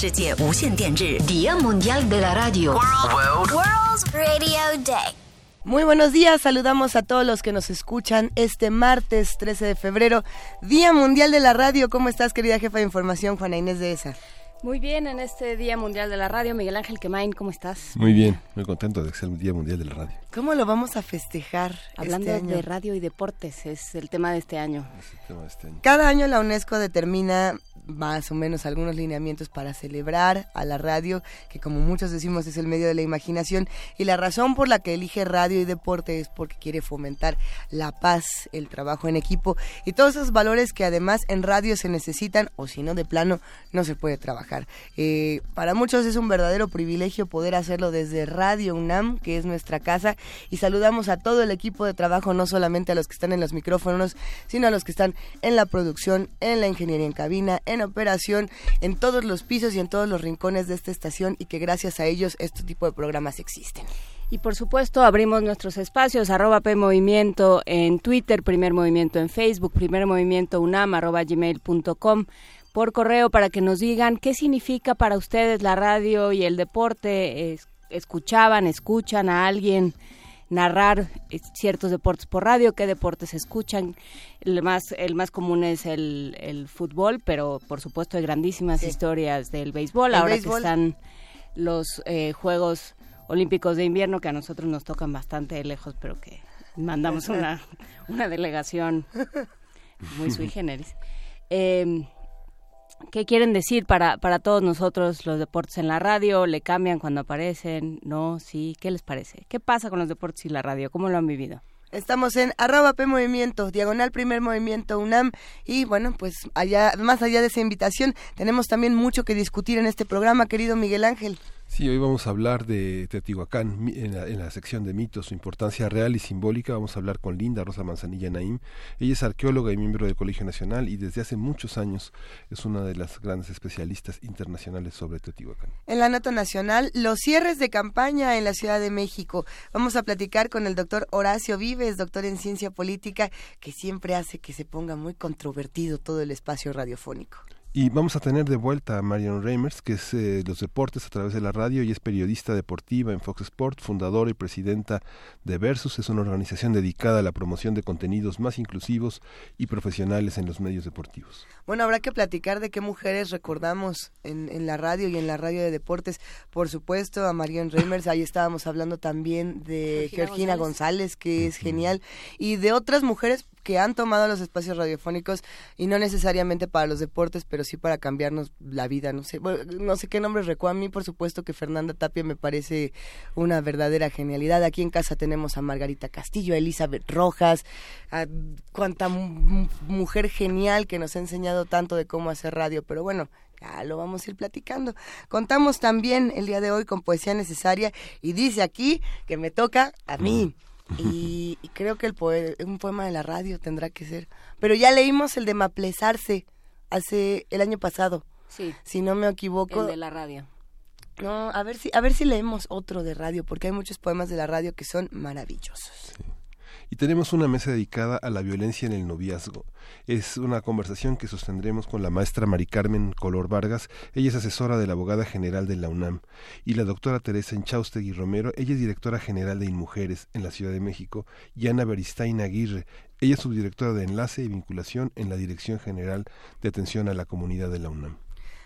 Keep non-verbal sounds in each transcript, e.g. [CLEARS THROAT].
Día Mundial de la Radio. World Radio Day. Muy buenos días, saludamos a todos los que nos escuchan este martes 13 de febrero, Día Mundial de la Radio. ¿Cómo estás, querida jefa de información, Juana Inés de ESA? Muy bien, en este Día Mundial de la Radio, Miguel Ángel Quemain, ¿cómo estás? Muy bien, muy contento de que sea el Día Mundial de la Radio. ¿Cómo lo vamos a festejar? Hablando este de radio y deportes, es el tema de este año. Es el tema de este año. Cada año la UNESCO determina más o menos algunos lineamientos para celebrar a la radio, que como muchos decimos es el medio de la imaginación, y la razón por la que elige radio y deporte es porque quiere fomentar la paz, el trabajo en equipo y todos esos valores que además en radio se necesitan o si no de plano no se puede trabajar. Eh, para muchos es un verdadero privilegio poder hacerlo desde Radio UNAM, que es nuestra casa, y saludamos a todo el equipo de trabajo, no solamente a los que están en los micrófonos, sino a los que están en la producción, en la ingeniería en cabina, en operación en todos los pisos y en todos los rincones de esta estación y que gracias a ellos este tipo de programas existen. Y por supuesto abrimos nuestros espacios, arroba P en Twitter, Primer Movimiento en Facebook, Primer Movimiento UNAM, gmail.com, por correo para que nos digan qué significa para ustedes la radio y el deporte, escuchaban, escuchan a alguien narrar eh, ciertos deportes por radio, qué deportes escuchan. El más, el más común es el, el fútbol, pero por supuesto hay grandísimas historias del béisbol. Ahora que están los eh, Juegos Olímpicos de Invierno, que a nosotros nos tocan bastante lejos, pero que mandamos una, [LAUGHS] una delegación muy sui [LAUGHS] generis. Eh, ¿Qué quieren decir para, para todos nosotros los deportes en la radio? ¿Le cambian cuando aparecen? ¿No? ¿Sí? ¿Qué les parece? ¿Qué pasa con los deportes y la radio? ¿Cómo lo han vivido? Estamos en arroba P Movimiento, diagonal primer movimiento UNAM. Y bueno, pues allá, más allá de esa invitación, tenemos también mucho que discutir en este programa, querido Miguel Ángel. Sí, hoy vamos a hablar de Teotihuacán en la, en la, sección de mitos, su importancia real y simbólica. Vamos a hablar con Linda Rosa Manzanilla Naim. Ella es arqueóloga y miembro del Colegio Nacional y desde hace muchos años es una de las grandes especialistas internacionales sobre Teotihuacán. En la nota nacional, los cierres de campaña en la Ciudad de México. Vamos a platicar con el doctor Horacio Vives, doctor en ciencia política, que siempre hace que se ponga muy controvertido todo el espacio radiofónico. Y vamos a tener de vuelta a Marion Reimers, que es eh, los deportes a través de la radio y es periodista deportiva en Fox Sport, fundadora y presidenta de Versus. Es una organización dedicada a la promoción de contenidos más inclusivos y profesionales en los medios deportivos. Bueno, habrá que platicar de qué mujeres recordamos en, en la radio y en la radio de deportes. Por supuesto, a Marion Reimers, ahí estábamos hablando también de Georgina, Georgina González. González, que es genial, y de otras mujeres que han tomado los espacios radiofónicos y no necesariamente para los deportes, pero sí para cambiarnos la vida. No sé, no sé qué nombres recuerdo. A mí, por supuesto, que Fernanda Tapia me parece una verdadera genialidad. Aquí en casa tenemos a Margarita Castillo, a Elizabeth Rojas, a cuanta mujer genial que nos ha enseñado tanto de cómo hacer radio. Pero bueno, ya lo vamos a ir platicando. Contamos también el día de hoy con poesía necesaria y dice aquí que me toca a mí. Y, y, creo que el poe un poema de la radio tendrá que ser. Pero ya leímos el de Maplesarse hace el año pasado. Sí. Si no me equivoco. El de la radio. No, a ver si a ver si leemos otro de radio porque hay muchos poemas de la radio que son maravillosos. Sí. Y tenemos una mesa dedicada a la violencia en el noviazgo. Es una conversación que sostendremos con la maestra Mari Carmen Color Vargas. Ella es asesora de la abogada general de la UNAM. Y la doctora Teresa Enchaustegui Romero. Ella es directora general de InMujeres en la Ciudad de México. Y Ana Beristain Aguirre. Ella es subdirectora de Enlace y Vinculación en la Dirección General de Atención a la Comunidad de la UNAM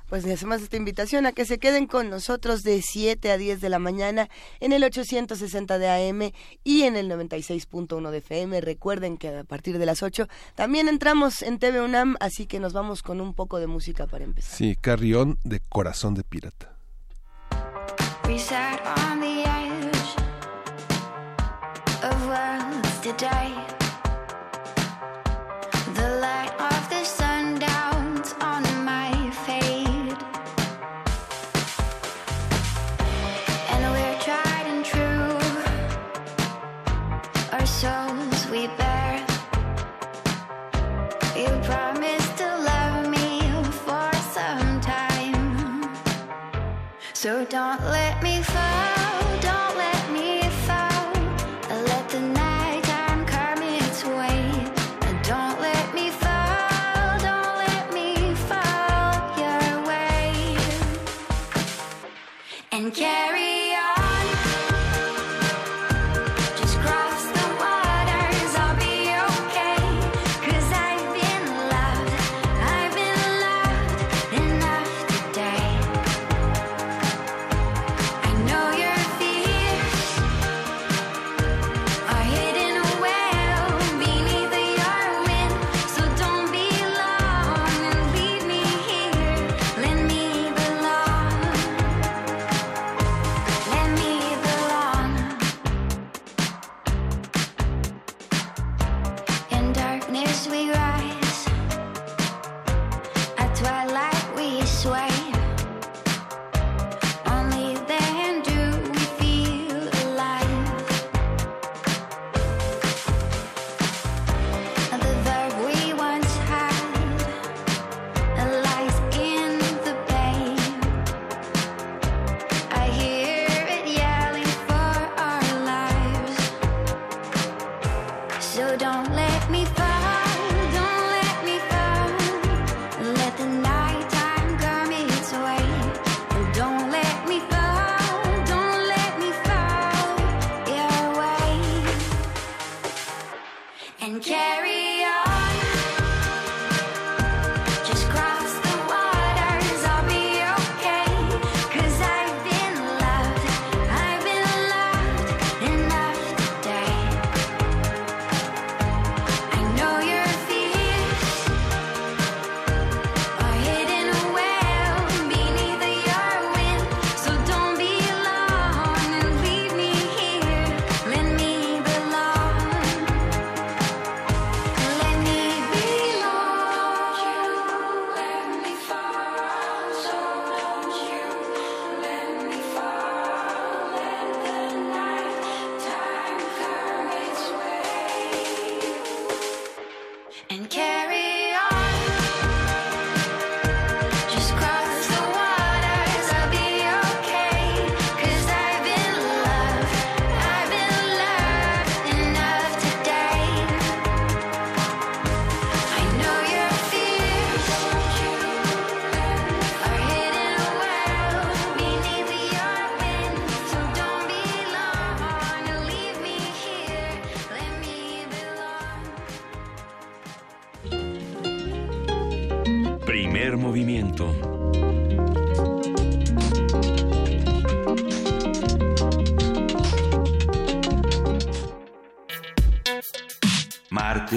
pues les hacemos esta invitación a que se queden con nosotros de 7 a 10 de la mañana en el 860 de AM y en el 96.1 de FM. Recuerden que a partir de las 8 también entramos en TV UNAM, así que nos vamos con un poco de música para empezar. Sí, Carrión de Corazón de Pirata. So don't let me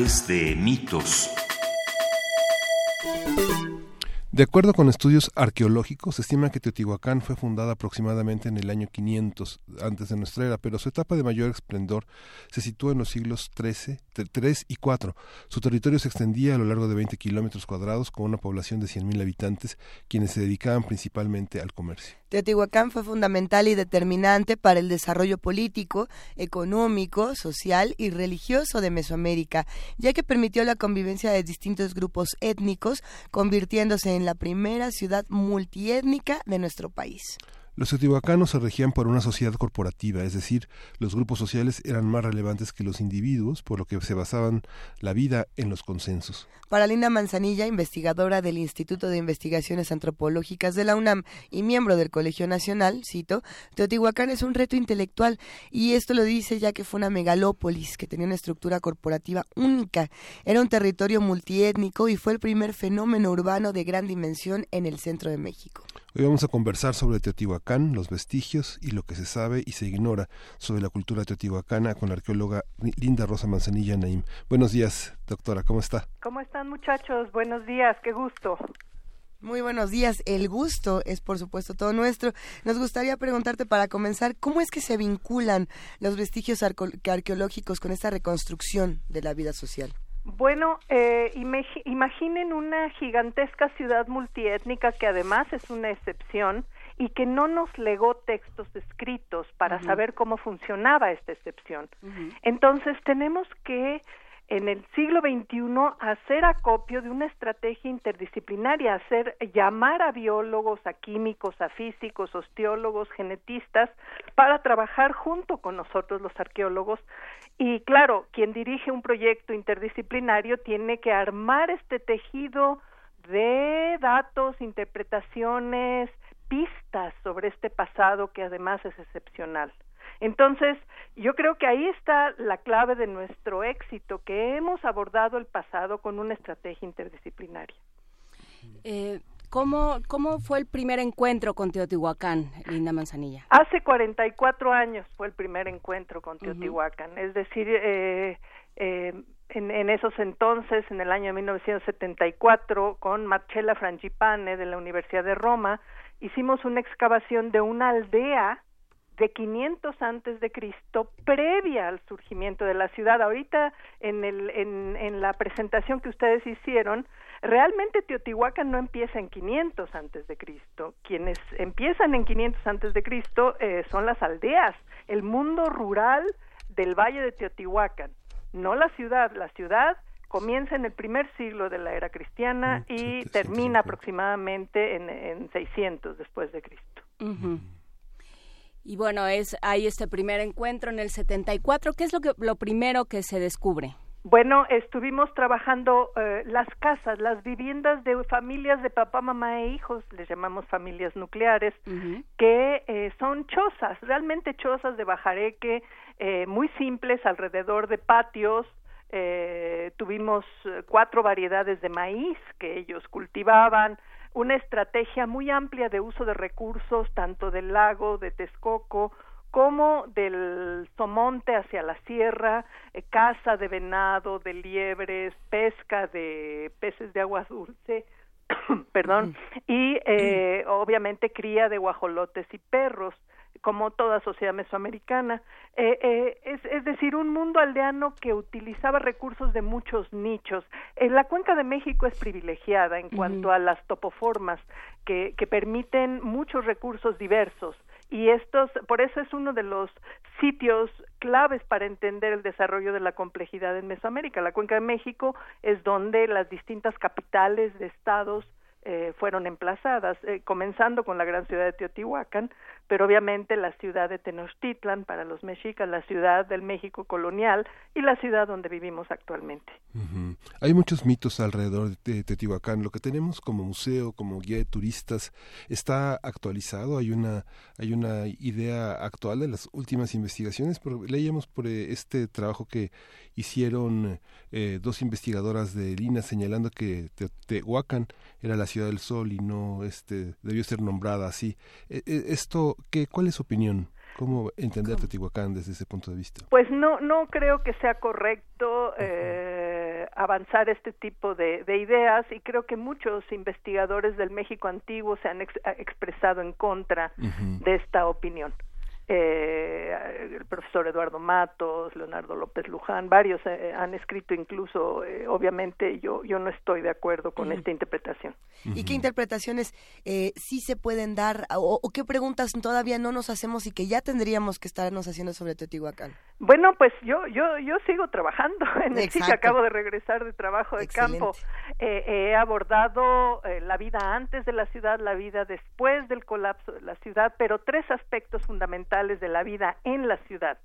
de mitos. De acuerdo con estudios arqueológicos, se estima que Teotihuacán fue fundada aproximadamente en el año 500 antes de nuestra era, pero su etapa de mayor esplendor se sitúa en los siglos XIII, 3 y 4. Su territorio se extendía a lo largo de 20 kilómetros cuadrados con una población de 100.000 habitantes, quienes se dedicaban principalmente al comercio. Teotihuacán fue fundamental y determinante para el desarrollo político, económico, social y religioso de Mesoamérica, ya que permitió la convivencia de distintos grupos étnicos, convirtiéndose en la primera ciudad multiétnica de nuestro país. Los teotihuacanos se regían por una sociedad corporativa, es decir, los grupos sociales eran más relevantes que los individuos, por lo que se basaban la vida en los consensos. Para Linda Manzanilla, investigadora del Instituto de Investigaciones Antropológicas de la UNAM y miembro del Colegio Nacional, cito, Teotihuacán es un reto intelectual y esto lo dice ya que fue una megalópolis que tenía una estructura corporativa única. Era un territorio multiétnico y fue el primer fenómeno urbano de gran dimensión en el centro de México. Hoy vamos a conversar sobre Teotihuacán, los vestigios y lo que se sabe y se ignora sobre la cultura teotihuacana con la arqueóloga Linda Rosa Manzanilla Naim. Buenos días, doctora, ¿cómo está? ¿Cómo están muchachos? Buenos días, qué gusto. Muy buenos días. El gusto es, por supuesto, todo nuestro. Nos gustaría preguntarte para comenzar, ¿cómo es que se vinculan los vestigios arqueológicos con esta reconstrucción de la vida social? Bueno, eh, imaginen una gigantesca ciudad multiétnica que además es una excepción y que no nos legó textos escritos para saber cómo funcionaba esta excepción. Entonces tenemos que en el siglo XXI hacer acopio de una estrategia interdisciplinaria, hacer llamar a biólogos, a químicos, a físicos, osteólogos, genetistas para trabajar junto con nosotros los arqueólogos y claro, quien dirige un proyecto interdisciplinario tiene que armar este tejido de datos, interpretaciones, pistas sobre este pasado que además es excepcional. Entonces, yo creo que ahí está la clave de nuestro éxito, que hemos abordado el pasado con una estrategia interdisciplinaria. Eh, ¿cómo, ¿Cómo fue el primer encuentro con Teotihuacán, Linda Manzanilla? Hace 44 años fue el primer encuentro con Teotihuacán, es decir, eh, eh, en, en, esos entonces, en el año 1974, con Marcella Frangipane de la Universidad de Roma, hicimos una excavación de una aldea de 500 antes de Cristo previa al surgimiento de la ciudad. Ahorita en, el, en, en la presentación que ustedes hicieron, realmente Teotihuacán no empieza en 500 antes de Cristo. Quienes empiezan en 500 antes de Cristo eh, son las aldeas, el mundo rural del Valle de Teotihuacán, no la ciudad. La ciudad comienza en el primer siglo de la era cristiana mm, y termina aproximadamente en, en 600 después de Cristo. Y bueno, es hay este primer encuentro en el 74. ¿Qué es lo que lo primero que se descubre? Bueno, estuvimos trabajando eh, las casas, las viviendas de familias de papá, mamá e hijos, les llamamos familias nucleares, que eh, son chozas, realmente chozas de bajareque, eh, muy simples, alrededor de patios. tuvimos cuatro variedades de maíz que ellos cultivaban, una estrategia muy amplia de uso de recursos, tanto del lago de Texcoco como del Somonte hacia la sierra, eh, caza de venado, de liebres, pesca de peces de agua dulce, [COUGHS] perdón, y eh, obviamente cría de guajolotes y perros como toda sociedad mesoamericana. Eh, eh, es, es, decir, un mundo aldeano que utilizaba recursos de muchos nichos. Eh, la cuenca de México es privilegiada en cuanto a las topoformas que, que permiten muchos recursos diversos y estos por eso es uno de los sitios claves para entender el desarrollo de la complejidad en Mesoamérica. La Cuenca de México es donde las distintas capitales de estados eh, fueron emplazadas, eh, comenzando con la gran ciudad de Teotihuacán, pero obviamente la ciudad de Tenochtitlan para los mexicas, la ciudad del México colonial y la ciudad donde vivimos actualmente. Hay muchos mitos alrededor de Teotihuacán. Lo que tenemos como museo, como guía de turistas, está actualizado. Hay una hay una idea actual de las últimas investigaciones. leíamos por eh, este trabajo que hicieron dos investigadoras de Lina señalando que Teotihuacán era la ciudad del sol y no este debió ser nombrada así. E, e, esto qué cuál es su opinión? ¿Cómo entender Teotihuacán desde ese punto de vista? Pues no no creo que sea correcto eh, avanzar este tipo de, ideas y creo que muchos investigadores del México antiguo se han expresado en contra de esta opinión eh, el profesor Eduardo Matos, Leonardo López Luján, varios eh, han escrito incluso, eh, obviamente yo, yo no estoy de acuerdo con esta interpretación. ¿Y qué interpretaciones eh, sí se pueden dar o, qué preguntas todavía no nos hacemos y que ya tendríamos que estarnos haciendo sobre Teotihuacán? Bueno, pues yo yo yo sigo trabajando [LAUGHS] en el que acabo de regresar de trabajo de campo. he abordado la vida antes de la ciudad, la vida después del colapso de la ciudad, pero tres aspectos fundamentales de la vida en la ciudad,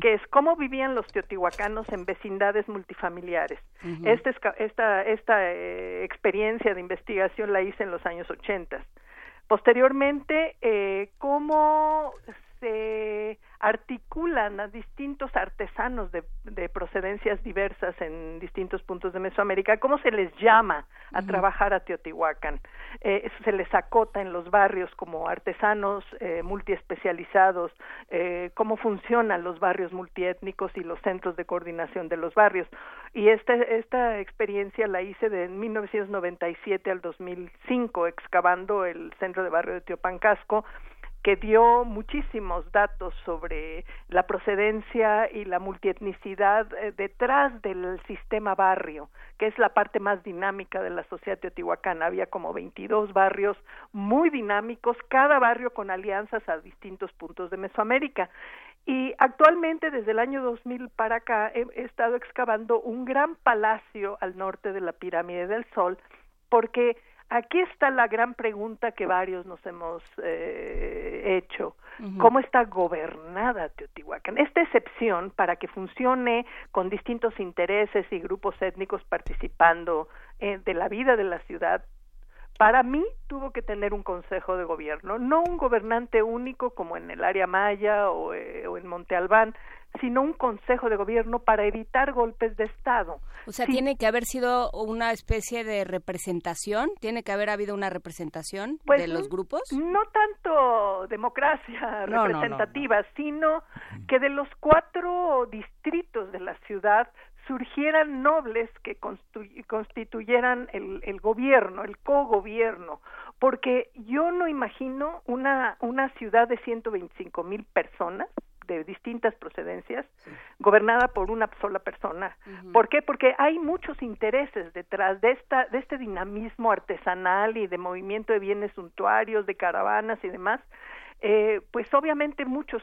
que es cómo vivían los teotihuacanos en vecindades multifamiliares. Este esta esta, eh, experiencia de investigación la hice en los años 80. Posteriormente, eh, cómo se articulan a distintos artesanos de, procedencias diversas en distintos puntos de Mesoamérica, cómo se les llama a trabajar a Teotihuacán. Eh, se les acota en los barrios como artesanos eh, multiespecializados, eh, cómo funcionan los barrios multiétnicos y los centros de coordinación de los barrios. Y esta, esta experiencia la hice de 1997 al 2005, excavando el centro de barrio de Teopancasco, que dio muchísimos datos sobre la procedencia y la multietnicidad eh, detrás del sistema barrio, que es la parte más dinámica de la sociedad teotihuacana. Había como 22 barrios muy dinámicos, cada barrio con alianzas a distintos puntos de Mesoamérica. Y actualmente, desde el año 2000 para acá, he, he estado excavando un gran palacio al norte de la pirámide del Sol, porque aquí está la gran pregunta que varios nos hemos eh, hecho. ¿Cómo está gobernada Teotihuacán? Esta excepción, para que funcione con distintos intereses y grupos étnicos participando eh, de la vida de la ciudad, para mí tuvo que tener un consejo de gobierno, no un gobernante único como en el área maya o, eh, o en Monte Albán, sino un consejo de gobierno para evitar golpes de Estado. O sea, tiene que haber sido una especie de representación, tiene que haber habido una representación pues de los grupos. No tanto democracia representativa, sino que de los cuatro distritos de la ciudad surgieran nobles que constituyeran el, el gobierno, el cogobierno, porque yo no imagino una, una ciudad de 125 mil personas de distintas procedencias, gobernada por una sola persona. ¿Por qué? Porque hay muchos intereses detrás de esta de este dinamismo artesanal y de movimiento de bienes suntuarios, de caravanas y demás. Eh, pues obviamente muchos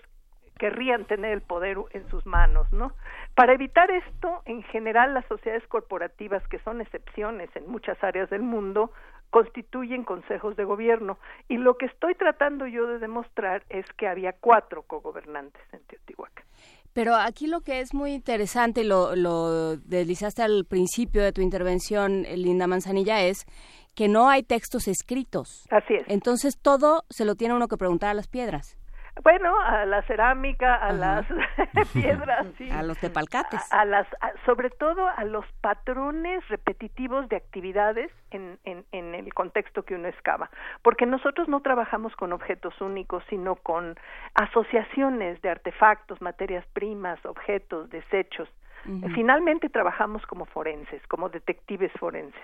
querrían tener el poder en sus manos, ¿no? Para evitar esto, en general las sociedades corporativas, que son excepciones en muchas áreas del mundo, constituyen consejos de gobierno. Y lo que estoy tratando yo de demostrar es que había cuatro cogobernantes en Teotihuacán. Pero aquí lo que es muy interesante, lo, lo deslizaste al principio de tu intervención, Linda Manzanilla, es que no hay textos escritos. Así es. Entonces todo se lo tiene uno que preguntar a las piedras. Bueno, a la cerámica, a las [LAUGHS] piedras, sí. a los tepalcates, a, las, sobre todo a los patrones repetitivos de actividades en, en, en el contexto que uno excava, porque nosotros no trabajamos con objetos únicos, sino con asociaciones de artefactos, materias primas, objetos, desechos. Finalmente trabajamos como forenses, como detectives forenses.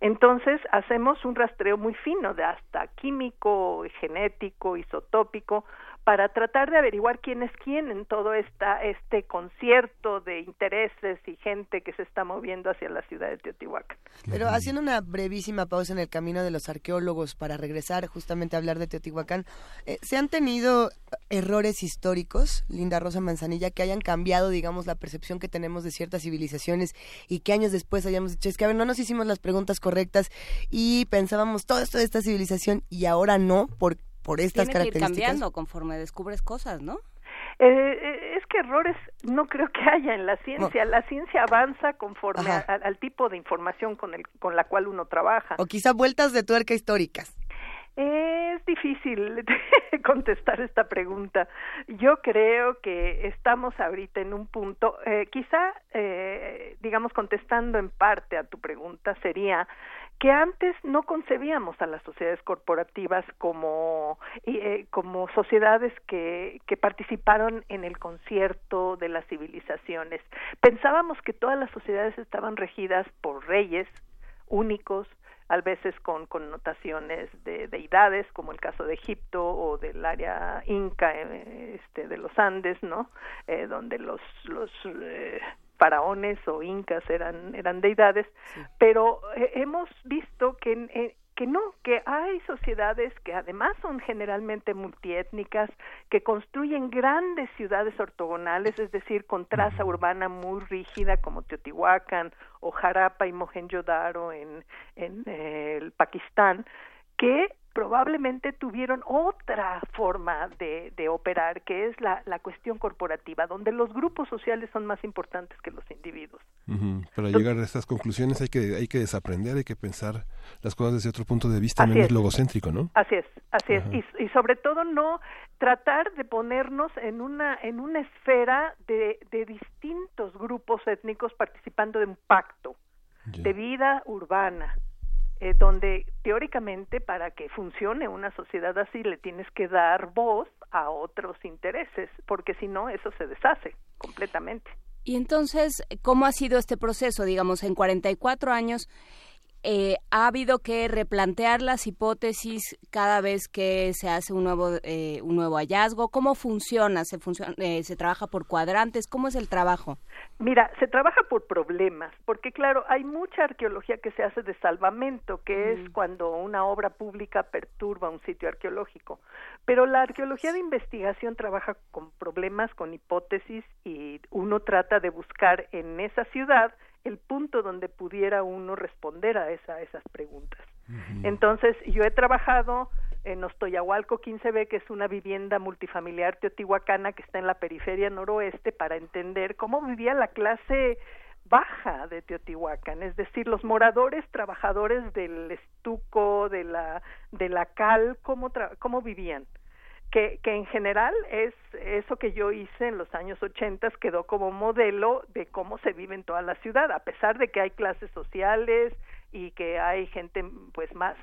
Entonces hacemos un rastreo muy fino de hasta químico, genético, isotópico, para tratar de averiguar quién es quién en todo esta, este concierto de intereses y gente que se está moviendo hacia la ciudad de Teotihuacán. Pero haciendo una brevísima pausa en el camino de los arqueólogos para regresar justamente a hablar de Teotihuacán, eh, ¿se han tenido errores históricos, Linda Rosa Manzanilla, que hayan cambiado, digamos, la percepción que tenemos de ciertas civilizaciones y que años después hayamos dicho, es que a ver, no nos hicimos las preguntas correctas y pensábamos todo esto de esta civilización y ahora no, por por estas Tiene características. Que ir cambiando conforme descubres cosas, ¿no? Eh, eh, es que errores no creo que haya en la ciencia. La ciencia avanza conforme al tipo de información con, el, con la cual uno trabaja. O quizá vueltas de tuerca históricas. Es difícil [LAUGHS] contestar esta pregunta. Yo creo que estamos ahorita en un punto, eh, quizá, eh, digamos, contestando en parte a tu pregunta, sería que antes no concebíamos a las sociedades corporativas como, eh, como sociedades que, que participaron en el concierto de las civilizaciones. Pensábamos que todas las sociedades estaban regidas por reyes únicos, a veces con connotaciones de deidades, como el caso de Egipto o del área inca eh, este, de los Andes, ¿no? Eh, donde los, los eh, faraones o incas eran, eran deidades, pero hemos visto que, eh, que no, que hay sociedades que además son generalmente multiétnicas, que construyen grandes ciudades ortogonales, es decir, con traza urbana muy rígida como Teotihuacán o Jarapa y Mohenjo-Daro en, en eh, el Pakistán, que probablemente tuvieron otra forma de, de operar, que es la, la, cuestión corporativa, donde los grupos sociales son más importantes que los individuos. Para llegar a estas conclusiones hay que, hay que desaprender, hay que pensar las cosas desde otro punto de vista menos logocéntrico, ¿no? Así es, así es. Y, y, sobre todo no tratar de ponernos en una, en una esfera de, de distintos grupos étnicos participando de un pacto de vida urbana eh, donde teóricamente para que funcione una sociedad así le tienes que dar voz a otros intereses, porque si no, eso se deshace completamente. Y entonces, ¿cómo ha sido este proceso? Digamos, en 44 años, eh, ha habido que replantear las hipótesis cada vez que se hace un nuevo eh, un nuevo hallazgo. Cómo funciona se funciona eh, se trabaja por cuadrantes cómo es el trabajo mira se trabaja por problemas porque claro hay mucha arqueología que se hace de salvamento que es cuando una obra pública perturba un sitio arqueológico. Pero la arqueología de investigación trabaja con problemas con hipótesis y uno trata de buscar en esa ciudad el punto donde pudiera uno responder a esa, esas preguntas. Entonces, yo he trabajado en Ostoyahualco 15B, que es una vivienda multifamiliar teotihuacana que está en la periferia noroeste, para entender cómo vivía la clase baja de Teotihuacán, es decir, los moradores trabajadores del estuco, de la, de la cal, cómo, cómo vivían que, en general es eso que yo hice en los años 80 quedó como modelo de cómo se vive en toda la ciudad, a pesar de que hay clases sociales y que hay gente pues más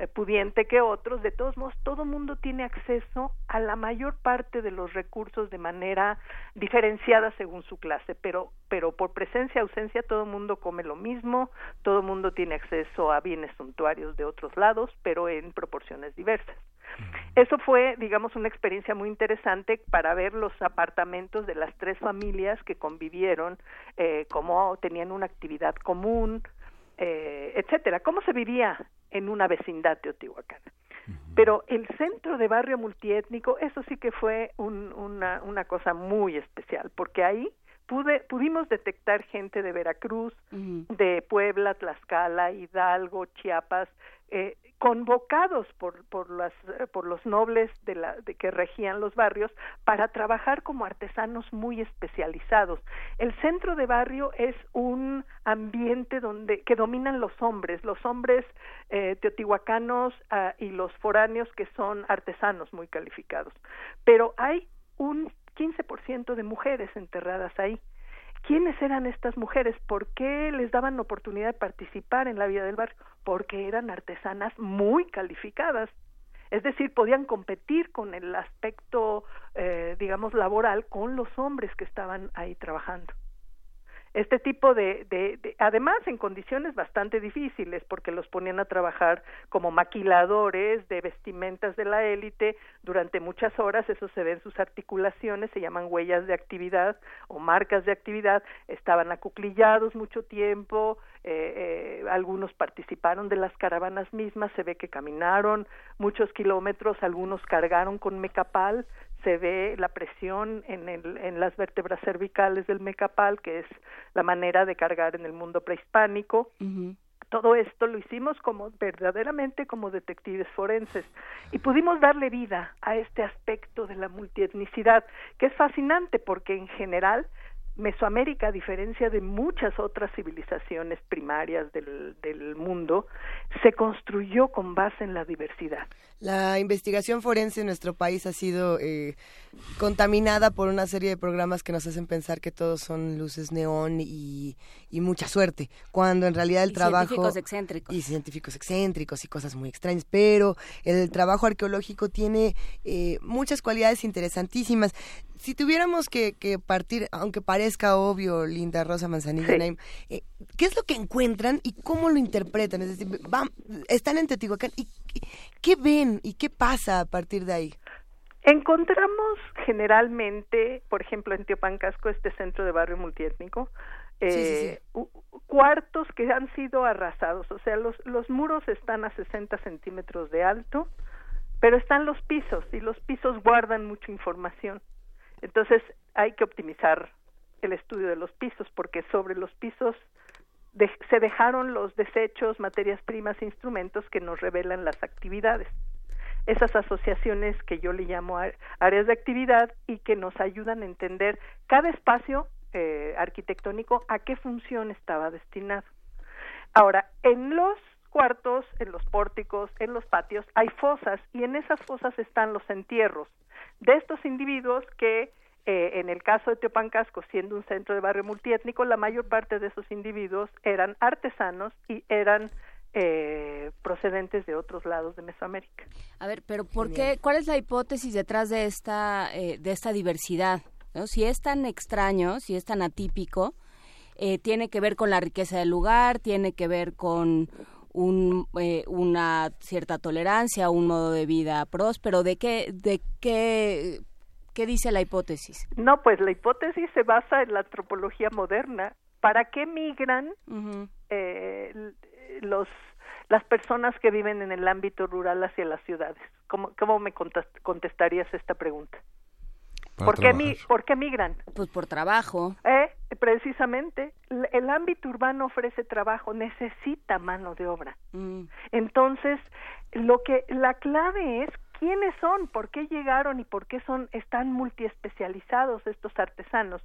eh, pudiente que otros, de todos modos todo mundo tiene acceso a la mayor parte de los recursos de manera diferenciada según su clase, pero pero por presencia ausencia todo mundo come lo mismo, todo mundo tiene acceso a bienes suntuarios de otros lados, pero en proporciones diversas. Eso fue, digamos, una experiencia muy interesante para ver los apartamentos de las tres familias que convivieron, eh, cómo tenían una actividad común, eh, etcétera, cómo se vivía en una vecindad teotihuacana. Pero el centro de barrio multiétnico, eso sí que fue una, una cosa muy especial, porque ahí pude, pudimos detectar gente de Veracruz, de Puebla, Tlaxcala, Hidalgo, Chiapas, eh, convocados por, por, las, por los nobles de, la, de que regían los barrios para trabajar como artesanos muy especializados. El centro de barrio es un ambiente donde que dominan los hombres, los hombres eh, teotihuacanos ah, y los foráneos que son artesanos muy calificados. Pero hay un 15% de mujeres enterradas ahí. ¿Quiénes eran estas mujeres? ¿Por qué les daban oportunidad de participar en la vida del barrio? Porque eran artesanas muy calificadas. Es decir, podían competir con el aspecto, eh, digamos, laboral con los hombres que estaban ahí trabajando este tipo de, de, además en condiciones bastante difíciles porque los ponían a trabajar como maquiladores de vestimentas de la élite durante muchas horas. Eso se ve en sus articulaciones se llaman huellas de actividad o marcas de actividad. Estaban acuclillados mucho tiempo eh, eh, algunos participaron de las caravanas mismas se ve que caminaron muchos kilómetros algunos cargaron con mecapal se ve la presión en, el, en las vértebras cervicales del mecapal, que es la manera de cargar en el mundo prehispánico. Todo esto lo hicimos como verdaderamente como detectives forenses y pudimos darle vida a este aspecto de la multietnicidad, que es fascinante porque en general Mesoamérica, a diferencia de muchas otras civilizaciones primarias del, del, mundo, se construyó con base en la diversidad. La investigación forense en nuestro país ha sido eh, contaminada por una serie de programas que nos hacen pensar que todos son luces neón y, y mucha suerte, cuando en realidad el trabajo... Científicos excéntricos. Y científicos excéntricos y cosas muy extrañas, pero el trabajo arqueológico tiene eh, muchas cualidades interesantísimas si tuviéramos que, partir, aunque parezca obvio, Linda Rosa Manzanilla, eh, ¿qué es lo que encuentran y cómo lo interpretan? Es decir, van, están en Teotihuacán y ¿qué ven y qué pasa a partir de ahí? Encontramos generalmente, por ejemplo, en Teopancasco, este centro de barrio multiétnico, eh, cuartos que han sido arrasados, o sea, los, los muros están a 60 centímetros de alto, pero están los pisos y los pisos guardan mucha información. Entonces hay que optimizar el estudio de los pisos porque sobre los pisos se dejaron los desechos, materias primas, instrumentos que nos revelan las actividades. esas asociaciones que yo le llamo áreas de actividad y que nos ayudan a entender cada espacio eh, arquitectónico a qué función estaba destinado. Ahora, en los cuartos, en los pórticos, en los patios, hay fosas y en esas fosas están los entierros de estos individuos que eh, en el caso de Teopancasco, siendo un centro de barrio multiétnico, la mayor parte de esos individuos eran artesanos y eran eh, procedentes de otros lados de Mesoamérica. A ver, pero ¿por qué? ¿Cuál es la hipótesis detrás de esta eh, de esta diversidad? ¿no? Si es tan extraño, si es tan atípico, eh, tiene que ver con la riqueza del lugar, tiene que ver con un, eh, una cierta tolerancia, un modo de vida próspero. ¿De qué, de qué, qué dice la hipótesis? No, pues la hipótesis se basa en la antropología moderna. ¿Para qué migran eh, los las personas que viven en el ámbito rural hacia las ciudades? ¿Cómo, cómo me contestarías esta pregunta? ¿Por qué, ¿Por qué, migran? Pues por trabajo. Eh, precisamente, el ámbito urbano ofrece trabajo, necesita mano de obra. Mm. Entonces, lo que la clave es quiénes son, por qué llegaron y por qué son están multiespecializados estos artesanos.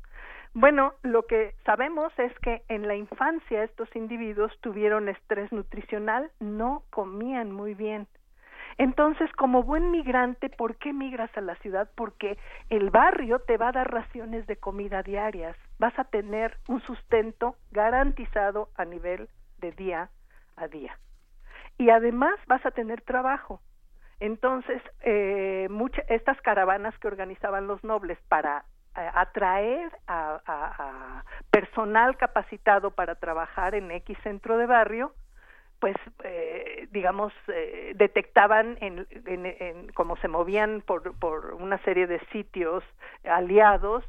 Bueno, lo que sabemos es que en la infancia estos individuos tuvieron estrés nutricional, no comían muy bien entonces, como buen migrante, ¿por qué migras a la ciudad? Porque el barrio te va a dar raciones de comida diarias, vas a tener un sustento garantizado a nivel de día a día. Y además vas a tener trabajo. Entonces, eh, estas caravanas que organizaban los nobles para eh, atraer a, personal capacitado para trabajar en X centro de barrio, pues eh, digamos eh, detectaban en, en, se movían por, por una serie de sitios aliados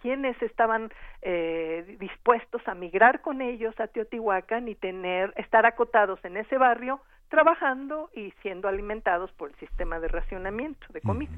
quienes estaban eh, dispuestos a migrar con ellos a Teotihuacán y tener estar acotados en ese barrio trabajando y siendo alimentados por el sistema de racionamiento de comida.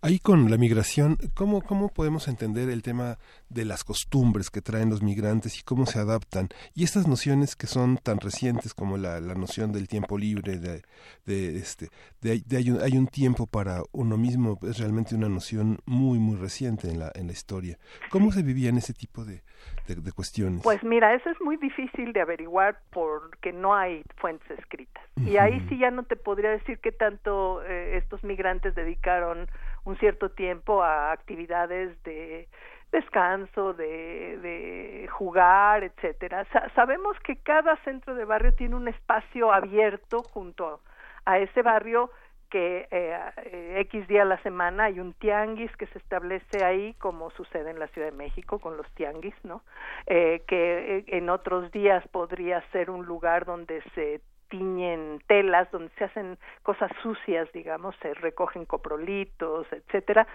Ahí con la migración, ¿cómo, ¿cómo podemos entender el tema de las costumbres que traen los migrantes y cómo se adaptan? Y estas nociones que son tan recientes como la, la noción del tiempo libre, de, de este, de, hay, un, hay, un, tiempo para uno mismo, es realmente una noción muy, muy reciente en la, en la historia. ¿Cómo se vivía en ese tipo de, de, cuestiones? Pues mira, eso es muy difícil de averiguar porque no hay fuentes escritas. Y ahí sí ya no te podría decir qué tanto eh, estos migrantes dedicaron un cierto tiempo a actividades de descanso, de, de jugar, etcétera. sabemos que cada centro de barrio tiene un espacio abierto junto a ese barrio que eh, X día a la semana hay un tianguis que se establece ahí, como sucede en la Ciudad de México con los tianguis, ¿no? Eh, que eh, en otros días podría ser un lugar donde se tiñen telas, donde se hacen cosas sucias, digamos, se recogen coprolitos, etcétera,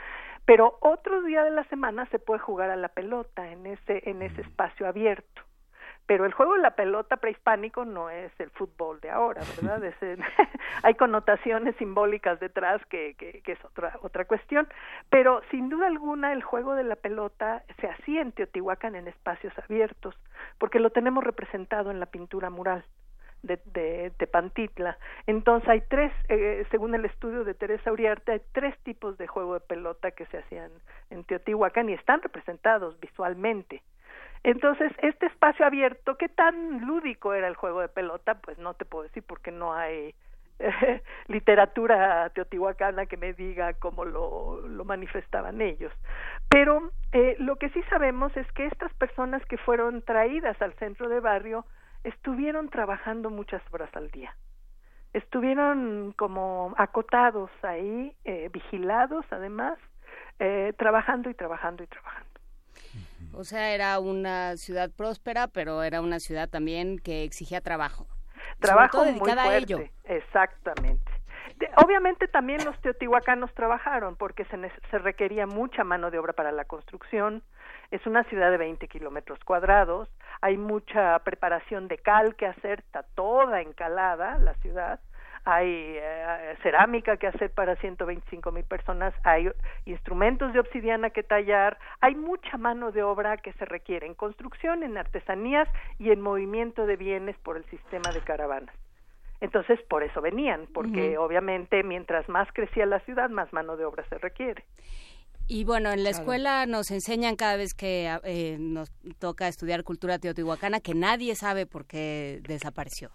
pero otro día de la semana se puede jugar a la pelota en ese en ese espacio abierto. Pero el juego de la pelota prehispánico no es el fútbol de ahora, ¿verdad? [LAUGHS] hay connotaciones simbólicas detrás que, que, que, es otra, otra cuestión, pero sin duda alguna el juego de la pelota se hacía en Teotihuacán en espacios abiertos, porque lo tenemos representado en la pintura mural de, de. Entonces hay tres, eh, según el estudio de Teresa Uriarte, hay tres tipos de juego de pelota que se hacían en Teotihuacán y están representados visualmente entonces, este espacio abierto, ¿qué tan lúdico era el juego de pelota? Pues no te puedo decir porque no hay eh, [LAUGHS] literatura teotihuacana que me diga cómo lo, lo manifestaban ellos. Pero eh, lo que sí sabemos es que estas personas que fueron traídas al centro de barrio estuvieron trabajando muchas horas al día. Estuvieron como acotados ahí, eh, vigilados además, eh, trabajando y trabajando y trabajando. O sea, era una ciudad próspera, pero era una ciudad también que exigía trabajo. Trabajo a ello. Exactamente. obviamente también los teotihuacanos trabajaron porque se, se requería mucha mano de obra para la construcción. Es una ciudad de 20 kilómetros cuadrados. Hay mucha preparación de cal que hacer. Está toda encalada la ciudad hay eh, cerámica que hacer para 125 mil personas, hay instrumentos de obsidiana que tallar, hay mucha mano de obra que se requiere en construcción, en artesanías y en movimiento de bienes por el sistema de caravanas. Entonces, por eso venían, porque obviamente mientras más crecía la ciudad, más mano de obra se requiere. Y bueno, en la escuela nos enseñan cada vez que eh, nos toca estudiar cultura teotihuacana que nadie sabe por qué desapareció.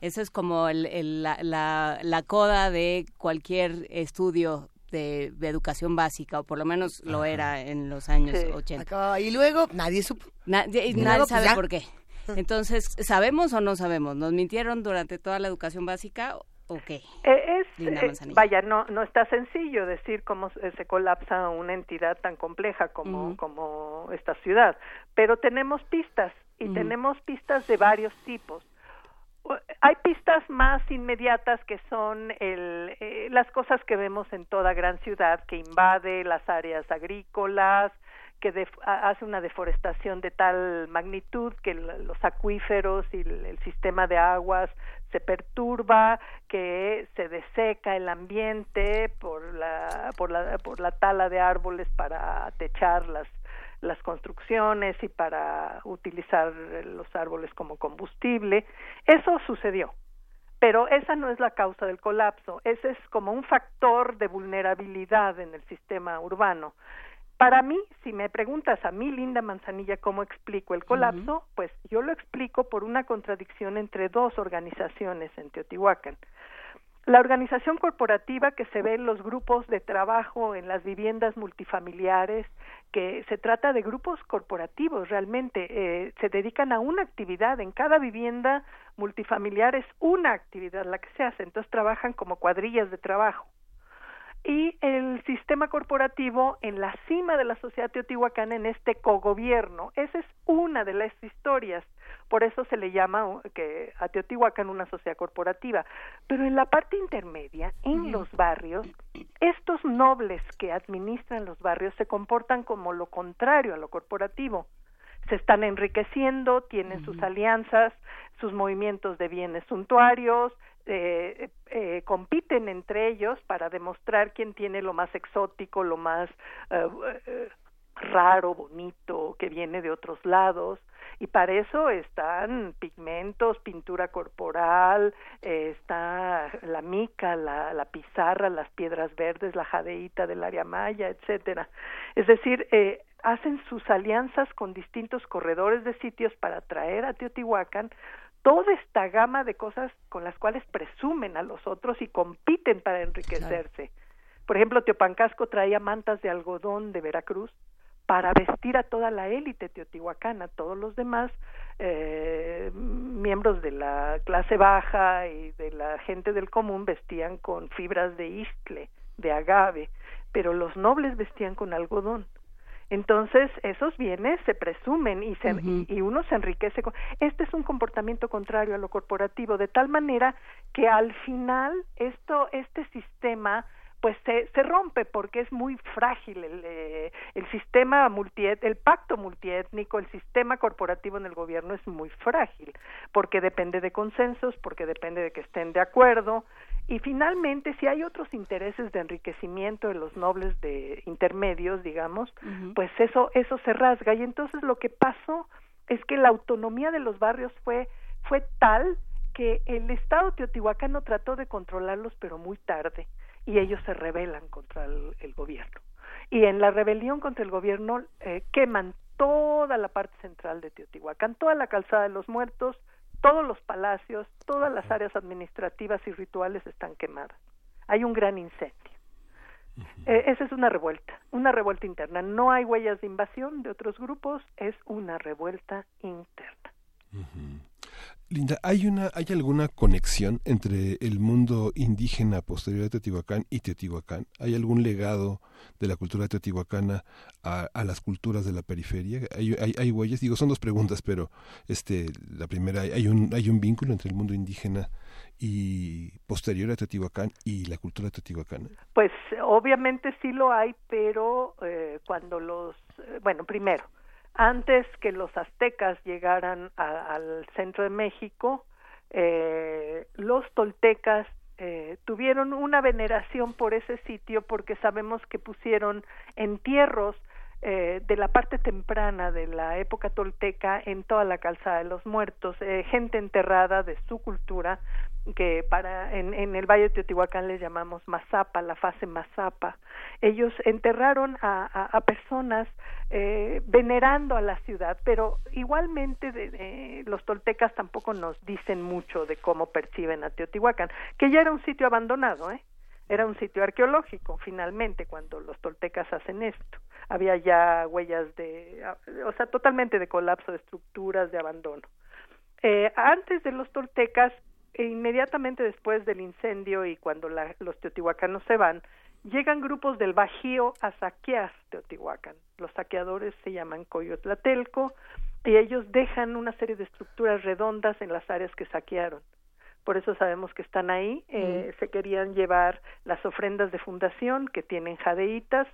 Eso es como la, coda de cualquier estudio de, educación básica, o por lo menos lo era en los años 80. Y luego nadie supo. nadie pues, sabe por qué. [LAUGHS] Entonces, ¿sabemos o no sabemos? ¿Nos mintieron durante toda la educación básica Ok. Eh, es, eh, vaya, no, no está sencillo decir cómo se colapsa una entidad tan compleja como, como esta ciudad, pero tenemos pistas y tenemos pistas de varios tipos. Hay pistas más inmediatas que son el, eh, las cosas que vemos en toda gran ciudad, que invade las áreas agrícolas, que hace una deforestación de tal magnitud que los acuíferos y el, sistema de aguas se perturba, que se deseca el ambiente por la, por la, por la tala de árboles para techar las, las construcciones y para utilizar los árboles como combustible. Eso sucedió. Pero esa no es la causa del colapso, ese es como un factor de vulnerabilidad en el sistema urbano. Para mí, si me preguntas a mí, Linda Manzanilla, cómo explico el colapso, pues yo lo explico por una contradicción entre dos organizaciones en Teotihuacán. La organización corporativa que se ve en los grupos de trabajo en las viviendas multifamiliares, que se trata de grupos corporativos realmente, eh, se dedican a una actividad, en cada vivienda multifamiliar es una actividad la que se hace, entonces trabajan como cuadrillas de trabajo y el sistema corporativo en la cima de la sociedad teotihuacana en este cogobierno. Esa es una de las historias. Por eso se le llama que a Teotihuacán una sociedad corporativa. Pero en la parte intermedia, en los barrios, estos nobles que administran los barrios se comportan como lo contrario a lo corporativo. Se están enriqueciendo, tienen sus alianzas, sus movimientos de bienes suntuarios, eh, eh, compiten entre ellos para demostrar quién tiene lo más exótico, lo más eh, eh, raro, bonito, que viene de otros lados. Y para eso están pigmentos, pintura corporal, está la mica, la, la, pizarra, las piedras verdes, la jadeíta del área maya, etcétera. Es decir, hacen sus alianzas con distintos corredores de sitios para traer a Teotihuacán toda esta gama de cosas con las cuales presumen a los otros y compiten para enriquecerse. Por ejemplo, Teopancasco traía mantas de algodón de Veracruz para vestir a toda la élite teotihuacana, todos los demás eh, miembros de la clase baja y de la gente del común vestían con fibras de iscle, de agave, pero los nobles vestían con algodón. Entonces, esos bienes se presumen y, se, y, uno se enriquece. Con... Este es un comportamiento contrario a lo corporativo, de tal manera que al final esto, este sistema pues se, se rompe porque es muy frágil el, eh, el sistema multiet, el pacto multiétnico, el sistema corporativo en el gobierno es muy frágil porque depende de consensos, porque depende de que estén de acuerdo, y finalmente, si hay otros intereses de enriquecimiento de los nobles de intermedios, digamos, pues eso eso se rasga y entonces lo que pasó es que la autonomía de los barrios fue fue tal que el Estado teotihuacano trató de controlarlos, pero muy tarde, y ellos se rebelan contra el, gobierno. Y en la rebelión contra el gobierno eh, queman toda la parte central de Teotihuacán, toda la calzada de los muertos, todos los palacios, todas las áreas administrativas y rituales están quemadas. Hay un gran incendio. Eh, esa es una revuelta, una revuelta interna. No hay huellas de invasión de otros grupos, es una revuelta interna. Linda, ¿hay, una, ¿hay alguna conexión entre el mundo indígena posterior a Teotihuacán y Teotihuacán? ¿Hay algún legado de la cultura teotihuacana a, las culturas de la periferia? ¿Hay, hay, huellas? Digo, son dos preguntas, pero este, la primera, ¿hay un, ¿hay un vínculo entre el mundo indígena y posterior a Teotihuacán y la cultura teotihuacana? Pues obviamente sí lo hay, pero eh, cuando los, eh, bueno, primero, antes que los aztecas llegaran al centro de México, eh, los toltecas eh, tuvieron una veneración por ese sitio porque sabemos que pusieron entierros eh, de la parte temprana de la época tolteca en toda la calzada de los muertos, eh, gente enterrada de su cultura que para en, en el Valle de Teotihuacán les llamamos Mazapa, la fase Mazapa. Ellos enterraron a, a, personas eh, venerando a la ciudad, pero igualmente de, los toltecas tampoco nos dicen mucho de cómo perciben a Teotihuacán, que ya era un sitio abandonado, ¿eh? era un sitio arqueológico finalmente cuando los toltecas hacen esto. Había ya huellas de, o sea, totalmente de colapso de estructuras, de abandono. Eh, antes de los toltecas inmediatamente después del incendio y cuando los teotihuacanos se van, llegan grupos del Bajío a saquear Teotihuacán. Los saqueadores se llaman Coyotlatelco y ellos dejan una serie de estructuras redondas en las áreas que saquearon. Por eso sabemos que están ahí. Eh, se querían llevar las ofrendas de fundación que tienen jadeitas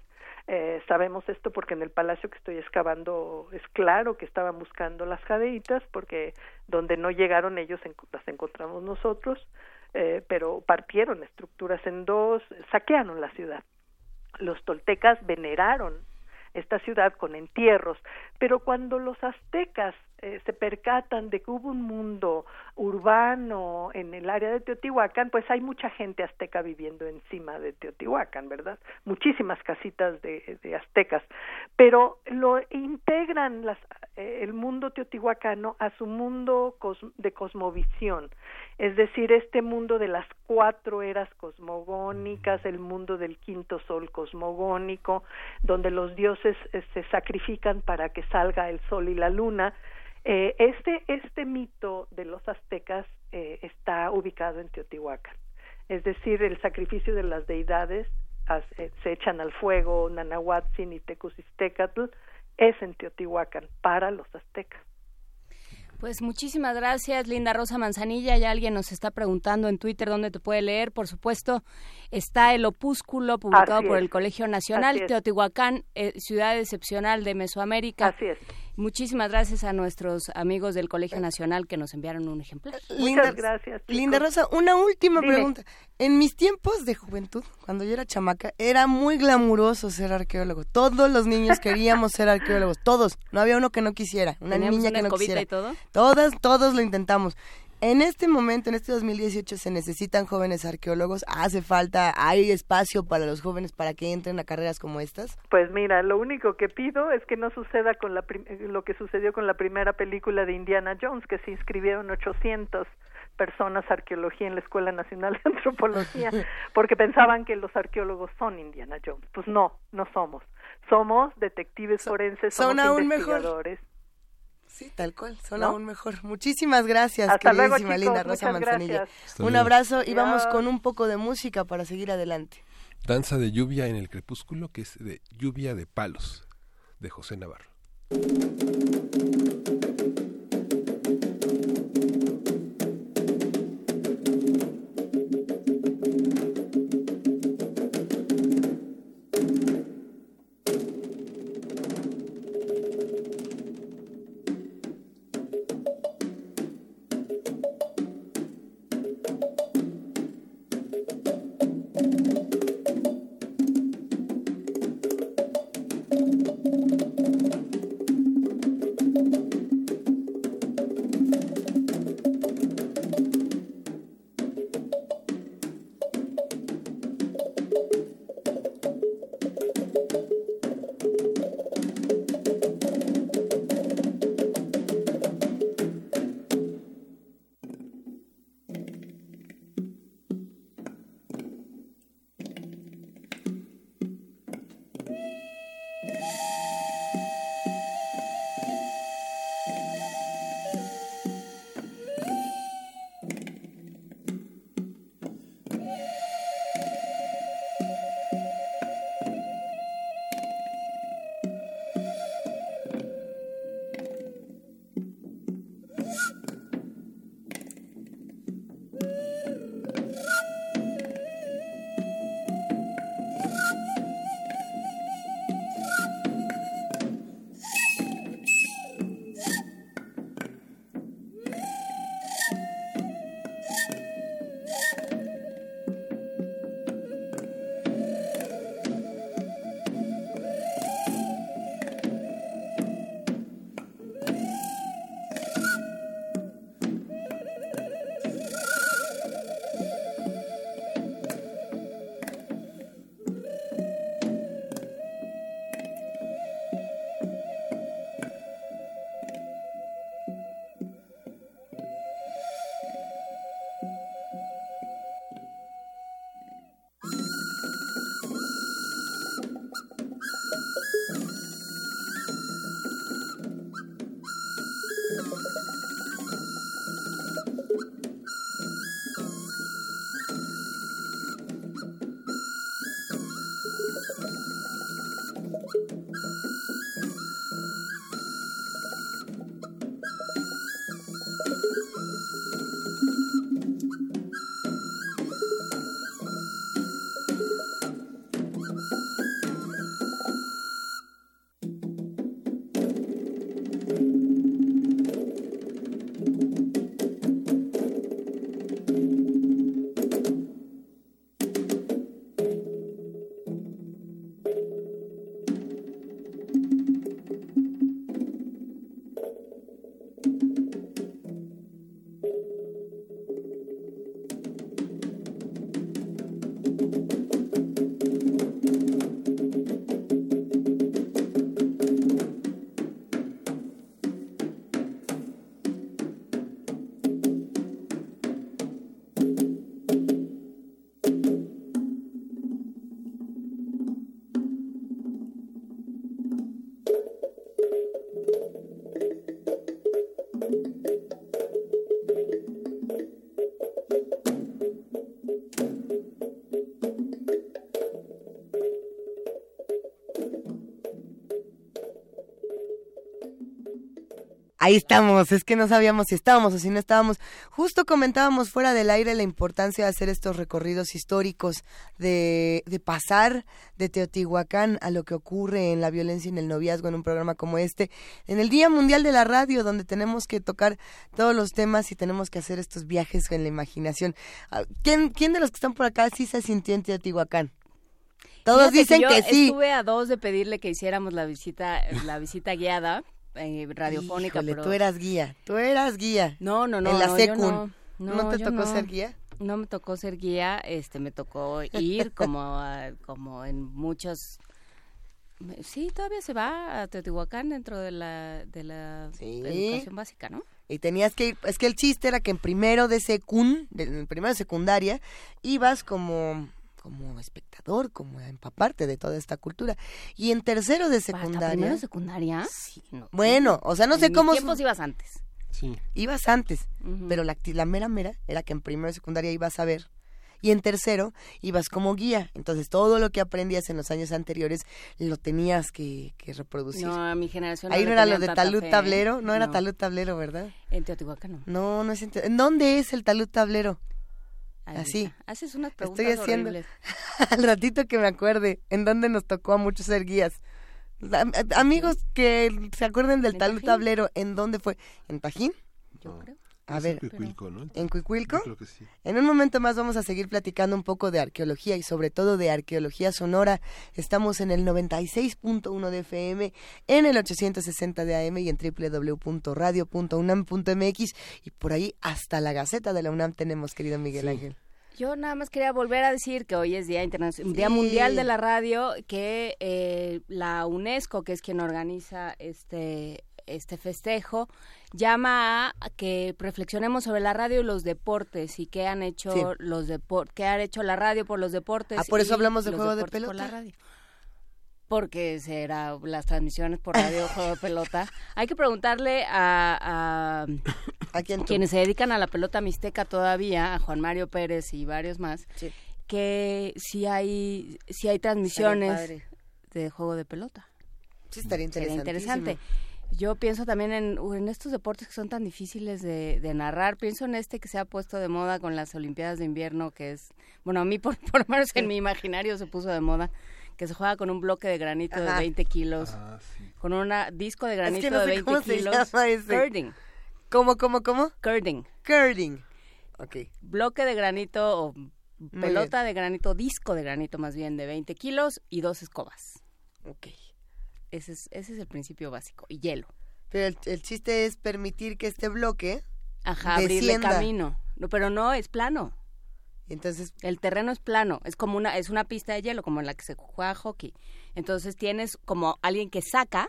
eh, sabemos esto porque en el palacio que estoy excavando es claro que estaban buscando las jadeitas porque donde no llegaron ellos las encontramos nosotros, eh, pero partieron estructuras en dos, saquearon la ciudad. Los toltecas veneraron esta ciudad con entierros, pero cuando los aztecas eh, se percatan de que hubo un mundo urbano en el área de Teotihuacán, pues hay mucha gente azteca viviendo encima de Teotihuacán, ¿verdad? Muchísimas casitas de, aztecas, pero lo integran las, eh, el mundo teotihuacano a su mundo de cosmovisión, es decir, este mundo de las cuatro eras cosmogónicas, el mundo del quinto sol cosmogónico, donde los dioses eh, se sacrifican para que salga el sol y la luna, eh, este, este mito de los aztecas eh, está ubicado en Teotihuacán. Es decir, el sacrificio de las deidades eh, se echan al fuego, Nanahuatzin y Tecusistecatl, es en Teotihuacán para los aztecas. Pues muchísimas gracias, Linda Rosa Manzanilla. Ya alguien nos está preguntando en Twitter dónde te puede leer. Por supuesto, está el opúsculo publicado por el Colegio Nacional, Teotihuacán, eh, ciudad excepcional de Mesoamérica. Así es. Muchísimas gracias a nuestros amigos del Colegio Nacional que nos enviaron un ejemplar. Muchas gracias. Linda Rosa, una última pregunta. En mis tiempos de juventud, cuando yo era chamaca, era muy glamuroso ser arqueólogo. Todos los niños queríamos ser arqueólogos, todos. No había uno que no quisiera, una niña que no quisiera. Y todo? Todas, todos lo intentamos. En este momento, en este 2018, se necesitan jóvenes arqueólogos. ¿Hace falta, hay espacio para los jóvenes para que entren a carreras como estas? Pues mira, lo único que pido es que no suceda con la lo que sucedió con la primera película de Indiana Jones, que se inscribieron 800 personas arqueología en la Escuela Nacional de Antropología, [LAUGHS] porque pensaban que los arqueólogos son Indiana Jones. Pues no, no somos. Somos detectives forenses, somos investigadores. Sí, tal cual, son aún mejor. [LAUGHS] Muchísimas gracias, Hasta queridísima Linda Rosa Manzanilla. Un abrazo y vamos con un poco de música para seguir adelante. Danza de lluvia en el crepúsculo, que es de lluvia de palos, de José Navarro. Ahí estamos, es que no sabíamos si estábamos o si no estábamos. Justo comentábamos fuera del aire la importancia de hacer estos recorridos históricos, de, de pasar de Teotihuacán a lo que ocurre en la violencia y en el noviazgo en un programa como este, en el Día Mundial de la Radio, donde tenemos que tocar todos los temas y tenemos que hacer estos viajes en la imaginación. Ah, ¿Quién, quién de los que están por acá sí se sintió en Teotihuacán? Todos dicen que, sí. Estuve a dos de pedirle que hiciéramos la visita, la visita guiada eh, radiofónica. pero... tú eras guía, tú eras guía. No, no, no. En la no, no, te tocó ser guía? No me tocó ser guía, este, me tocó ir [LAUGHS] como, como en muchos... Sí, todavía se va a Teotihuacán dentro de la, de la educación básica, ¿no? Y tenías que ir, es que el chiste era que en primero de secund, en primero de secundaria, ibas como como espectador, como a empaparte de toda esta cultura. Y en tercero de secundaria. ¿Primero de secundaria? Sí. bueno, o sea, no sé cómo. tiempos ibas antes? Sí. Ibas antes, pero la, la mera mera era que en primero de secundaria ibas a ver y en tercero ibas como guía. Entonces todo lo que aprendías en los años anteriores lo tenías que, reproducir. No, a mi generación. Ahí no, era lo de talud tablero, no, era talud tablero, ¿verdad? En Teotihuacán no. No, no es en, ¿En dónde es el talud tablero? Así. Haces unas preguntas Estoy haciendo [LAUGHS] al ratito que me acuerde en dónde nos tocó a muchos ser guías. Amigos que se acuerden del talud tablero, ¿en dónde fue? ¿En Tajín? Yo creo. A ver, en Cuicuilco, ¿no? ¿En Cuicuilco? Creo que sí. En un momento más vamos a seguir platicando un poco de arqueología y sobre todo de arqueología sonora. Estamos en el 96.1 de FM, en el 860 de AM y en www.radio.unam.mx y por ahí hasta la Gaceta de la UNAM tenemos, querido Miguel Ángel. Yo nada más quería volver a decir que hoy es Día Internacional, Día Mundial de la Radio, que eh, la UNESCO, que es quien organiza este este festejo, llama a que reflexionemos sobre la radio y los deportes y qué han hecho los deportes, qué ha hecho la radio por los deportes. Ah, por eso hablamos del juego de pelota. la radio. Porque será las transmisiones por radio, [LAUGHS] juego de pelota. Hay que preguntarle a, a, quienes se dedican a la pelota mixteca todavía, a Juan Mario Pérez y varios más, que si hay, si hay transmisiones de juego de pelota. Sí, estaría interesante. Yo pienso también en, en, estos deportes que son tan difíciles de, narrar. Pienso en este que se ha puesto de moda con las Olimpiadas de Invierno, que es, bueno, a mí por, [LAUGHS] por lo menos en mi imaginario se puso de moda, que se juega con un bloque de granito de 20 kilos, ah, con un disco de granito de 20 kilos. Curding. ¿Cómo, cómo, cómo? Curding. Curding. Ok. Bloque de granito o pelota de granito, disco de granito más bien de 20 kilos y dos escobas. Ok. Ese es, ese es el principio básico. Y hielo. Pero el, chiste es permitir que este bloque Ajá, abrirle camino. No, pero no, es plano. Entonces, el terreno es plano, es como una es una pista de hielo como en la que se juega hockey. Entonces tienes como alguien que saca,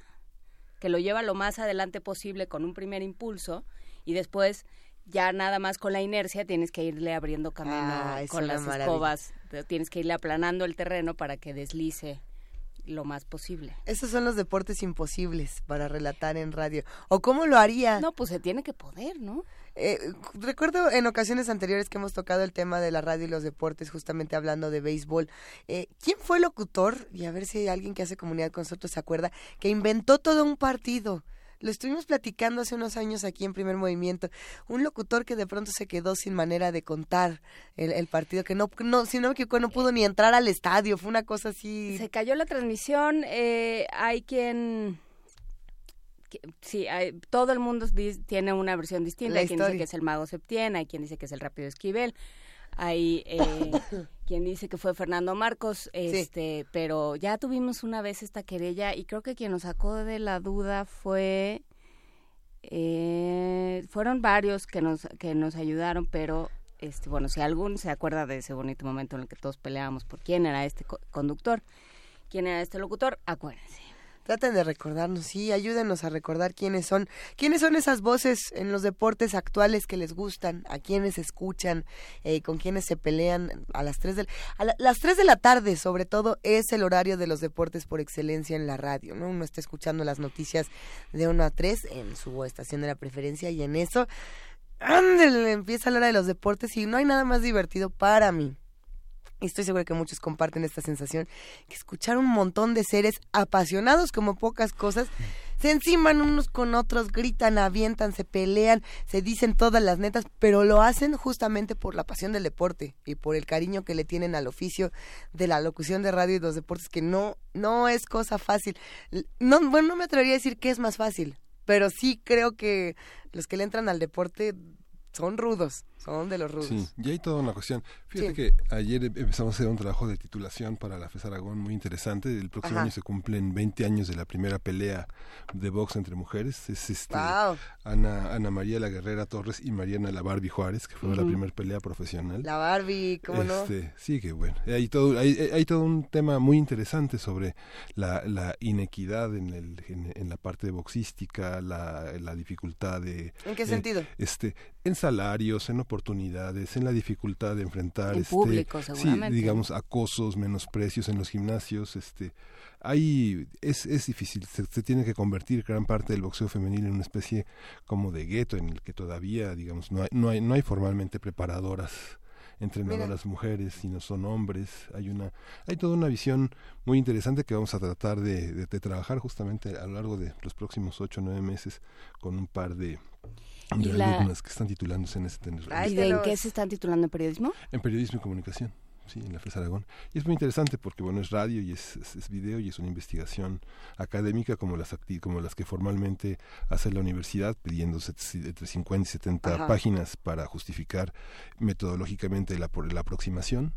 que lo lleva lo más adelante posible con un primer impulso y después ya nada más con la inercia tienes que irle abriendo camino ah, con las escobas, tienes que irle aplanando el terreno para que deslice lo más posible. Esos son los deportes imposibles para relatar en radio. ¿O cómo lo haría? No, pues se tiene que poder, ¿no? Eh, recuerdo en ocasiones anteriores que hemos tocado el tema de la radio y los deportes, justamente hablando de béisbol. Eh, ¿Quién fue el locutor? Y a ver si hay alguien que hace comunidad con nosotros se acuerda, que inventó todo un partido. Lo estuvimos platicando hace unos años aquí en Primer Movimiento. Un locutor que de pronto se quedó sin manera de contar el, partido, que no, no, si no me no pudo ni entrar al estadio. Fue una cosa así. Se cayó la transmisión. Eh, hay quien. sí, todo el mundo tiene una versión distinta. hay quien dice que es el Mago Septién, hay quien dice que es el Rápido Esquivel. Hay [COUGHS] eh, quien dice que fue Fernando Marcos, este, pero ya tuvimos una vez esta querella y creo que quien nos sacó de la duda fue eh, fueron varios que nos que nos ayudaron, pero este, bueno, si algún se acuerda de ese bonito momento en el que todos peleábamos por quién era este conductor, quién era este locutor, acuérdense. Traten de recordarnos, sí, ayúdenos a recordar quiénes son, quiénes son esas voces en los deportes actuales que les gustan, a quienes escuchan, eh, con quienes se pelean a las 3 de a las 3 de la tarde, sobre todo, es el horario de los deportes por excelencia en la radio, ¿no? Uno está escuchando las noticias de 1 a 3 en su estación de la preferencia y en eso ándale, empieza la hora de los deportes y no hay nada más divertido para mí y estoy segura que muchos comparten esta sensación, que escuchar un montón de seres apasionados como pocas cosas, se enciman unos con otros, gritan, avientan, se pelean, se dicen todas las netas, pero lo hacen justamente por la pasión del deporte y por el cariño que le tienen al oficio de la locución de radio y los deportes, que no, no es cosa fácil. No, bueno, no me atrevería a decir que es más fácil, pero sí creo que los que le entran al deporte son rudos, son de los rudos. Sí, y hay toda una cuestión. Fíjate que ayer empezamos a hacer un trabajo de titulación para la FES Aragón muy interesante. El próximo año se cumplen 20 años de la primera pelea de box entre mujeres. Es este Ana, Ana María la Guerrera Torres y Mariana la Barbie Juárez, que fue la primera pelea profesional. La Barbie, ¿cómo este, no? Sí, que bueno. Hay todo, hay, hay, todo un tema muy interesante sobre la, la inequidad en, el, en, la parte boxística, la, la dificultad de... ¿En qué sentido? Este, en salarios, en oportunidades, en la dificultad de enfrentar este, público, sí, digamos acosos, menosprecios en los gimnasios, este hay es, es difícil, se, tiene que convertir gran parte del boxeo femenil en una especie como de gueto en el que todavía digamos no hay no hay, no hay formalmente preparadoras entrenadoras mujeres, sino son hombres. Hay una, hay toda una visión muy interesante que vamos a tratar de, de, de trabajar justamente a lo largo de los próximos ocho o nueve meses con un par de, de alumnas que están titulándose en este ¿Y en qué se están titulando en periodismo? En periodismo y comunicación sí, en la FES Aragón. Y es muy interesante porque, bueno, es radio y es, es, video y es una investigación académica como las, como las que formalmente hace la universidad, pidiendo entre 50 y 70 páginas para justificar metodológicamente la, la aproximación.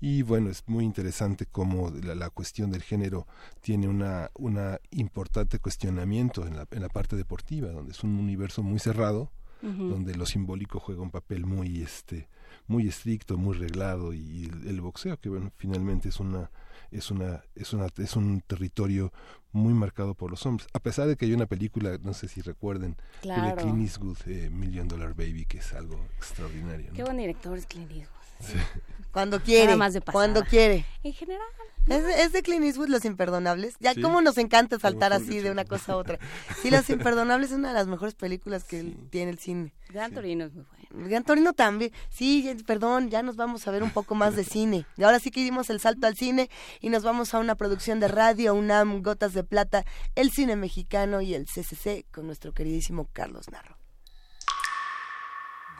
Y bueno, es muy interesante cómo la, la, cuestión del género tiene una, una importante cuestionamiento en la, en la parte deportiva, donde es un universo muy cerrado, donde lo simbólico juega un papel muy este muy estricto, muy reglado y el, boxeo que bueno, finalmente es una es una es una es un territorio muy marcado por los hombres. A pesar de que hay una película, no sé si recuerden, de Clint Eastwood, eh, Million Dollar Baby, que es algo extraordinario. Qué buen director es Clint Eastwood. [LAUGHS] Cuando quiere. cuando quiere. En general. Es, de Clint Eastwood Los Imperdonables. Ya cómo nos encanta saltar así de una cosa a otra. [LAUGHS] Sí, Los Imperdonables es una de las mejores películas que tiene el cine. Gran Torino es muy bueno. Gran Torino también. Sí, perdón, ya nos vamos a ver un poco más de [LAUGHS] cine. Y ahora sí que dimos el salto al cine y nos vamos a una producción de radio, UNAM, Gotas de Plata, el cine mexicano y el CCC con nuestro queridísimo Carlos Narro.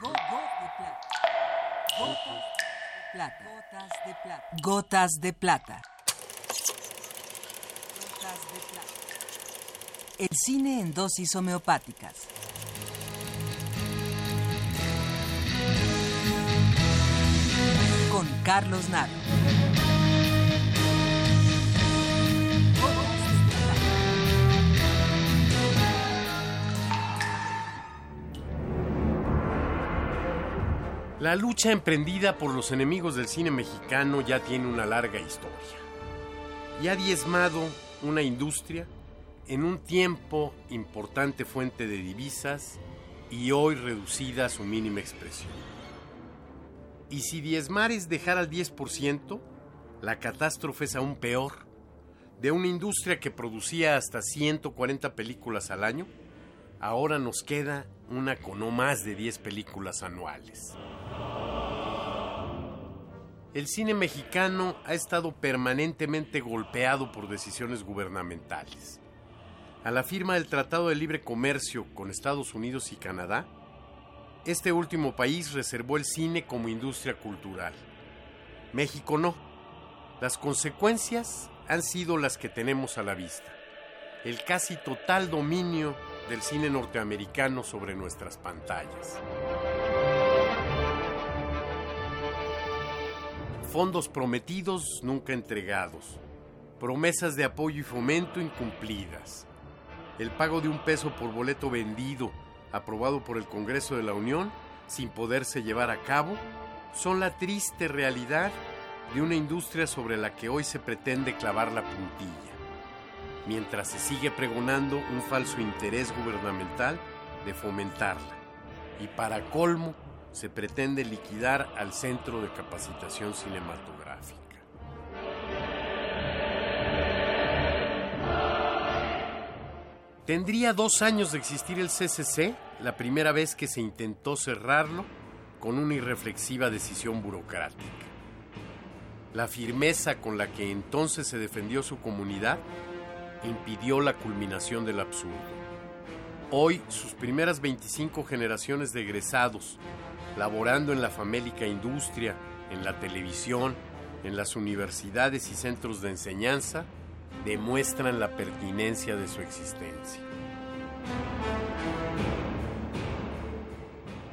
Gotas de plata. Gotas de plata. Gotas de plata. El cine en dosis homeopáticas. Carlos Naro. La lucha emprendida por los enemigos del cine mexicano ya tiene una larga historia y ha diezmado una industria en un tiempo importante fuente de divisas y hoy reducida a su mínima expresión. Y si diezmar es dejar al 10%, la catástrofe es aún peor. De una industria que producía hasta 140 películas al año, ahora nos queda una con no más de 10 películas anuales. El cine mexicano ha estado permanentemente golpeado por decisiones gubernamentales. A la firma del Tratado de Libre Comercio con Estados Unidos y Canadá, este último país reservó el cine como industria cultural. México no. Las consecuencias han sido las que tenemos a la vista. El casi total dominio del cine norteamericano sobre nuestras pantallas. Fondos prometidos nunca entregados. Promesas de apoyo y fomento incumplidas. El pago de un peso por boleto vendido, aprobado por el Congreso de la Unión, sin poderse llevar a cabo, son la triste realidad de una industria sobre la que hoy se pretende clavar la puntilla mientras se sigue pregonando un falso interés gubernamental de fomentarla. Y para colmo, se pretende liquidar al Centro de Capacitación Cinematográfica. Tendría dos años de existir el CCC, la primera vez que se intentó cerrarlo con una irreflexiva decisión burocrática. La firmeza con la que entonces se defendió su comunidad impidió la culminación del absurdo. Hoy, sus primeras 25 generaciones de egresados, laborando en la famélica industria, en la televisión, en las universidades y centros de enseñanza, demuestran la pertinencia de su existencia.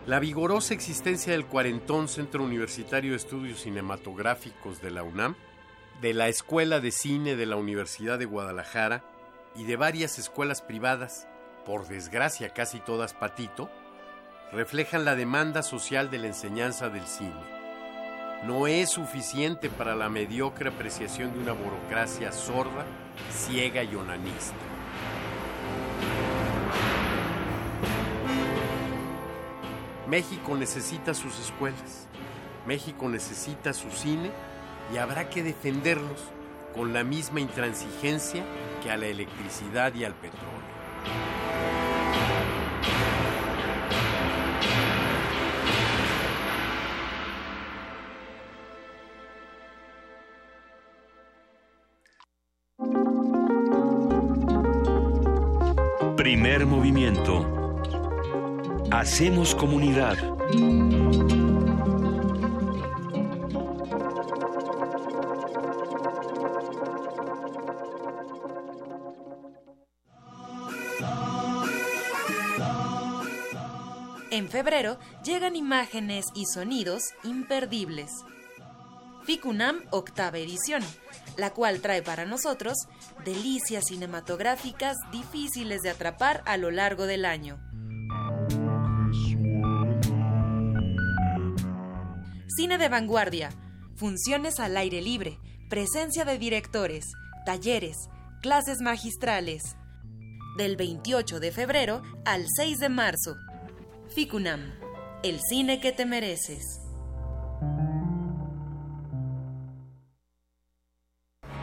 La vigorosa existencia del Cuarentón Centro Universitario de Estudios Cinematográficos de la UNAM, de la Escuela de Cine de la Universidad de Guadalajara y de varias escuelas privadas, por desgracia casi todas patito, reflejan la demanda social de la enseñanza del cine. No es suficiente para la mediocre apreciación de una burocracia sorda, ciega y onanista. México necesita sus escuelas, México necesita su cine y habrá que defenderlos con la misma intransigencia que a la electricidad y al petróleo. Movimiento Hacemos comunidad. En febrero llegan imágenes y sonidos imperdibles. Ficunam octava edición, la cual trae para nosotros delicias cinematográficas difíciles de atrapar a lo largo del año. Cine de vanguardia, funciones al aire libre, presencia de directores, talleres, clases magistrales. Del 28 de febrero al 6 de marzo. Ficunam, el cine que te mereces.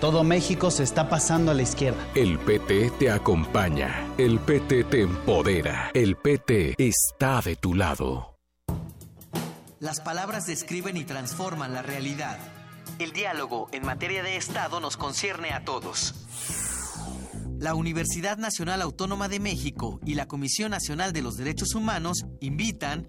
Todo México se está pasando a la izquierda. El PT te acompaña. El PT te empodera. El PT está de tu lado. Las palabras describen y transforman la realidad. El diálogo en materia de Estado nos concierne a todos. La Universidad Nacional Autónoma de México y la Comisión Nacional de los Derechos Humanos invitan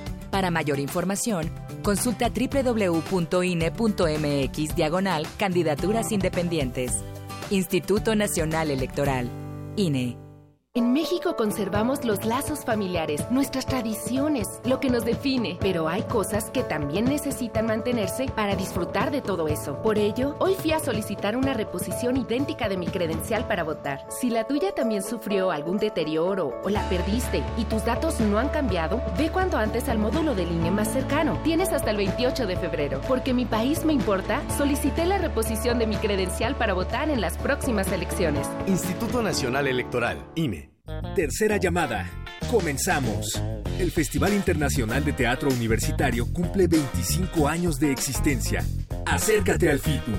Para mayor información, consulta www.ine.mx diagonal candidaturas independientes. Instituto Nacional Electoral. INE. En México conservamos los lazos familiares, nuestras tradiciones, lo que nos define, pero hay cosas que también necesitan mantenerse para disfrutar de todo eso. Por ello, hoy fui a solicitar una reposición idéntica de mi credencial para votar. Si la tuya también sufrió algún deterioro o la perdiste y tus datos no han cambiado, ve cuanto antes al módulo de línea más cercano. Tienes hasta el 28 de febrero. Porque mi país me importa, solicité la reposición de mi credencial para votar en las próximas elecciones. Instituto Nacional Electoral, INE. Tercera llamada. Comenzamos. El Festival Internacional de Teatro Universitario cumple 25 años de existencia. Acércate al FITU,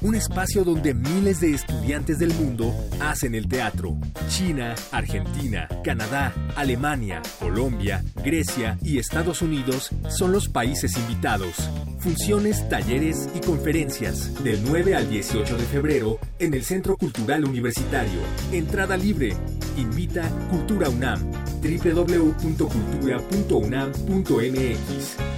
un espacio donde miles de estudiantes del mundo hacen el teatro. China, Argentina, Canadá, Alemania, Colombia, Grecia y Estados Unidos son los países invitados. Funciones, talleres y conferencias del 9 al 18 de febrero en el Centro Cultural Universitario. Entrada libre. Invita Cultura UNAM. www.cultura.unam.mx.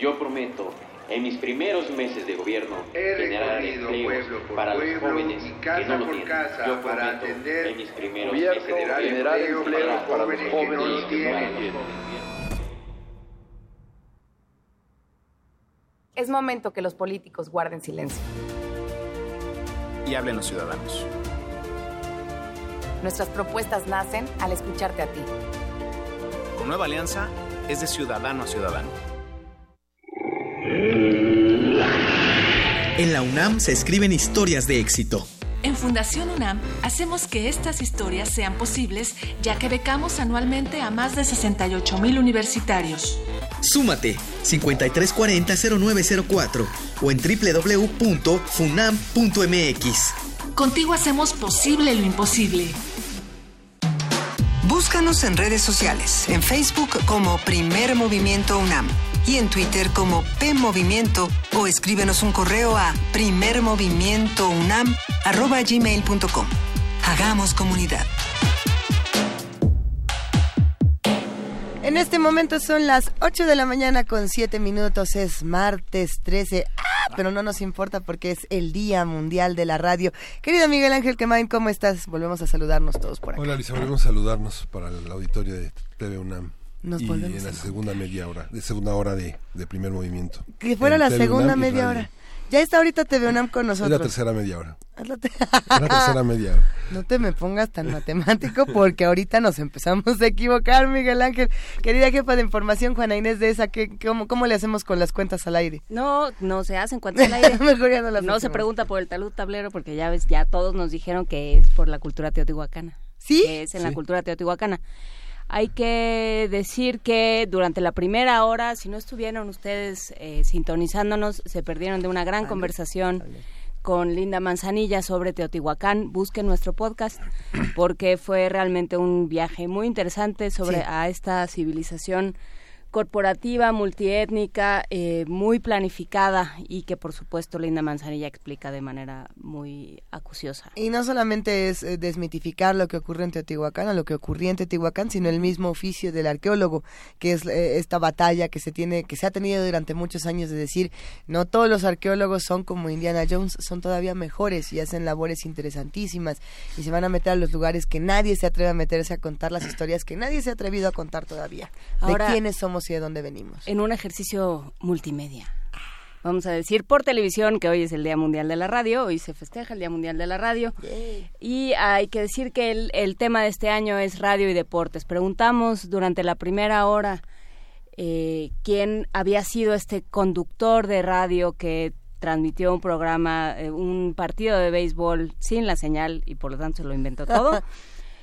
Yo prometo, en mis primeros meses de gobierno, generar empleos para los jóvenes que no lo tienen. Yo prometo, en mis primeros meses de gobierno, generar empleos para los jóvenes que no lo tienen. Es momento que los políticos guarden silencio. Y hablen los ciudadanos. Nuestras propuestas nacen al escucharte a ti. Con Nueva Alianza es de ciudadano a ciudadano. En la UNAM se escriben historias de éxito. En Fundación UNAM hacemos que estas historias sean posibles ya que becamos anualmente a más de 68 mil universitarios. Súmate 5340-0904 o en www.funam.mx. Contigo hacemos posible lo imposible. Búscanos en redes sociales, en Facebook como Primer Movimiento UNAM y en Twitter como P Movimiento o escríbenos un correo a primermovimientounam@gmail.com. Hagamos comunidad. En este momento son las 8 de la mañana con 7 minutos, es martes 13, ¡Ah! pero no nos importa porque es el Día Mundial de la Radio. Querido Miguel Ángel Quemain, ¿cómo estás? Volvemos a saludarnos todos por acá. Hola Lisa, volvemos a saludarnos para el auditorio de TV UNAM. Nos y volvemos en la a- segunda media hora, de segunda hora de, de primer movimiento. Que fuera En la TV segunda UNAM media hora. Ya está ahorita TV UNAM con Es nosotros. la tercera media hora. Es la, te- Es la tercera media hora. [LAUGHS] No te me pongas tan matemático porque ahorita nos empezamos a equivocar, Miguel Ángel. Querida jefa de información, Juana Inés de esa, ¿qué, cómo, ¿cómo le hacemos con las cuentas al aire? No, no se hacen cuentas al aire. [LAUGHS] Mejor ya no las se hacemos. pregunta por el talud tablero porque ya ves, ya todos nos dijeron que es por la cultura teotihuacana. ¿Sí? Que es en la Sí. cultura teotihuacana. Hay que decir que durante la primera hora, si no estuvieron ustedes eh, sintonizándonos, se perdieron de una gran conversación con Linda Manzanilla sobre Teotihuacán. Busquen nuestro podcast porque fue realmente un viaje muy interesante sobre Sí. a esta civilización corporativa, multiétnica, eh, muy planificada y que por supuesto Linda Manzanilla explica de manera muy acuciosa. Y no solamente es eh, desmitificar lo que ocurre en Teotihuacán o lo que ocurría en Teotihuacán, sino el mismo oficio del arqueólogo, que es eh, esta batalla que se tiene, que se ha tenido durante muchos años de decir, no todos los arqueólogos son como Indiana Jones, son todavía mejores y hacen labores interesantísimas y se van a meter a los lugares que nadie se atreve a meterse a contar las historias que nadie se ha atrevido a contar todavía. Ahora- de quiénes somos y de dónde venimos. En un ejercicio multimedia. Vamos a decir por televisión que hoy es el Día Mundial de la Radio, hoy se festeja el Día Mundial de la Radio. Y hay que decir que el, el tema de este año es radio y deportes. Preguntamos durante la primera hora eh, quién había sido este conductor de radio que transmitió un programa, eh, un partido de béisbol sin la señal y por lo tanto se lo inventó todo. [LAUGHS]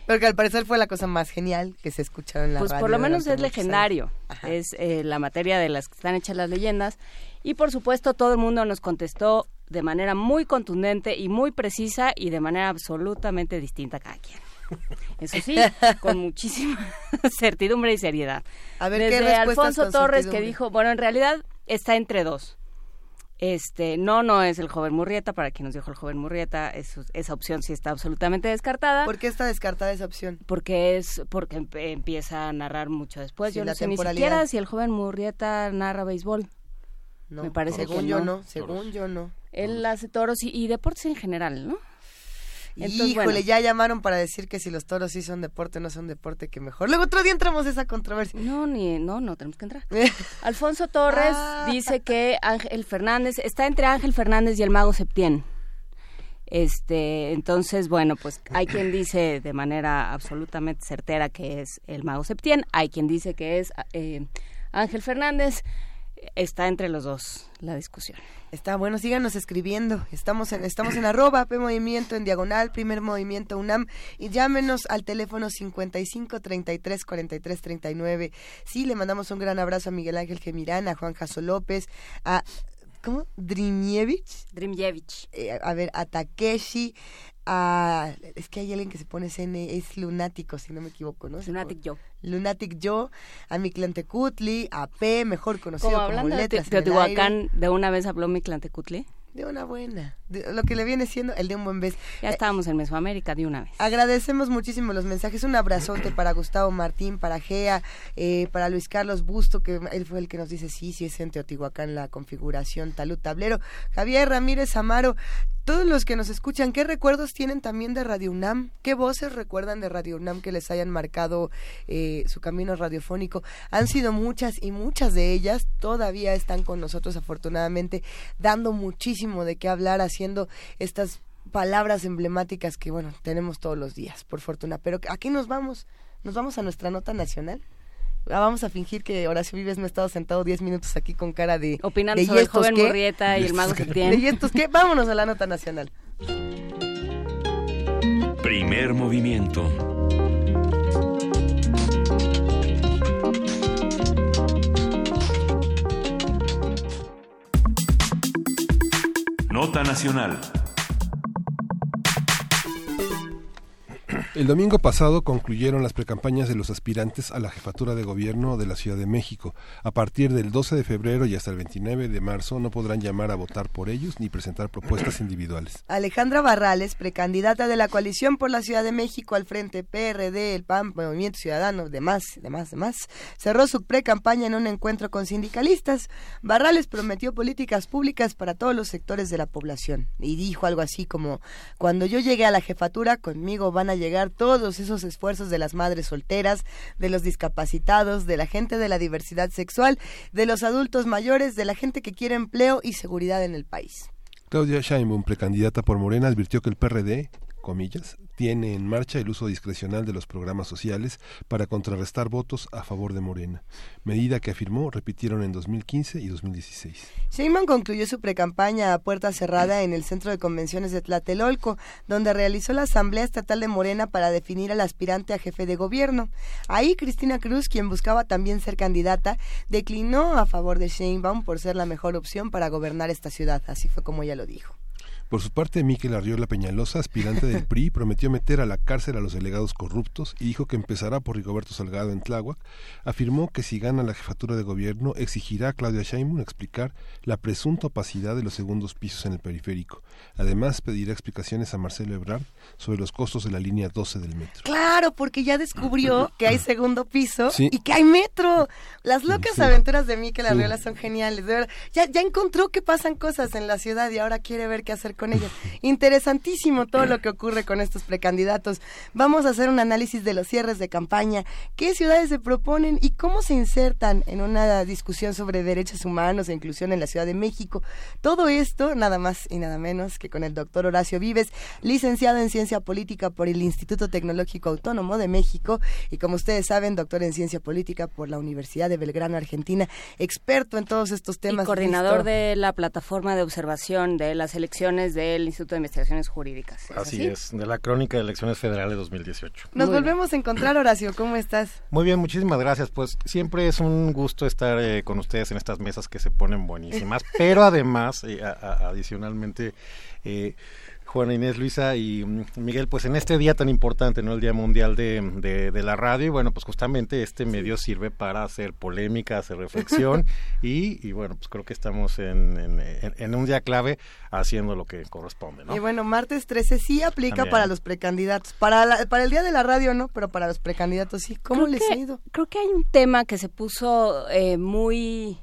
Porque al parecer fue la cosa más genial que se escuchaba en la Pues radio. por lo menos es legendario, años. es eh, la materia de las que están hechas las leyendas y por supuesto todo el mundo nos contestó de manera muy contundente y muy precisa y de manera absolutamente distinta a cada quien. [LAUGHS] Eso sí, con muchísima [LAUGHS] certidumbre y seriedad. A ver, Desde ¿qué Alfonso Torres que dijo, bueno, en realidad está entre dos. Este, no, no es el joven Murrieta, para quien nos dijo el joven Murrieta, esa opción sí está absolutamente descartada. ¿Por qué está descartada esa opción? Porque es, porque empe- empieza a narrar mucho después. Sí, Yo no sé ni siquiera si el joven Murrieta narra béisbol. No, Me parece según que yo no. no, según yo no. Él hace toros y, y deportes en general, ¿no? Entonces, Híjole, bueno. ya llamaron para decir que si los toros sí son deporte, no son deporte, que mejor. Luego otro día entramos a esa controversia. No, ni, no, no tenemos que entrar. [LAUGHS] Alfonso Torres Ah. dice que Ángel Fernández está entre Ángel Fernández y el mago Septién. Este, entonces, bueno, pues hay quien dice de manera absolutamente certera que es el mago Septién, hay quien dice que es eh, Ángel Fernández. Está entre los dos la discusión. Está bueno, síganos escribiendo. Estamos en, estamos en arroba P Movimiento en diagonal, primer movimiento UNAM y llámenos al teléfono 55 33 43 39. Sí, le mandamos un gran abrazo a Miguel Ángel Gemirán, a Juan Jaso López, a ¿cómo? Drimyevich. Drimyevich. Eh, a ver, a Takeshi, a es que hay alguien que se pone CN, es lunático, si no me equivoco, ¿no? Lunatic Joe. Lunatic Joe, a Mictlantecutli, a P, mejor conocido Como como, hablando de Letras Aire. Teotihuacán, de una vez habló Mictlantecutli. De una buena. De lo que le viene siendo el de un buen vez. Ya estábamos en Mesoamérica de una vez. Agradecemos muchísimo los mensajes. Un abrazote para Gustavo Martín, para Gea, eh, para Luis Carlos Busto, que él fue el que nos dice sí, sí es en Teotihuacán la configuración talud tablero. Javier Ramírez Amaro, todos los que nos escuchan, ¿qué recuerdos tienen también de Radio UNAM? ¿Qué voces recuerdan de Radio UNAM que les hayan marcado eh, su camino radiofónico? Han sido muchas y muchas de ellas todavía están con nosotros afortunadamente, dando muchísimo de qué hablar, haciendo estas palabras emblemáticas que, bueno, tenemos todos los días, por fortuna. Pero aquí nos vamos, nos vamos a nuestra nota nacional. Ah, Vamos a fingir que Horacio Vives no ha estado sentado 10 minutos aquí con cara de... Opinando de, sobre el joven qué?". Murrieta y el mago Septién. ¿De y estos qué? Vámonos a la nota nacional. Primer movimiento. Nota nacional. El domingo pasado concluyeron las precampañas de los aspirantes a la jefatura de gobierno de la Ciudad de México. A partir del 12 de febrero y hasta el 29 de marzo no podrán llamar a votar por ellos ni presentar propuestas [CLEARS THROAT] individuales. Alejandra Barrales, precandidata de la coalición por la Ciudad de México al frente PRD, el PAN, Movimiento Ciudadano, demás, demás, demás, cerró su precampaña en un encuentro con sindicalistas. Barrales prometió políticas públicas para todos los sectores de la población y dijo algo así como, cuando yo llegue a la jefatura, conmigo van a llegar todos esos esfuerzos de las madres solteras, de los discapacitados, de la gente de la diversidad sexual, de los adultos mayores, de la gente que quiere empleo y seguridad en el país. Claudia Sheinbaum, precandidata por Morena, advirtió que el PRD, tiene en marcha el uso discrecional de los programas sociales para contrarrestar votos a favor de Morena, medida que afirmó repitieron en 2015 y 2016. Sheinbaum concluyó su precampaña a puerta cerrada en el Centro de Convenciones de Tlatelolco, donde realizó la Asamblea Estatal de Morena para definir al aspirante a jefe de gobierno. Ahí Cristina Cruz, quien buscaba también ser candidata, declinó a favor de Sheinbaum por ser la mejor opción para gobernar esta ciudad. Así fue como ella lo dijo. Por su parte, Miquel Arriola Peñalosa, aspirante del [LAUGHS] PRI, prometió meter a la cárcel a los delegados corruptos y dijo que empezará por Rigoberto Salgado en Tláhuac. Afirmó que si gana la jefatura de gobierno, exigirá a Claudia Sheinbaum explicar la presunta opacidad de los segundos pisos en el periférico. Además, pedirá explicaciones a Marcelo Ebrard sobre los costos de la línea 12 del metro. Claro, porque ya descubrió [LAUGHS] que hay segundo piso Sí. y que hay metro. Las locas Sí. aventuras de Miquel Sí. Arriola son geniales. De verdad, ya, ya encontró que pasan cosas en la ciudad y ahora quiere ver qué hacer con ellas. Interesantísimo todo lo que ocurre con estos precandidatos. Vamos a hacer un análisis de los cierres de campaña, qué ciudades se proponen y cómo se insertan en una discusión sobre derechos humanos e inclusión en la Ciudad de México. Todo esto, nada más y nada menos que con el doctor Horacio Vives, licenciado en Ciencia Política por el Instituto Tecnológico Autónomo de México y como ustedes saben, doctor en Ciencia Política por la Universidad de Belgrano, Argentina, experto en todos estos temas. Y coordinador de la plataforma de observación de las elecciones del Instituto de Investigaciones Jurídicas. ¿Es Así es, de la crónica de elecciones federales 2018. Nos Muy bien. volvemos a encontrar, Horacio, ¿cómo estás? Muy bien, muchísimas gracias. Pues siempre es un gusto estar eh, con ustedes en estas mesas que se ponen buenísimas, [LAUGHS] pero además, eh, a- a- adicionalmente, eh, Juana Inés, Luisa y mm, Miguel, pues en este día tan importante, ¿no? El Día Mundial de, de, la Radio, y bueno, pues justamente este medio sirve para hacer polémica, hacer reflexión, [LAUGHS] y, y, bueno, pues creo que estamos en, en, un día clave haciendo lo que corresponde, ¿no? Y bueno, martes 13 sí aplica para los precandidatos, para, para el Día de la Radio no, pero para los precandidatos sí. ¿Cómo les ha ido? Creo que hay un tema que se puso eh, muy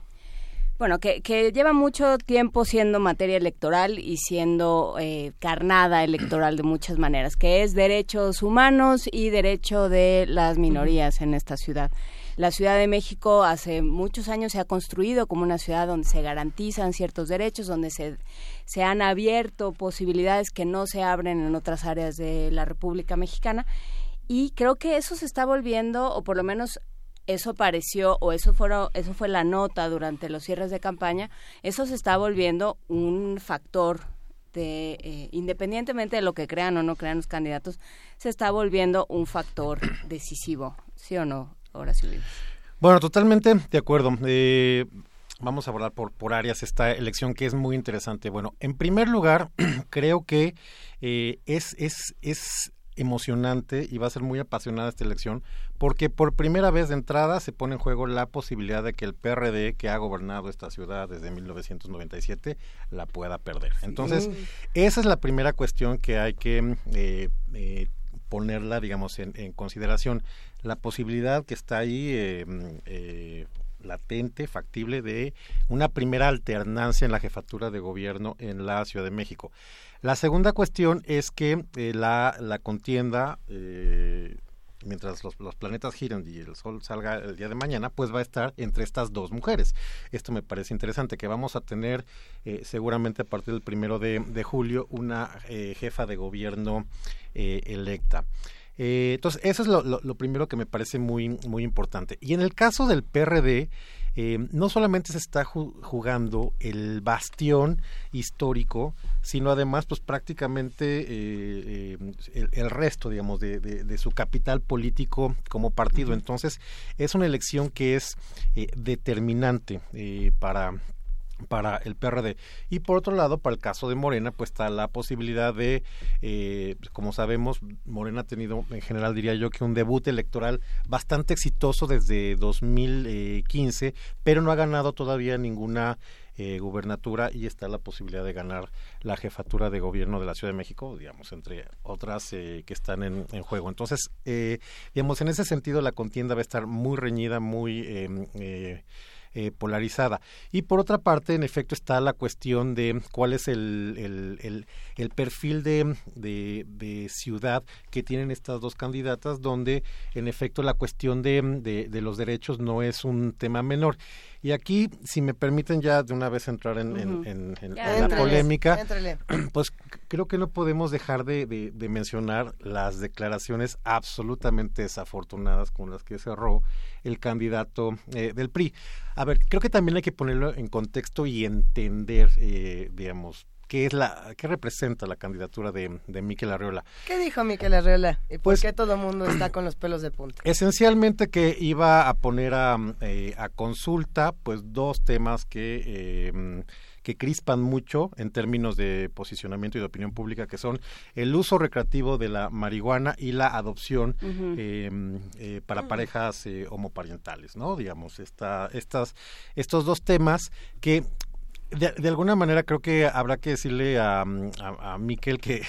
bueno, que, que, lleva mucho tiempo siendo materia electoral y siendo eh, carnada electoral de muchas maneras, que es derechos humanos y derecho de las minorías en esta ciudad. La Ciudad de México hace muchos años se ha construido como una ciudad donde se garantizan ciertos derechos, donde se, se han abierto posibilidades que no se abren en otras áreas de la República Mexicana. Y creo que eso se está volviendo, o por lo menos eso pareció o eso fueron eso fue la nota durante los cierres de campaña eso se está volviendo un factor de eh, independientemente de lo que crean o no crean los candidatos se está volviendo un factor [CLEARS THROAT] decisivo sí o no Horacio bueno totalmente de acuerdo eh, vamos a abordar por, por áreas esta elección que es muy interesante. Bueno, en primer lugar, [CLEARS THROAT] creo que eh, es, es, es emocionante y va a ser muy apasionada esta elección porque por primera vez de entrada se pone en juego la posibilidad de que el PRD que ha gobernado esta ciudad desde 1997 la pueda perder. Entonces, esa es la primera cuestión que hay que eh, eh, ponerla, digamos, en, consideración. La posibilidad que está ahí eh, latente, factible, de una primera alternancia en la jefatura de gobierno en la Ciudad de México. La segunda cuestión es que eh, la, contienda, eh, mientras los, planetas giran y el sol salga el día de mañana, pues va a estar entre estas dos mujeres. Esto me parece interesante, que vamos a tener eh, seguramente a partir del primero de, julio una jefa de gobierno electa. entonces, eso es lo, lo, primero que me parece muy, muy importante. Y en el caso del PRD, eh, no solamente se está jugando el bastión histórico, sino además, pues prácticamente eh, eh, el, resto, digamos, de, su capital político como partido. Entonces, es una elección que es determinante para, para el PRD. Y por otro lado, para el caso de Morena, pues está la posibilidad de, eh, como sabemos, Morena ha tenido, en general diría yo, que un debut electoral bastante exitoso desde 2015, pero no ha ganado todavía ninguna eh, gubernatura y está la posibilidad de ganar la jefatura de gobierno de la Ciudad de México, digamos, entre otras eh, que están en, en juego. Entonces, digamos, en ese sentido la contienda va a estar muy reñida, muy em, eh, polarizada. Y por otra parte, en efecto, está la cuestión de cuál es el, el, el, perfil de, de, ciudad que tienen estas dos candidatas, donde en efecto la cuestión de, de, los derechos no es un tema menor. Y aquí, si me permiten ya de una vez entrar en, en, la polémica, [CLEARS THROAT] pues creo que no podemos dejar de, de, mencionar las declaraciones absolutamente desafortunadas con las que cerró el candidato eh, del PRI. A ver, creo que también hay que ponerlo en contexto y entender, eh, digamos, qué es la qué representa la candidatura de, de Miquel Arriola. ¿Qué dijo Miquel Arriola? ¿Y por pues, qué todo el mundo está con los pelos de punta? Esencialmente que iba a poner a, eh, a consulta pues dos temas que eh, que crispan mucho en términos de posicionamiento y de opinión pública, que son el uso recreativo de la marihuana y la adopción em, eh, para parejas eh, homoparentales, ¿no? Digamos, esta, estas, estos dos temas que de, alguna manera creo que habrá que decirle a, a, a Miquel que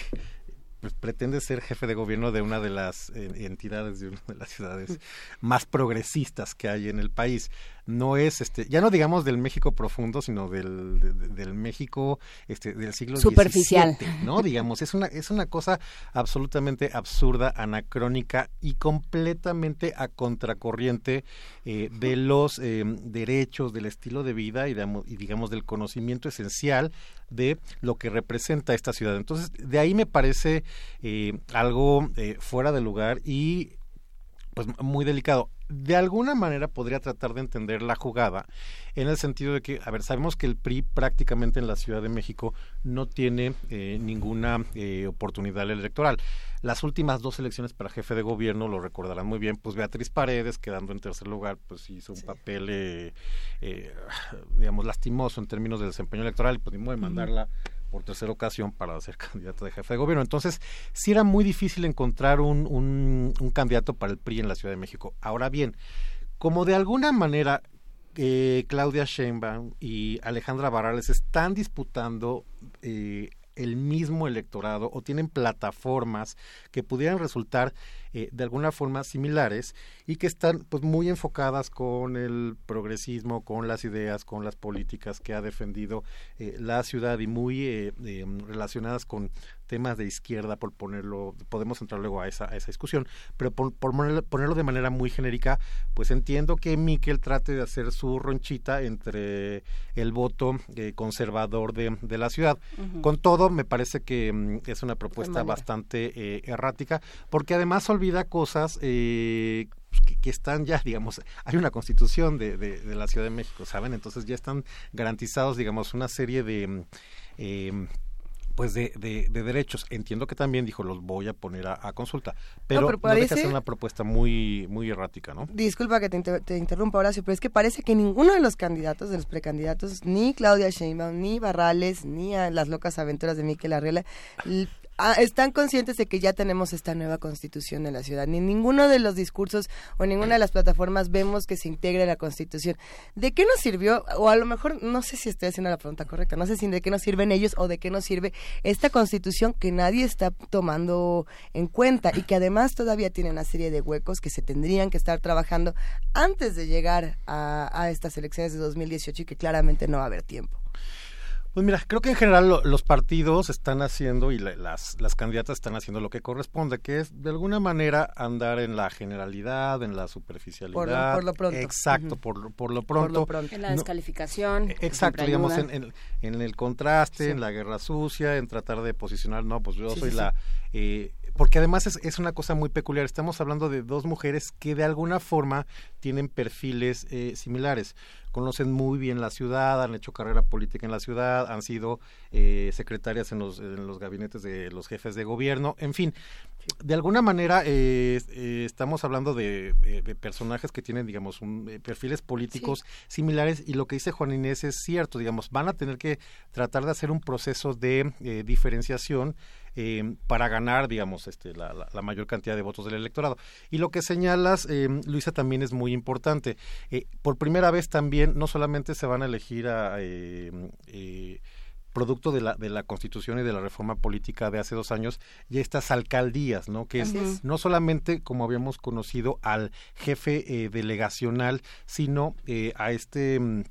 pues, pretende ser jefe de gobierno de una de las eh, entidades de una de las ciudades [LAUGHS] más progresistas que hay en el país. No es este ya no digamos del México profundo sino del, del México este del siglo superficial. no [LAUGHS] digamos es una es una cosa absolutamente absurda anacrónica y completamente a contracorriente eh, de [LAUGHS] los eh, derechos del estilo de vida y, y digamos del conocimiento esencial de lo que representa esta ciudad. Entonces de ahí me parece eh, algo fuera de lugar y pues muy delicado de alguna manera podría tratar de entender la jugada en el sentido de que, a ver, sabemos que el PRI prácticamente en la Ciudad de México no tiene eh, ninguna eh, oportunidad electoral. Las últimas dos elecciones para jefe de gobierno, lo recordarán muy bien, pues Beatriz Paredes, quedando en tercer lugar, pues hizo un papel, eh, digamos, lastimoso en términos de desempeño electoral y pues ni modo de mandarla por tercera ocasión para ser [LAUGHS] candidato de jefe de gobierno. Entonces, sí era muy difícil encontrar un, un, un candidato para el PRI en la Ciudad de México. Ahora bien, como de alguna manera eh, Claudia Sheinbaum y Alejandra Barrales están disputando eh, el mismo electorado o tienen plataformas que pudieran resultar eh, de alguna forma similares y que están pues muy enfocadas con el progresismo, con las ideas, con las políticas que ha defendido eh, la ciudad y muy eh, relacionadas con temas de izquierda, por ponerlo, podemos entrar luego a esa, a esa discusión, pero por, ponerlo, de manera muy genérica, pues entiendo que Miquel trate de hacer su ronchita entre el voto conservador de, de, la ciudad. Con todo, me parece que mm, es una propuesta bastante errática, porque además olvidamos cosas eh, que, están ya, digamos, hay una constitución de, de, la Ciudad de México, ¿saben? Entonces ya están garantizados, digamos, una serie de... Eh, pues de, de, derechos. Entiendo que también dijo, los voy a poner a, consulta, pero no, deja ser una propuesta muy muy errática, ¿no? Disculpa que te, te, interrumpa, Horacio, pero es que parece que ninguno de los candidatos, de los precandidatos, ni Claudia Sheinbaum, ni Barrales, ni a las locas aventuras de Miquel Arriola, Ah, están conscientes de que ya tenemos esta nueva constitución en la ciudad. Ni ninguno de los discursos o ninguna de las plataformas vemos que se integre la constitución. ¿De qué nos sirvió? O a lo mejor, no sé si estoy haciendo la pregunta correcta, no sé si de qué nos sirven ellos o de qué nos sirve esta constitución que nadie está tomando en cuenta y que además todavía tiene una serie de huecos que se tendrían que estar trabajando antes de llegar a, a estas elecciones de 2018 y que claramente no va a haber tiempo. Pues mira, creo que en general los partidos están haciendo y las, las candidatas están haciendo lo que corresponde, que es de alguna manera andar en la generalidad, en la superficialidad. Por, lo pronto. Exacto, por, por, lo pronto. En la descalificación. E, exacto, digamos, en, en, el contraste, en la guerra sucia, en tratar de posicionar, no, pues yo soy la... Eh, porque además es, es, una cosa muy peculiar. Estamos hablando de dos mujeres que de alguna forma tienen perfiles eh, similares conocen muy bien la ciudad, han hecho carrera política en la ciudad, han sido eh, secretarias en los, en los gabinetes de los jefes de gobierno, en fin, de alguna manera eh, eh, estamos hablando de, personajes que tienen, digamos, un, perfiles políticos similares y lo que dice Juan Inés es cierto, digamos, van a tener que tratar de hacer un proceso de diferenciación eh, para ganar, digamos, este, la, la, mayor cantidad de votos del electorado. Y lo que señalas, eh, Luisa, también es muy importante. Eh, por primera vez también no solamente se van a elegir a producto de la, de la constitución y de la reforma política de hace dos años, ya estas alcaldías, ¿no? Que es, no solamente, como habíamos conocido, al jefe delegacional, sino a este mm,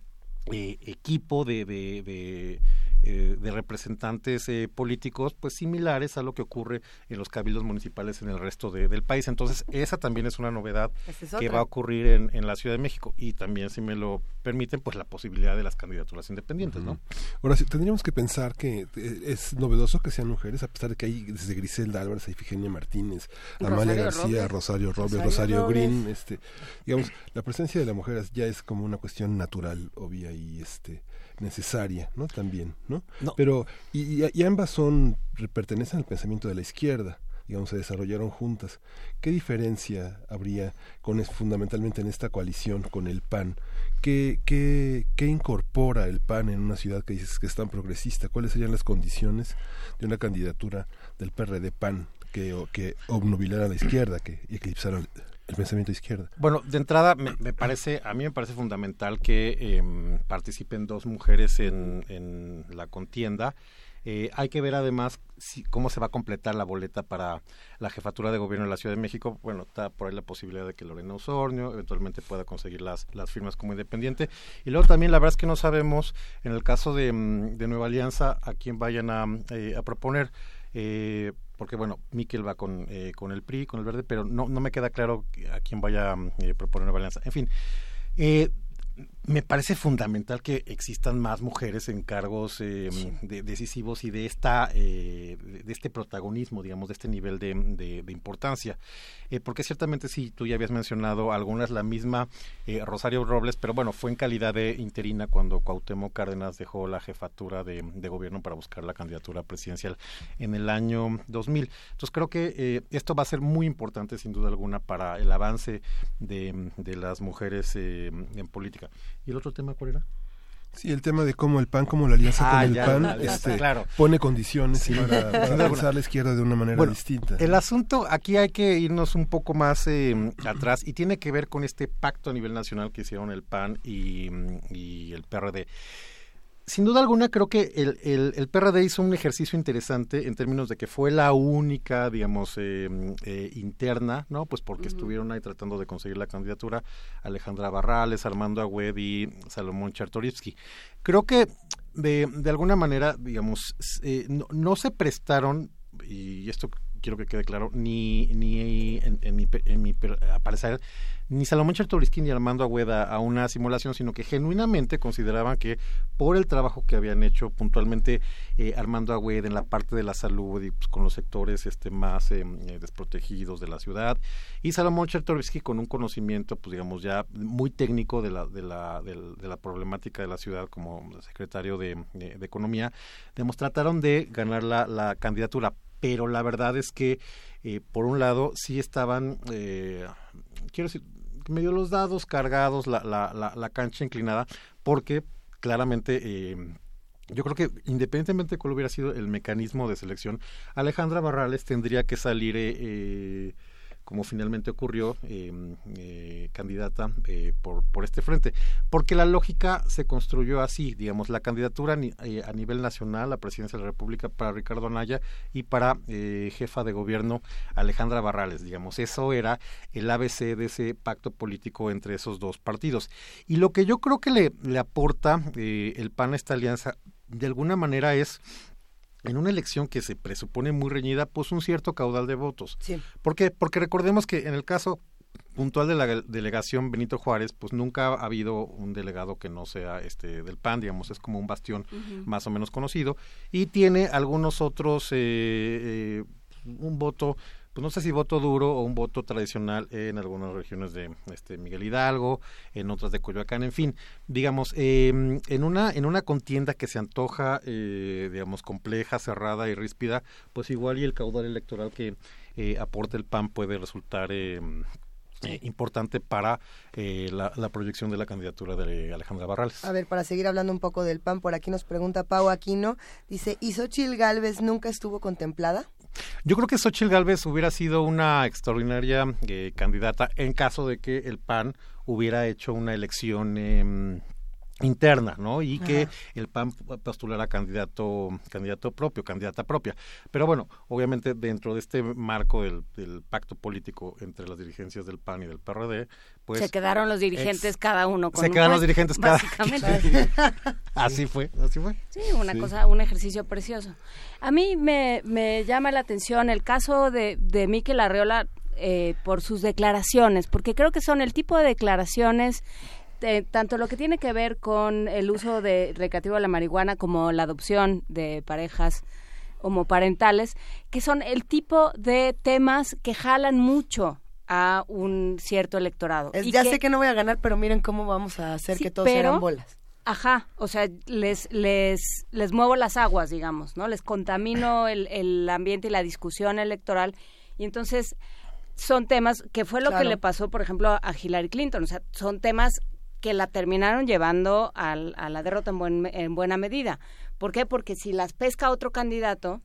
equipo de, de eh, de representantes eh, políticos pues similares a lo que ocurre en los cabildos municipales en el resto del país. Entonces, esa también es una novedad que va a ocurrir en, en, la Ciudad de México. Y también, si me lo permiten, pues la posibilidad de las candidaturas independientes, ¿no? Ahora, sí, tendríamos que pensar que eh, es novedoso que sean mujeres, a pesar de que hay desde Griselda Álvarez, Ifigenia Martínez, Amalia García, Rosario Robles, Rosario, Green, este, digamos, la presencia de la mujer ya es como una cuestión natural, obvia y este necesaria, ¿no? También, ¿no? Pero, y, y, ambas son, pertenecen al pensamiento de la izquierda, digamos, se desarrollaron juntas. ¿Qué diferencia habría con fundamentalmente en esta coalición con el PAN? ¿Qué, qué, qué incorpora el PAN en una ciudad que dices que es tan progresista? ¿Cuáles serían las condiciones de una candidatura del PRD PAN que, que obnubilara a la izquierda, que eclipsara el pensamiento izquierda. Bueno, de entrada me, parece, a mí me parece fundamental que em, participen dos mujeres en, en la contienda. Eh, hay que ver además cómo se va a completar la boleta para la jefatura de gobierno de la Ciudad de México. Bueno, está por ahí la posibilidad de que Lorena Osornio eventualmente pueda conseguir las, las firmas como independiente. Y luego también la verdad es que no sabemos, en el caso de, mm, de Nueva Alianza, a quién vayan a, eh, a proponer. Eh, porque bueno, Miquel va con, eh, con el PRI, con el Verde, pero no, no me queda claro a quién vaya a eh, proponer una alianza. En fin, eh, me parece fundamental que existan más mujeres en cargos eh, decisivos y de esta eh, de este protagonismo digamos de este nivel de, de, importancia. Eh, porque ciertamente sí tú ya habías mencionado algunas la misma Rosario Robles pero bueno fue en calidad de interina cuando Cuauhtémoc Cárdenas dejó la jefatura de, gobierno para buscar la candidatura presidencial en el año 2000 entonces creo que esto va a ser muy importante sin duda alguna para el avance de, de las mujeres en política ¿Y el otro tema cuál era? Sí, el tema de cómo el PAN, como la alianza Ah, con el ya, PAN, ya, ya, este, claro. pone condiciones Sí. para, [LAUGHS] para avanzar alguna. la izquierda de una manera Bueno, distinta. El asunto, aquí hay que irnos un poco más eh, atrás y tiene que ver con este pacto a nivel nacional que hicieron el PAN y, mm, y el PRD. Sin duda alguna, creo que el, el, el PRD hizo un ejercicio interesante en términos de que fue la única, digamos, eh, eh, interna, ¿no? Pues porque estuvieron ahí tratando de conseguir la candidatura Alejandra Barrales, Armando Agüed y Salomón Chartorivsky. Creo que de, de alguna manera, digamos, eh, no, no se prestaron, y esto quiero que quede claro, ni, ni en, en mi, en mi per- parecer, ni Salomón Chertorisky ni Armando Agüeda a una simulación, sino que genuinamente consideraban que por el trabajo que habían hecho puntualmente eh, Armando Agüeda en la parte de la salud y pues, con los sectores este más eh, eh, desprotegidos de la ciudad y Salomón Chertorisky con un conocimiento pues digamos ya muy técnico de la de la del- de la problemática de la ciudad como secretario de, de- de economía digamos, trataron de ganar la, la candidatura pero la verdad es que eh, por un lado sí estaban eh, quiero decir medio los dados cargados la, la, la, la cancha inclinada porque claramente eh, yo creo que independientemente de cuál hubiera sido el mecanismo de selección, Alejandra Barrales tendría que salir, eh, eh, como finalmente ocurrió, eh, eh, candidata eh, por, por este frente. Porque la lógica se construyó así, digamos, la candidatura eh, a nivel nacional, la presidencia de la República para Ricardo Anaya y para jefa de gobierno Alejandra Barrales, digamos. Eso era el ABC de ese pacto político entre esos dos partidos. Y lo que yo creo que le, le aporta el PAN a esta alianza, de alguna manera es en una elección que se presupone muy reñida, pues un cierto caudal de votos. Sí. ¿Por qué? Porque recordemos que en el caso puntual de la delegación Benito Juárez, pues nunca ha habido un delegado que no sea este del PAN, digamos, es como un bastión más o menos conocido y tiene algunos otros eh, eh, un voto pues no sé si voto duro o un voto tradicional en algunas regiones de este Miguel Hidalgo, en otras de Coyoacán, en fin, digamos, eh, en una en una contienda que se antoja, eh, digamos, compleja, cerrada y ríspida, pues igual y el caudal electoral que eh, aporta el PAN puede resultar eh, eh, importante para eh, la, la proyección de la candidatura de Alejandra Barrales. A ver, para seguir hablando un poco del PAN, por aquí nos pregunta Pau Aquino, dice, ¿y Xochil Gálvez nunca estuvo contemplada? Yo creo que Xochitl Galvez hubiera sido una extraordinaria eh, candidata en caso de que el PAN hubiera hecho una elección em, interna, ¿no? Y que Ajá. el PAN postulara candidato candidato propio, candidata propia. Pero bueno, obviamente dentro de este marco del, del pacto político entre las dirigencias del PAN y del PRD, pues se quedaron los dirigentes ex- cada uno con se quedaron los dirigentes cada básicamente. [LAUGHS] así fue, así fue. Sí, una Sí. cosa, un ejercicio precioso. A mí me, me llama la atención el caso de, de Miquel Arreola eh, por sus declaraciones, porque creo que son el tipo de declaraciones, de- tanto lo que tiene que ver con el uso de recreativo de la marihuana como la adopción de parejas homoparentales, que son el tipo de temas que jalan mucho a un cierto electorado. Es, Y ya que- sé que no voy a ganar, pero miren cómo vamos a hacer Sí, que todos pero- sean bolas. Ajá, o sea, les, les, les muevo las aguas, digamos, ¿no? Les contamino el, el ambiente y la discusión electoral. Y entonces son temas que fue lo que le pasó, por ejemplo, a Hillary Clinton. O sea, son temas que la terminaron llevando al- a la derrota en, buen- en buena medida. ¿Por qué? Porque si las pesca otro candidato,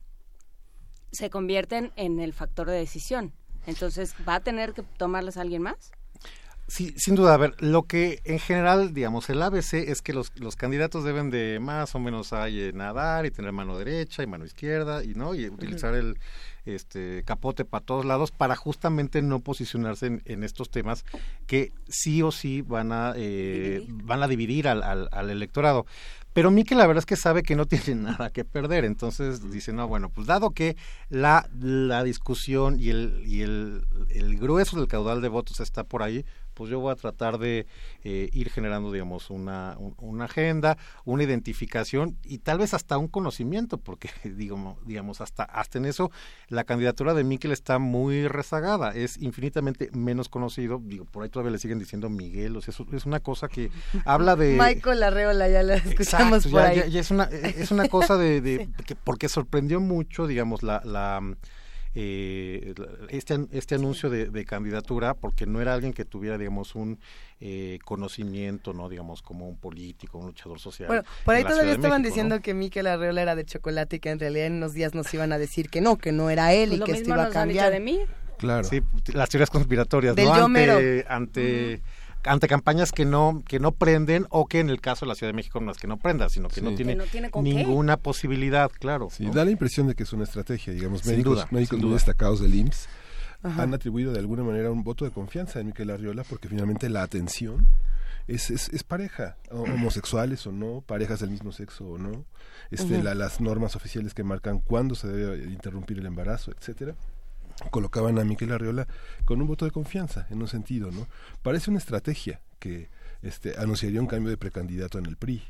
se convierten en el factor de decisión. Entonces, ¿va a tener que tomarlas alguien más? Sí, sin duda. A ver, lo que en general, digamos, el ABC es que los, los candidatos deben de más o menos ahí, eh, nadar y tener mano derecha y mano izquierda y no y utilizar el este capote para todos lados para justamente no posicionarse en, en estos temas que sí o sí van a eh, van a dividir al, al, al electorado. Pero Mikel la verdad es que sabe que no [LAUGHS] tiene nada que perder, entonces dice, no, bueno, pues dado que la, la discusión y, el, y el, el grueso del caudal de votos está por ahí, pues yo voy a tratar de eh, ir generando, digamos, una, un- una agenda, una identificación y tal vez hasta un conocimiento, porque [LAUGHS] digamos, digamos hasta, hasta en eso la candidatura de Miquel está muy rezagada, es infinitamente menos conocido, digo, por ahí todavía le siguen diciendo Miguel, o sea, es, es una cosa que [LAUGHS] habla de... Michael Arreola, ya la escuchamos Exacto, por ya, ahí. ya- ya es una es una cosa de, de- [LAUGHS] que porque sorprendió mucho digamos la la eh, este, este anuncio de, candidatura porque no era alguien que tuviera, digamos, un eh, conocimiento, ¿no? Digamos, como un político, un luchador social. Bueno, por ahí todavía estaban diciendo que Miquel Arreola era de chocolate y que en realidad en unos días nos iban a decir que no, que no era él pues y que esto iba a cambiar. de mí. Claro. Sí, las teorías conspiratorias, ¿no? Ante, ante ante campañas que no que no prenden o que en el caso de la Ciudad de México no es que no prenda, sino que no tiene, ninguna posibilidad, claro. Sí, da la impresión de que es una estrategia, digamos, médicos, médicos muy destacados del IMSS han atribuido de alguna manera un voto de confianza en Miquel Arriola porque finalmente la atención es, es, es, pareja, homosexuales o no, parejas del mismo sexo o no, este, las normas oficiales que marcan cuándo se debe interrumpir el embarazo, etcétera colocaban a Miquel Arriola con un voto de confianza, en un sentido, ¿no? Parece una estrategia que este, anunciaría un cambio de precandidato en el PRI.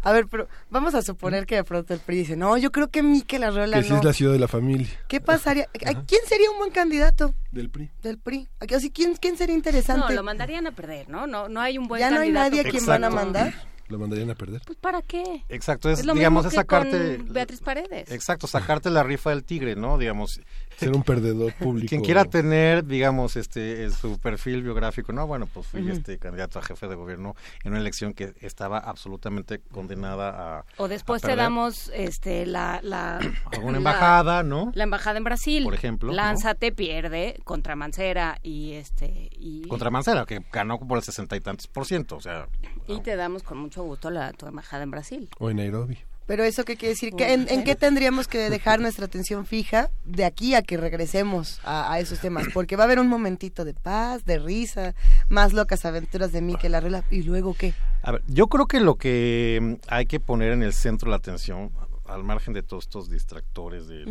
A ver, pero vamos a suponer que de pronto el PRI dice, no, yo creo que Miquel Arriola que no. es la ciudad de la familia. ¿Qué pasaría? [LAUGHS] ¿Quién sería un buen candidato? Del PRI. Del PRI. Así, ¿quién, ¿Quién sería interesante? No, lo mandarían a perder, ¿no? No, no hay un buen ¿Ya candidato. ¿Ya no hay nadie a quien van a mandar? Lo mandarían a perder. Pues para qué. Exacto, es, digamos sacarte Beatriz Paredes. Exacto, sacarte la rifa del tigre, ¿no? Digamos, ser un perdedor [LAUGHS] público. Quien quiera tener, digamos, este su perfil biográfico, no, bueno, pues fui este candidato a jefe de gobierno en una elección que estaba absolutamente condenada a O después te damos este la la [COUGHS] alguna embajada, ¿no? La embajada en Brasil. Por ejemplo, Lánzate, pierde contra Mancera y este y contra Mancera que ganó por el sesenta y tantos por ciento, o sea, y te damos con mucho gusto la tu embajada en Brasil. O en Nairobi. Pero eso qué quiere decir, en, qué tendríamos que dejar nuestra atención fija de aquí a que regresemos a, esos temas? Porque va a haber un momentito de paz, de risa, más locas aventuras de Miquel Arreola, y luego qué. A ver, yo creo que lo que mm, hay que poner en el centro de la atención, al margen de todos estos distractores de,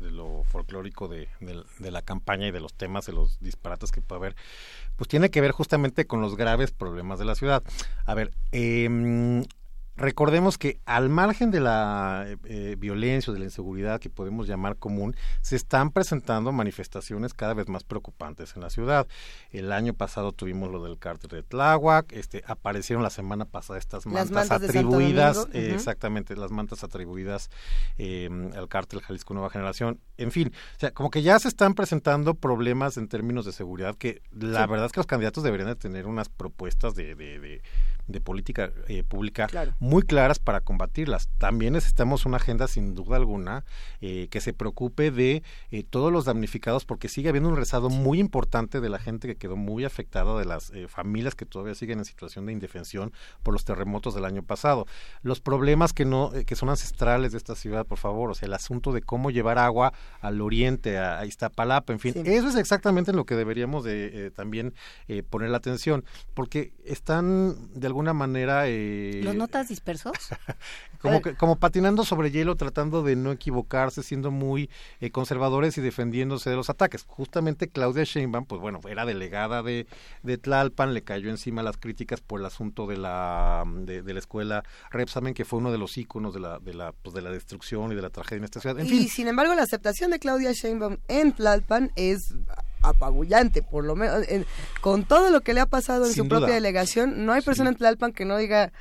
lo folclórico de, la campaña y de los temas, de los disparates que puede haber, pues tiene que ver justamente con los graves problemas de la ciudad. A ver, eh, Recordemos que al margen de la eh, violencia o de la inseguridad que podemos llamar común, se están presentando manifestaciones cada vez más preocupantes en la ciudad. El año pasado tuvimos lo del cártel de Tláhuac, este, aparecieron la semana pasada estas mantas, atribuidas, eh, exactamente, las mantas atribuidas em, al cártel Jalisco Nueva Generación. En fin, o sea, como que ya se están presentando problemas en términos de seguridad que la verdad es que los candidatos deberían de tener unas propuestas de, de de política eh, pública muy claras para combatirlas. También necesitamos una agenda, sin duda alguna, eh, que se preocupe de eh, todos los damnificados, porque sigue habiendo un rezado muy importante de la gente que quedó muy afectada, de las familias que todavía siguen en situación de indefensión por los terremotos del año pasado. Los problemas que no que son ancestrales de esta ciudad, por favor, o sea, el asunto de cómo llevar agua al oriente, a, Iztapalapa, en fin, eso es exactamente en lo que deberíamos de también poner la atención, porque están de alguna manera... Eh, ¿Los notas dispersos? [LAUGHS] como, como patinando sobre hielo, tratando de no equivocarse, siendo muy eh, conservadores y defendiéndose de los ataques. Justamente Claudia Sheinbaum, pues bueno, era delegada de, de Tlalpan, le cayó encima las críticas por el asunto de la, de, la escuela Repsamen, que fue uno de los íconos de la, de la, pues de la destrucción y de la tragedia en esta ciudad. y sin embargo, la aceptación de Claudia Sheinbaum en Tlalpan es apabullante, por lo menos con todo lo que le ha pasado en su propia delegación, no hay persona en Tlalpan que no diga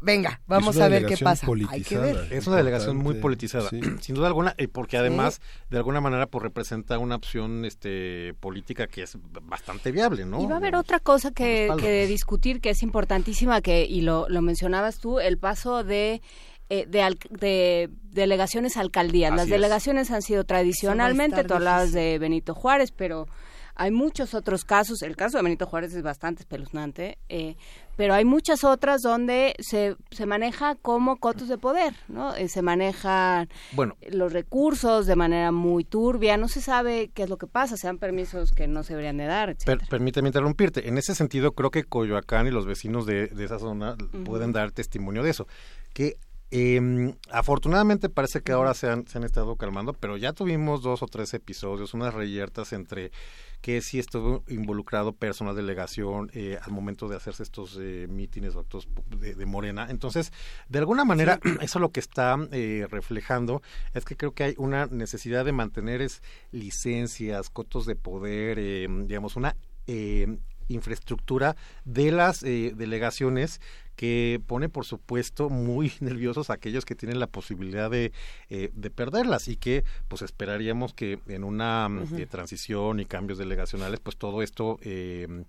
venga, vamos a ver qué pasa. Hay que ver. Es una delegación muy politizada, sin duda alguna, y porque además de alguna manera pues representa una opción este política que es bastante viable, ¿no? Y va a haber otra cosa que, que discutir que es importantísima que y lo, lo mencionabas tú, el paso de eh, de, de, delegaciones alcaldías. Las delegaciones han sido tradicionalmente, tú hablabas de Benito Juárez, pero hay muchos otros casos, el caso de Benito Juárez es bastante espeluznante, eh, pero hay muchas otras donde se, se maneja como cotos de poder, ¿no? Eh, se manejan los recursos de manera muy turbia, no se sabe qué es lo que pasa, se dan permisos que no se deberían de dar, permíteme interrumpirte, en ese sentido creo que Coyoacán y los vecinos de, esa zona pueden dar testimonio de eso, que eh, afortunadamente parece que ahora se han, se han estado calmando, pero ya tuvimos dos o tres episodios, unas reyertas entre que sí estuvo involucrado personal delegación eh, al momento de hacerse estos eh, mítines o actos de, Morena. Entonces, de alguna manera, [CLEARS THROAT] eso lo que está eh, reflejando es que creo que hay una necesidad de mantener es, licencias, cotos de poder, eh, digamos, una infraestructura de las eh, delegaciones que pone por supuesto muy [LAUGHS] nerviosos a aquellos que tienen la posibilidad de, eh, de perderlas y que pues esperaríamos que en una uh transición y cambios delegacionales pues todo esto eh,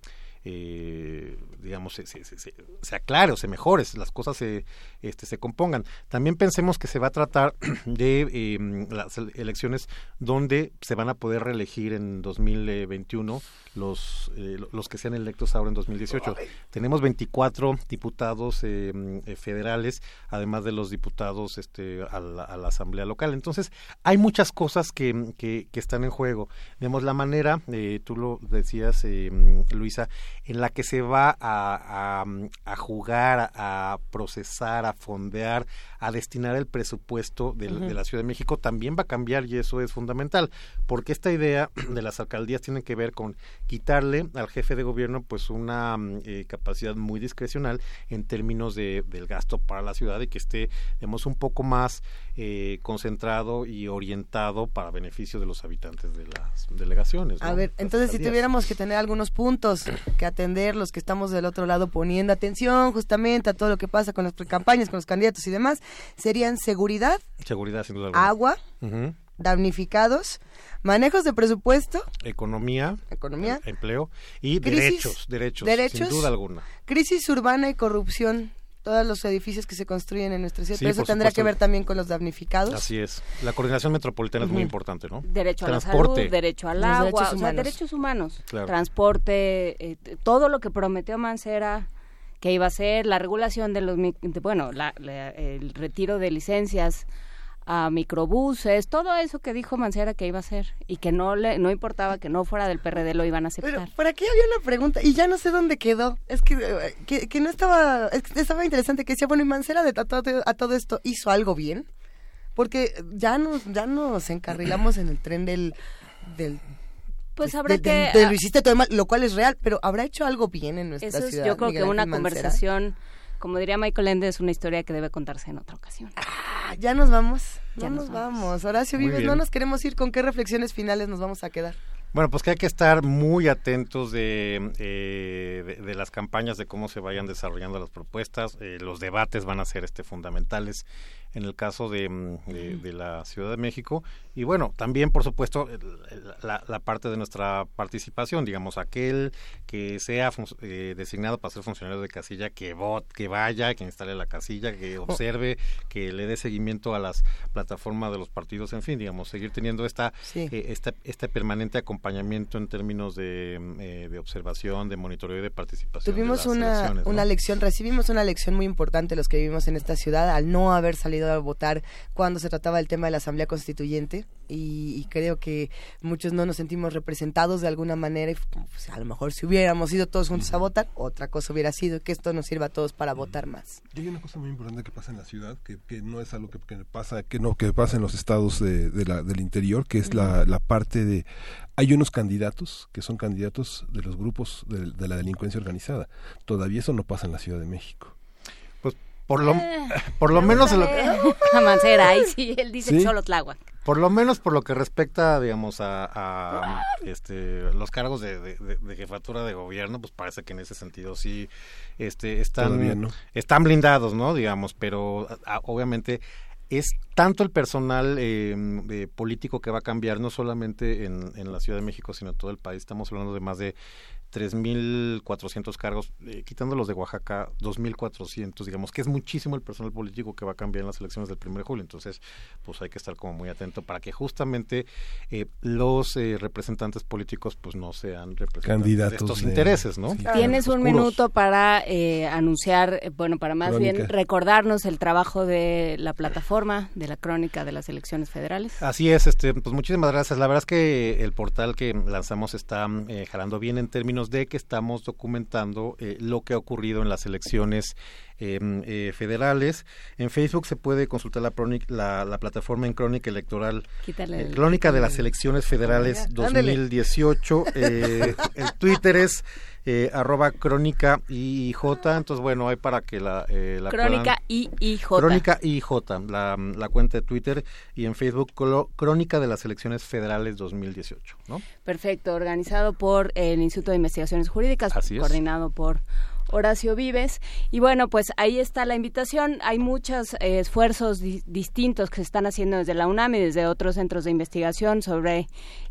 eh, digamos, se, se, se, se, aclare o se mejore, las cosas se, este, se compongan. También pensemos que se va a tratar [CLEARS THROAT] de eh, las elecciones donde se van a poder reelegir en 2021 los, eh, los que sean electos ahora en 2018. Tenemos 24 diputados eh, eh, federales, además de los diputados este, a, la, a la Asamblea Local. Entonces, hay muchas cosas que, que, que están en juego. Vemos la manera, eh, tú lo decías, eh, Luisa, en la que se va a, a, a jugar, a procesar, a fondear, a destinar el presupuesto de, uh -huh. de, la Ciudad de México también va a cambiar y eso es fundamental, porque esta idea [CLEARS THROAT] de las alcaldías tiene que ver con quitarle al jefe de gobierno pues una eh, capacidad muy discrecional en términos de, del gasto para la ciudad y que esté, digamos, un poco más eh, concentrado y orientado para beneficio de los habitantes de las delegaciones. ¿no? A ver, entonces si tuviéramos que tener algunos puntos que atender, los que estamos del otro lado poniendo atención justamente a todo lo que pasa con las campañas, con los candidatos y demás, serían seguridad, seguridad sin duda alguna. agua, uh -huh. Damnificados, manejos de presupuesto, economía, economía, empleo y crisis, derechos, derechos, derechos, sin duda alguna. Crisis urbana y corrupción todos los edificios que se construyen en nuestra ciudad. Sí, Pero eso tendrá que ver también con los damnificados. Así es. La coordinación metropolitana uh -huh. es muy importante, ¿no? Derecho Transporte. a la salud, derecho al agua, derechos o sea, derechos humanos. Claro. Transporte, eh, todo lo que prometió Mancera que iba a ser la regulación de los, de, bueno, la, la, el retiro de licencias a microbuses, todo eso que dijo Mancera que iba a hacer y que no le no importaba que no fuera del PRD lo iban a aceptar. Pero por aquí había una pregunta y ya no sé dónde quedó. Es que, que, que no estaba es que estaba interesante que decía, bueno, y Mancera de a todo, a todo esto hizo algo bien. Porque ya nos ya nos encarrilamos en el tren del del pues habrá de, que de, de, lo hiciste todo mal, lo cual es real, pero habrá hecho algo bien en nuestra eso ciudad. yo creo Miguel que una Mancera? conversación como diría Michael Ende, es una historia que debe contarse en otra ocasión. Ah, ya nos vamos. Ya no nos, nos vamos. vamos. Horacio Muy Vives, bien. no nos queremos ir. ¿Con qué reflexiones finales nos vamos a quedar? Bueno, pues que hay que estar muy atentos de, eh, de, de, las campañas, de cómo se vayan desarrollando las propuestas. Eh, los debates van a ser este, fundamentales en el caso de, de, de, la Ciudad de México. Y bueno, también, por supuesto, la, la parte de nuestra participación, digamos, aquel que sea eh, designado para ser funcionario de casilla, que vote, que vaya, que instale la casilla, que observe, que le dé seguimiento a las plataformas de los partidos, en fin, digamos, seguir teniendo esta, sí. eh, esta este permanente acompañamiento en términos de, eh, de observación, de monitoreo y de participación. Tuvimos de una, ¿no? una lección, recibimos una lección muy importante los que vivimos en esta ciudad al no haber salido a votar cuando se trataba del tema de la Asamblea Constituyente y, y creo que muchos no nos sentimos representados de alguna manera y pues, a lo mejor si hubiéramos ido todos juntos a votar, otra cosa hubiera sido que esto nos sirva a todos para votar más. Y hay una cosa muy importante que pasa en la ciudad, que, que no es algo que, que, pasa, que no, que pasa en los estados de, de la, del interior, que es la, la parte de hay unos candidatos que son candidatos de los grupos de, de, la delincuencia organizada. Todavía eso no pasa en la Ciudad de México. Por lo, eh, [LAUGHS] por lo menos... Lo... [LAUGHS] Mancera, ahí sí, él dice ¿Sí? solo Tláhuac. Por lo menos por lo que respecta, digamos, a, a este, los cargos de, de, de, jefatura de gobierno, pues parece que en ese sentido sí este, están, no. están blindados, ¿no? Digamos, pero a, obviamente es tanto el personal eh, eh, político que va a cambiar, no solamente en, en, la Ciudad de México, sino en todo el país. Estamos hablando de más de 3.400 cargos, eh, quitando los de Oaxaca, 2.400, digamos, que es muchísimo el personal político que va a cambiar en las elecciones del 1 de julio. Entonces, pues hay que estar como muy atento para que justamente eh, los eh, representantes políticos pues no sean representantes Candidatos de estos de... intereses, ¿no? Sí. Tienes un minuto para eh, anunciar, bueno, para más crónica. bien recordarnos el trabajo de la plataforma de la crónica de las elecciones federales. Así es, este, pues muchísimas gracias. La verdad es que el portal que lanzamos está jalando bien en términos de que estamos documentando eh, lo que ha ocurrido en las elecciones eh, federales. En Facebook se puede consultar la, la, plataforma en Crónica Electoral, eh, Crónica de las Elecciones Federales 2018. Eh, el Twitter es eh, arroba crónica entonces bueno, hay para que la... Eh, la crónica IIJ. Crónica IIJ, la, la cuenta de Twitter y en Facebook Crónica de las Elecciones Federales 2018, ¿no? Perfecto, organizado por el Instituto de Investigaciones Jurídicas, coordinado por Horacio Vives. Y bueno, pues ahí está la invitación. Hay muchos eh, esfuerzos distintos que se están haciendo desde la UNAM y desde otros centros de investigación sobre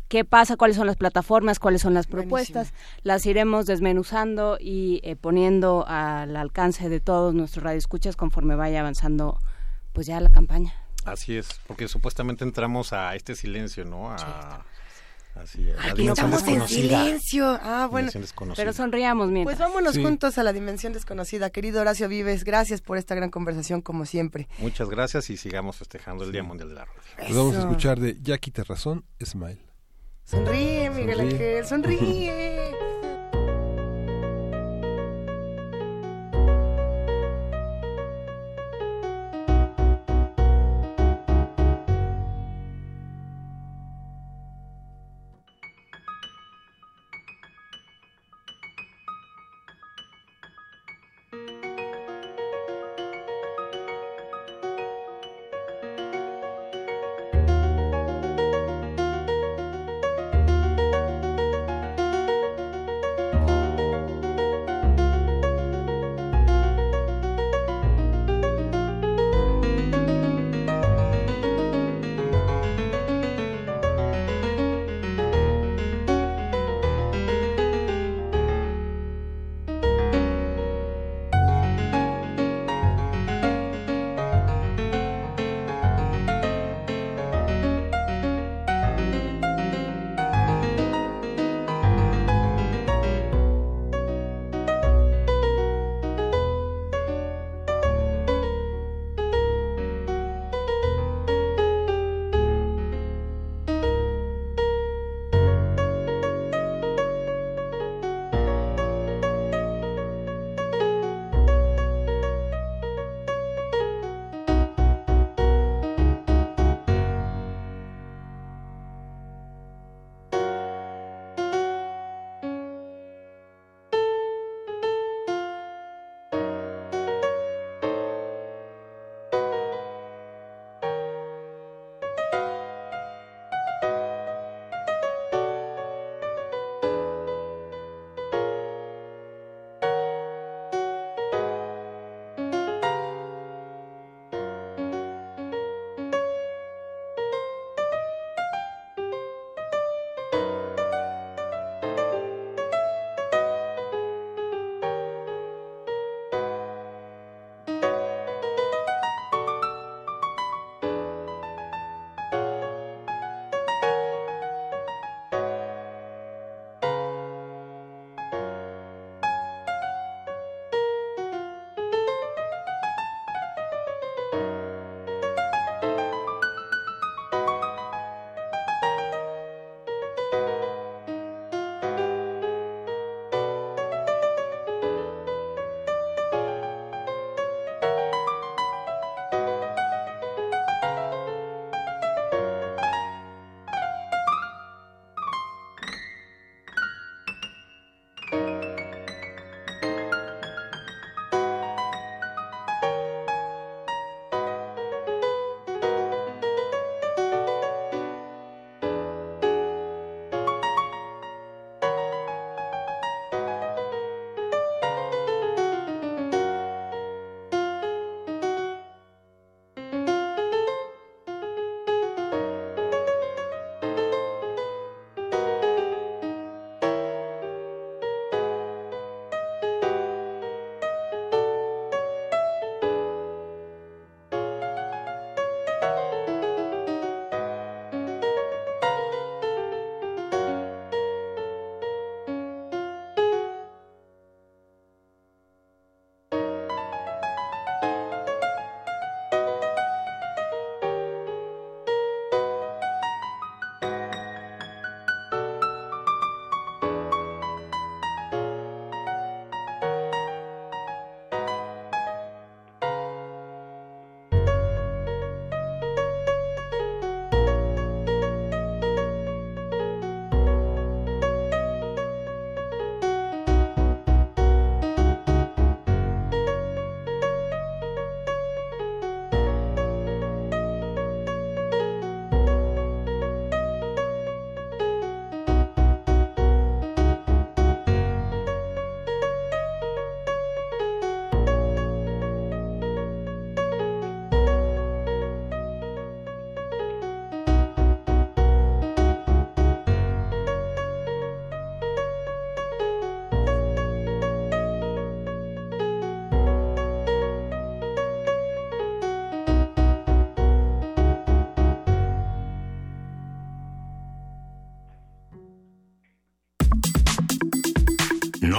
qué pasa, cuáles son las plataformas, cuáles son las propuestas. Las iremos desmenuzando y eh, poniendo al alcance de todos nuestros radioescuchas conforme vaya avanzando pues ya la campaña. Así es, porque supuestamente entramos a este silencio, ¿no? A, Así es. Aquí estamos en silencio. Ah, bueno. Pero sonriamos mientras. Pues vámonos juntos a la dimensión desconocida. Querido Horacio Vives, gracias por esta gran conversación como siempre. Muchas gracias y sigamos festejando el Día Mundial de la Radio. Nos vamos a escuchar de Jackie Terrazón, Smile. Sonríe, Miguel Ángel, sonríe.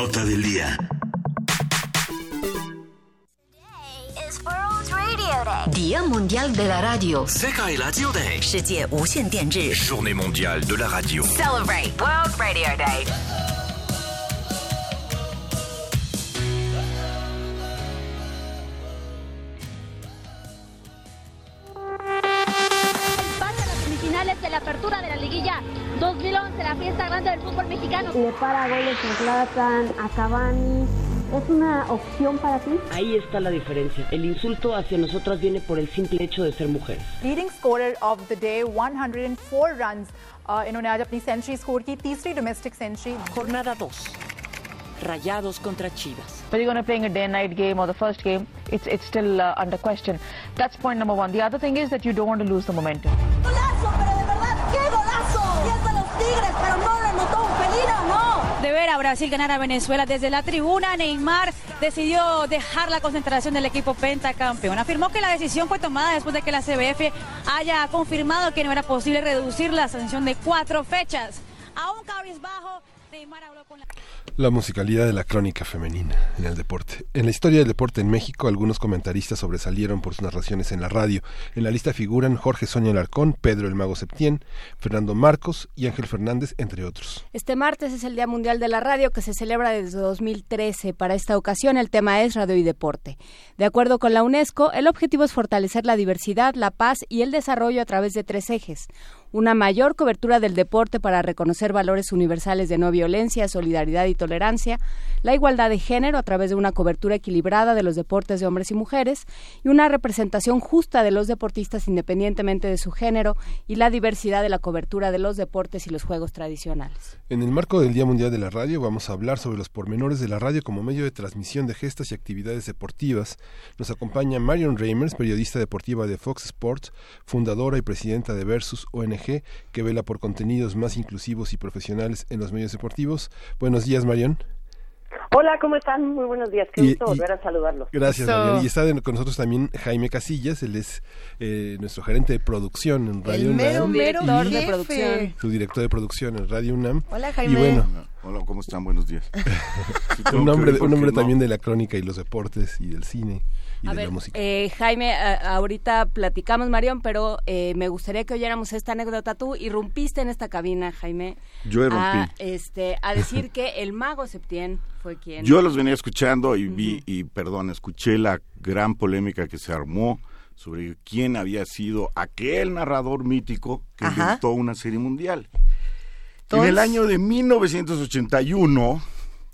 Nota del día. Día Mundial de la Radio. Journée mondiale de la radio. Celebrate World Radio Day. para goles a Zlatan, a Cavani. ¿Es una opción para ti? Ahí está la diferencia. El insulto hacia nosotras viene por el simple hecho de ser mujeres. Leading scorer of the day 104 रन्स इन्होंने आज अपनी century score की तीसरी domestic century Jornada 2. Rayados contra Chivas. Whether you're going to playing a day-night game or the first game, it's it's still uh, under question. That's point number one. The other thing is that you don't want to lose the momentum. Brasil ganar a Venezuela desde la tribuna, Neymar decidió dejar la concentración del equipo pentacampeón. Afirmó que la decisión fue tomada después de que la CBF haya confirmado que no era posible reducir la sanción de cuatro fechas. Aún cabizbajo, Neymar habló con la... La musicalidad de la crónica femenina en el deporte. En la historia del deporte en México, algunos comentaristas sobresalieron por sus narraciones en la radio. En la lista figuran Jorge Soña Alarcón, Pedro el Mago Septién, Fernando Marcos y Ángel Fernández, entre otros. Este martes es el Día Mundial de la Radio que se celebra desde 2013. Para esta ocasión el tema es radio y deporte. De acuerdo con la UNESCO, el objetivo es fortalecer la diversidad, la paz y el desarrollo a través de tres ejes. Una mayor cobertura del deporte para reconocer valores universales de no violencia, solidaridad y tolerancia, la igualdad de género a través de una cobertura equilibrada de los deportes de hombres y mujeres y una representación justa de los deportistas independientemente de su género y la diversidad de la cobertura de los deportes y los juegos tradicionales. En el marco del Día Mundial de la Radio vamos a hablar sobre los pormenores de la radio como medio de transmisión de gestas y actividades deportivas. Nos acompaña Marion Reimers, periodista deportiva de Fox Sports, fundadora y presidenta de Versus ONG, que vela por contenidos más inclusivos y profesionales en los medios deportivos. Buenos días, Marion. Hola, ¿cómo están? Muy buenos días. Qué Y- gusto y- volver a saludarlos. Gracias, Marion. Y está de- con nosotros también Jaime Casillas, él es eh, nuestro gerente de producción en Radio mero, UNAM. mero Director de producción. Su director de producción en Radio UNAM. Hola, Y Jaime. bueno, Hola, ¿cómo están? Buenos días. [LAUGHS] Sí, un hombre, un no. también de la crónica y los deportes y del cine y A de ver, la música. eh, Jaime, a- ahorita platicamos, Marión, pero eh, me gustaría que oyéramos esta anécdota. Tú irrumpiste en esta cabina, Jaime. Yo irrumpí. A, este, a decir que el mago Septién fue quien... Yo los venía escuchando y vi, y perdón, escuché la gran polémica que se armó sobre quién había sido aquel narrador mítico que Ajá. inventó una serie mundial. En Entonces- el año de 1981,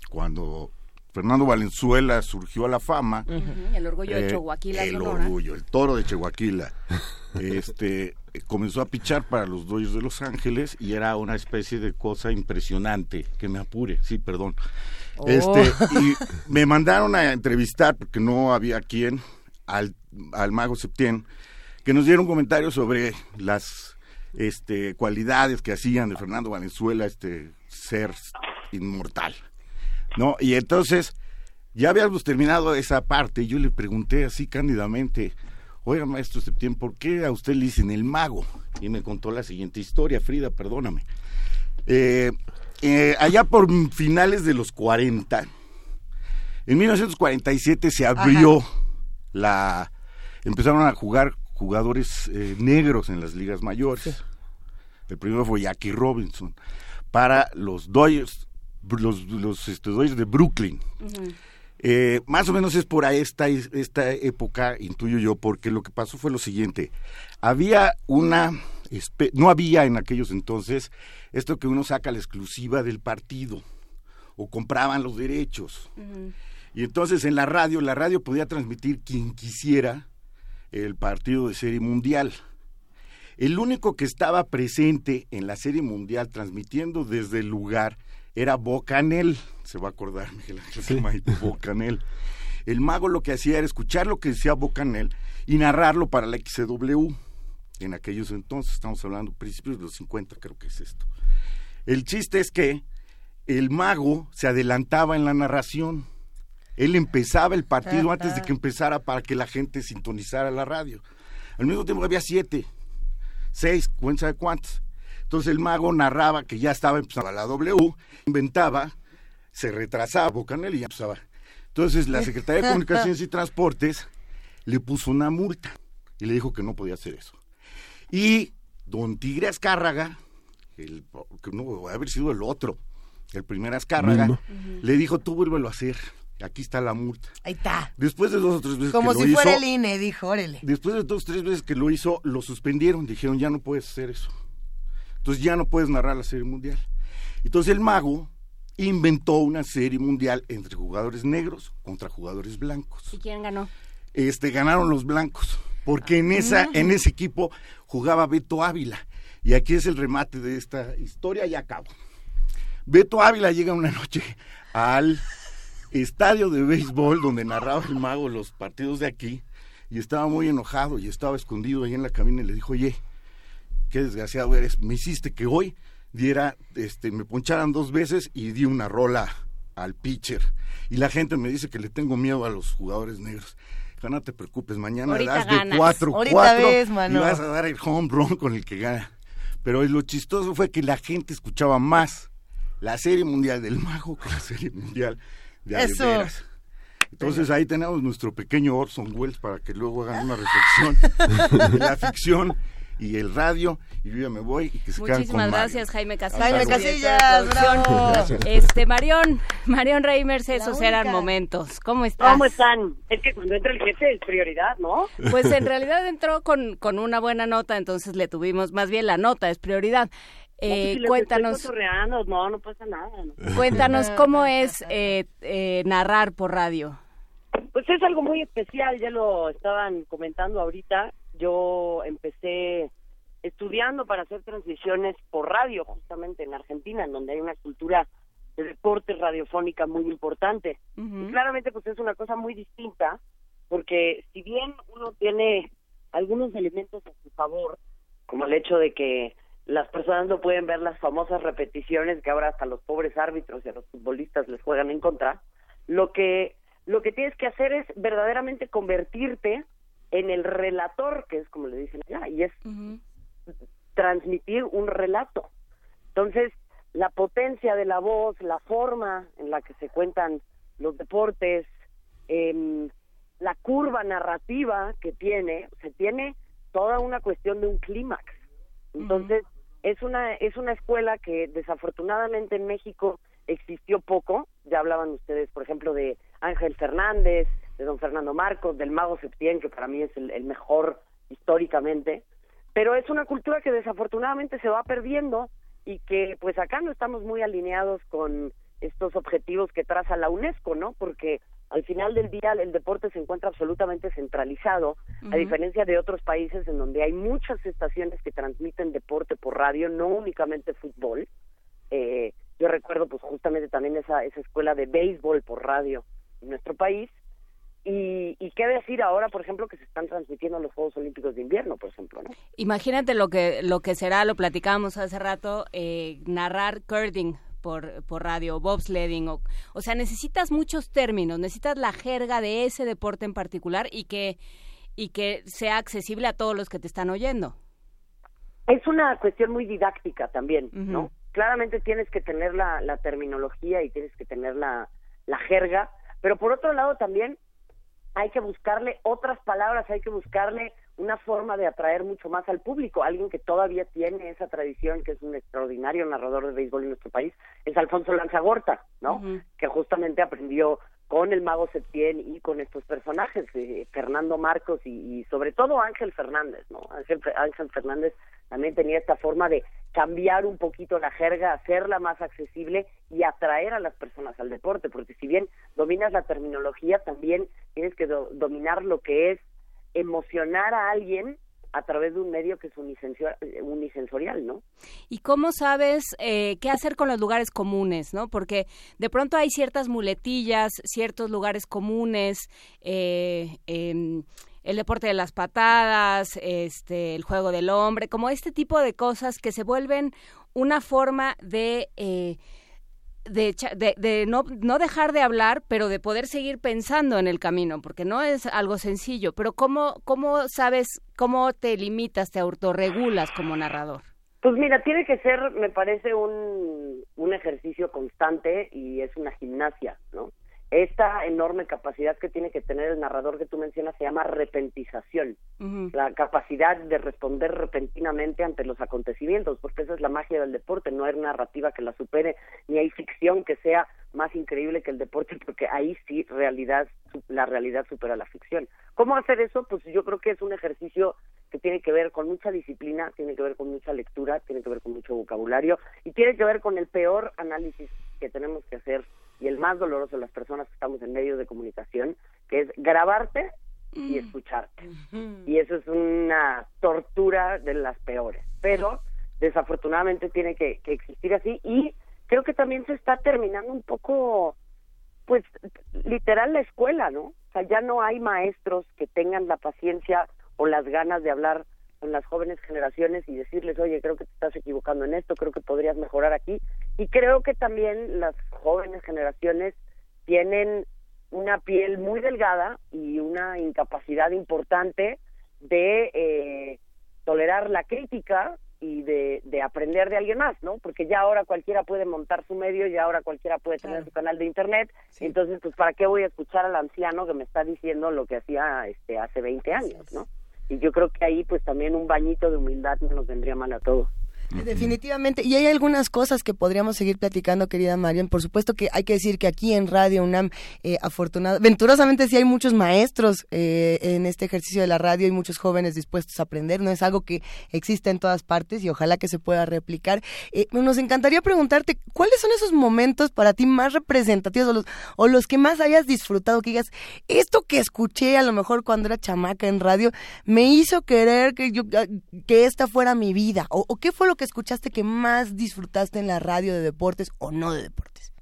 cuando Fernando Valenzuela surgió a la fama, el orgullo de Eh, Chihuahua, el Sonora. orgullo, el toro de Chihuahua. [LAUGHS] este eh, comenzó a pichar para los Dodgers de Los Ángeles y era una especie de cosa impresionante, que me apure, sí, perdón. Oh. Este, y [LAUGHS] me mandaron a entrevistar porque no había quien al, al mago Septién que nos diera un comentario sobre las este cualidades que hacían de Fernando Valenzuela este ser inmortal. ¿No? Y entonces ya habíamos terminado esa parte y yo le pregunté así cándidamente, oiga maestro Septién, ¿por qué a usted le dicen el mago? Y me contó la siguiente historia, Frida, perdóname. Eh, eh, allá por finales de los 40, en 1947 se abrió la... empezaron a jugar jugadores eh, negros en las ligas mayores. El primero fue Jackie Robinson para los Dodgers, los, los este, de Brooklyn. Eh, más o menos es por esta, esta época, intuyo yo, porque lo que pasó fue lo siguiente. Había una, no había en aquellos entonces esto que uno saca la exclusiva del partido o compraban los derechos. Y entonces en la radio, la radio podía transmitir quien quisiera el partido de serie mundial. El único que estaba presente en la serie mundial transmitiendo desde el lugar era Bocanel. Se va a acordar Miguel Ángel [LAUGHS] Bocanel. El mago lo que hacía era escuchar lo que decía Bocanel y narrarlo para la XW. En aquellos entonces, estamos hablando principios de los 50, creo que es esto. El chiste es que el mago se adelantaba en la narración. Él empezaba el partido antes de que empezara para que la gente sintonizara la radio. Al mismo tiempo había siete, seis, quién sabe cuántos. Entonces el mago narraba que ya estaba empezando la W, inventaba se retrasaba Bocanel y ya empezaba. Entonces la Secretaría de Comunicaciones y Transportes le puso una multa y le dijo que no podía hacer eso. Y don Tigre Azcárraga, el, que no va a haber sido el otro, el primer Azcárraga, le dijo, tú vuélvelo a hacer, aquí está la multa. Ahí está. Después de dos o tres veces Como que si lo fuera hizo, el INE, dijo, órale. después de dos o tres veces que lo hizo, lo suspendieron, dijeron, ya no puedes hacer eso. Entonces ya no puedes narrar la serie mundial. Entonces el mago inventó una serie mundial entre jugadores negros contra jugadores blancos. ¿Y quién ganó? Este ganaron los blancos, porque en esa en ese equipo jugaba Beto Ávila. Y aquí es el remate de esta historia y acabo. Beto Ávila llega una noche al estadio de béisbol donde narraba el mago los partidos de aquí y estaba muy enojado y estaba escondido ahí en la cabina y le dijo, oye, qué desgraciado eres, me hiciste que hoy diera, este, me poncharan dos veces y di una rola al pitcher. Y la gente me dice que le tengo miedo a los jugadores negros. No te preocupes, mañana Ahorita das ganas. de 4 Ahorita 4 ves, y vas a dar el home run con el que gana. Pero lo chistoso fue que la gente escuchaba más la serie mundial del mago que la serie mundial de Eso. Adeveras. Entonces ahí tenemos nuestro pequeño Orson Welles para que luego hagan una reflexión [LAUGHS] de la ficción y el radio y yo ya me voy y que se quedan con Muchísimas Mario. gracias, Jaime Casillas. Jaime Casillas, bravo. Gracias. Este, Marión, Marión Reimers, esos única. eran momentos. ¿Cómo estás? ¿Cómo están? Es que cuando entra el jefe es prioridad, ¿no? Pues en realidad entró con, con una buena nota, entonces le tuvimos, más bien la nota es prioridad. No, pues Eh, si les cuéntanos, no, no pasa nada. ¿no? cuéntanos cómo es eh, eh, narrar por radio. Pues es algo muy especial, ya lo estaban comentando ahorita. Yo empecé estudiando para hacer transmisiones por radio, justamente en Argentina, en donde hay una cultura de deporte radiofónica muy importante. Y claramente pues es una cosa muy distinta, porque si bien uno tiene algunos elementos a su favor, como el hecho de que las personas no pueden ver las famosas repeticiones que ahora hasta los pobres árbitros y a los futbolistas les juegan en contra, lo que lo que tienes que hacer es verdaderamente convertirte en el relator, que es como le dicen allá, y es transmitir un relato. Entonces, la potencia de la voz, la forma en la que se cuentan los deportes, em, la curva narrativa que tiene, se tiene toda una cuestión de un clímax. Entonces, es una es una escuela que desafortunadamente en México existió poco. Ya hablaban ustedes, por ejemplo, de Ángel Fernández, de don Fernando Marcos, del Mago Septién, que para mí es el, el mejor históricamente. Pero es una cultura que desafortunadamente se va perdiendo y que pues acá no estamos muy alineados con estos objetivos que traza la UNESCO, ¿no? Porque al final del día el deporte se encuentra absolutamente centralizado, a diferencia de otros países en donde hay muchas estaciones que transmiten deporte por radio, no únicamente fútbol. Eh, yo recuerdo pues justamente también esa, esa escuela de béisbol por radio en nuestro país. Y, y qué decir ahora, por ejemplo, que se están transmitiendo los Juegos Olímpicos de Invierno, por ejemplo, ¿no? Imagínate lo que lo que será, lo platicábamos hace rato, eh, narrar curling por, por radio, bobsledding, o, o sea, necesitas muchos términos, necesitas la jerga de ese deporte en particular y que y que sea accesible a todos los que te están oyendo. Es una cuestión muy didáctica también, ¿no? Claramente tienes que tener la, la terminología y tienes que tener la, la jerga, pero por otro lado también hay que buscarle otras palabras, hay que buscarle una forma de atraer mucho más al público. Alguien que todavía tiene esa tradición, que es un extraordinario narrador de béisbol en nuestro país, es Alfonso Lanzagorta, ¿no? Que justamente aprendió con el mago Septién y con estos personajes, eh, Fernando Marcos y, sobre todo Ángel Fernández, ¿no? Ángel, Ángel Fernández también tenía esta forma de cambiar un poquito la jerga, hacerla más accesible y atraer a las personas al deporte, porque si bien dominas la terminología, también tienes que do- dominar lo que es emocionar a alguien a través de un medio que es unisensor- unisensorial, ¿no? ¿Y cómo sabes eh, qué hacer con los lugares comunes, no? Porque de pronto hay ciertas muletillas, ciertos lugares comunes, eh, em, el deporte de las patadas, este, el juego del hombre, como este tipo de cosas que se vuelven una forma de eh, de, de, de no, no dejar de hablar, pero de poder seguir pensando en el camino, porque no es algo sencillo. Pero ¿cómo, cómo sabes, cómo te limitas, te autorregulas como narrador? Pues mira, tiene que ser, me parece, un, un ejercicio constante y es una gimnasia, ¿no? Esta enorme capacidad que tiene que tener el narrador que tú mencionas se llama repentización, la capacidad de responder repentinamente ante los acontecimientos, porque esa es la magia del deporte, no hay narrativa que la supere, ni hay ficción que sea más increíble que el deporte, porque ahí sí realidad, la realidad supera la ficción. ¿Cómo hacer eso? Pues yo creo que es un ejercicio que tiene que ver con mucha disciplina, tiene que ver con mucha lectura, tiene que ver con mucho vocabulario y tiene que ver con el peor análisis que tenemos que hacer y el más doloroso de las personas que estamos en medios de comunicación, que es grabarte y escucharte. Y eso es una tortura de las peores. Pero desafortunadamente tiene que, que existir así y creo que también se está terminando un poco, pues, literal la escuela, ¿no? O sea, ya no hay maestros que tengan la paciencia o las ganas de hablar con las jóvenes generaciones y decirles, oye, creo que te estás equivocando en esto, creo que podrías mejorar aquí. Y creo que también las jóvenes generaciones tienen una piel muy delgada y una incapacidad importante de eh, tolerar la crítica y de, de, aprender de alguien más, ¿no? Porque ya ahora cualquiera puede montar su medio, ya ahora cualquiera puede tener su canal de internet, entonces pues para qué voy a escuchar al anciano que me está diciendo lo que hacía este hace 20 años, ¿no? Y yo creo que ahí pues también un bañito de humildad no nos vendría mal a todos. Definitivamente. Y hay algunas cosas que podríamos seguir platicando, querida Marion. Por supuesto que hay que decir que aquí en Radio UNAM, eh, venturosamente sí hay muchos maestros eh, en este ejercicio de la radio y muchos jóvenes dispuestos a aprender. No es algo que exista en todas partes y ojalá que se pueda replicar. Eh, nos encantaría preguntarte, ¿cuáles son esos momentos para ti más representativos o los, o los que más hayas disfrutado? Que digas, esto que escuché a lo mejor cuando era chamaca en radio, me hizo querer que, yo, que esta fuera mi vida. ¿O, o qué fue lo que escuchaste que más disfrutaste en la radio de deportes o no de deportes?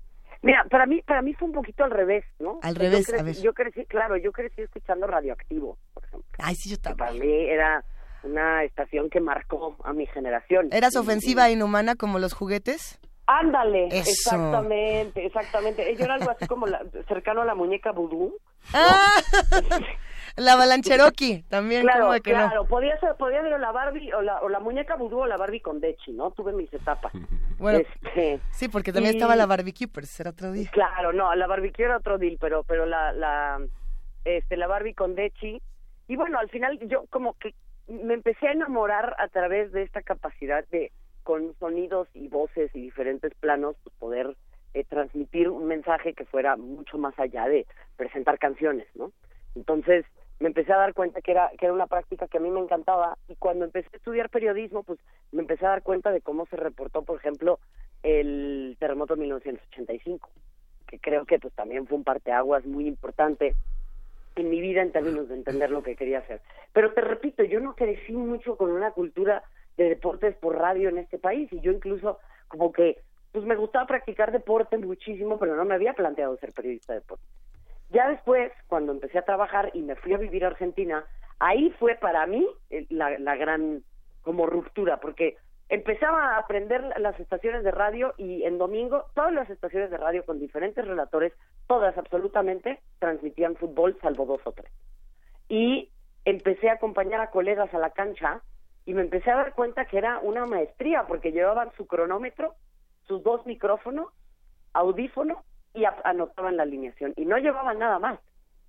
Mira, para mí, para mí fue un poquito al revés, ¿no? Al revés, yo crecí, a ver. Yo crecí, claro, yo crecí escuchando Radioactivo, por ejemplo. Ay, sí, yo también. Para mí era una estación que marcó a mi generación. ¿Eras ofensiva e inhumana como los juguetes? Ándale, Eso. exactamente, exactamente. Yo era algo así como la- cercano a la muñeca vudú. [LAUGHS] Ah, [LAUGHS] la Balancheroqui también, Claro, ¿cómo de que claro, podía ser, podía ser la Barbie o la, o la muñeca vudú o la Barbie con Dechi, ¿no? Tuve mis etapas. no? [LAUGHS] Bueno, Este, sí, porque también y- estaba la barbecue, pero ese era otro día. Claro, no, la barbecue era otro deal, pero pero la la este la Barbie con Dechi y bueno, al final yo como que me empecé a enamorar a través de esta capacidad de con sonidos y voces y diferentes planos pues, poder eh, transmitir un mensaje que fuera mucho más allá de presentar canciones, ¿no? Entonces me empecé a dar cuenta que era que era una práctica que a mí me encantaba y cuando empecé a estudiar periodismo pues me empecé a dar cuenta de cómo se reportó por ejemplo el terremoto de 1985 que creo que pues también fue un parteaguas muy importante en mi vida en términos de entender lo que quería hacer. Pero te repito, yo no crecí mucho con una cultura de deportes por radio en este país y yo incluso como que pues me gustaba practicar deporte muchísimo, pero no me había planteado ser periodista de deporte. Ya después, cuando empecé a trabajar y me fui a vivir a Argentina, ahí fue para mí la, la gran como ruptura, porque empezaba a aprender las estaciones de radio y en domingo todas las estaciones de radio con diferentes relatores, todas absolutamente, transmitían fútbol salvo dos o tres. Y empecé a acompañar a colegas a la cancha y me empecé a dar cuenta que era una maestría porque llevaban su cronómetro, sus dos micrófonos, audífono y anotaban la alineación y no llevaban nada más.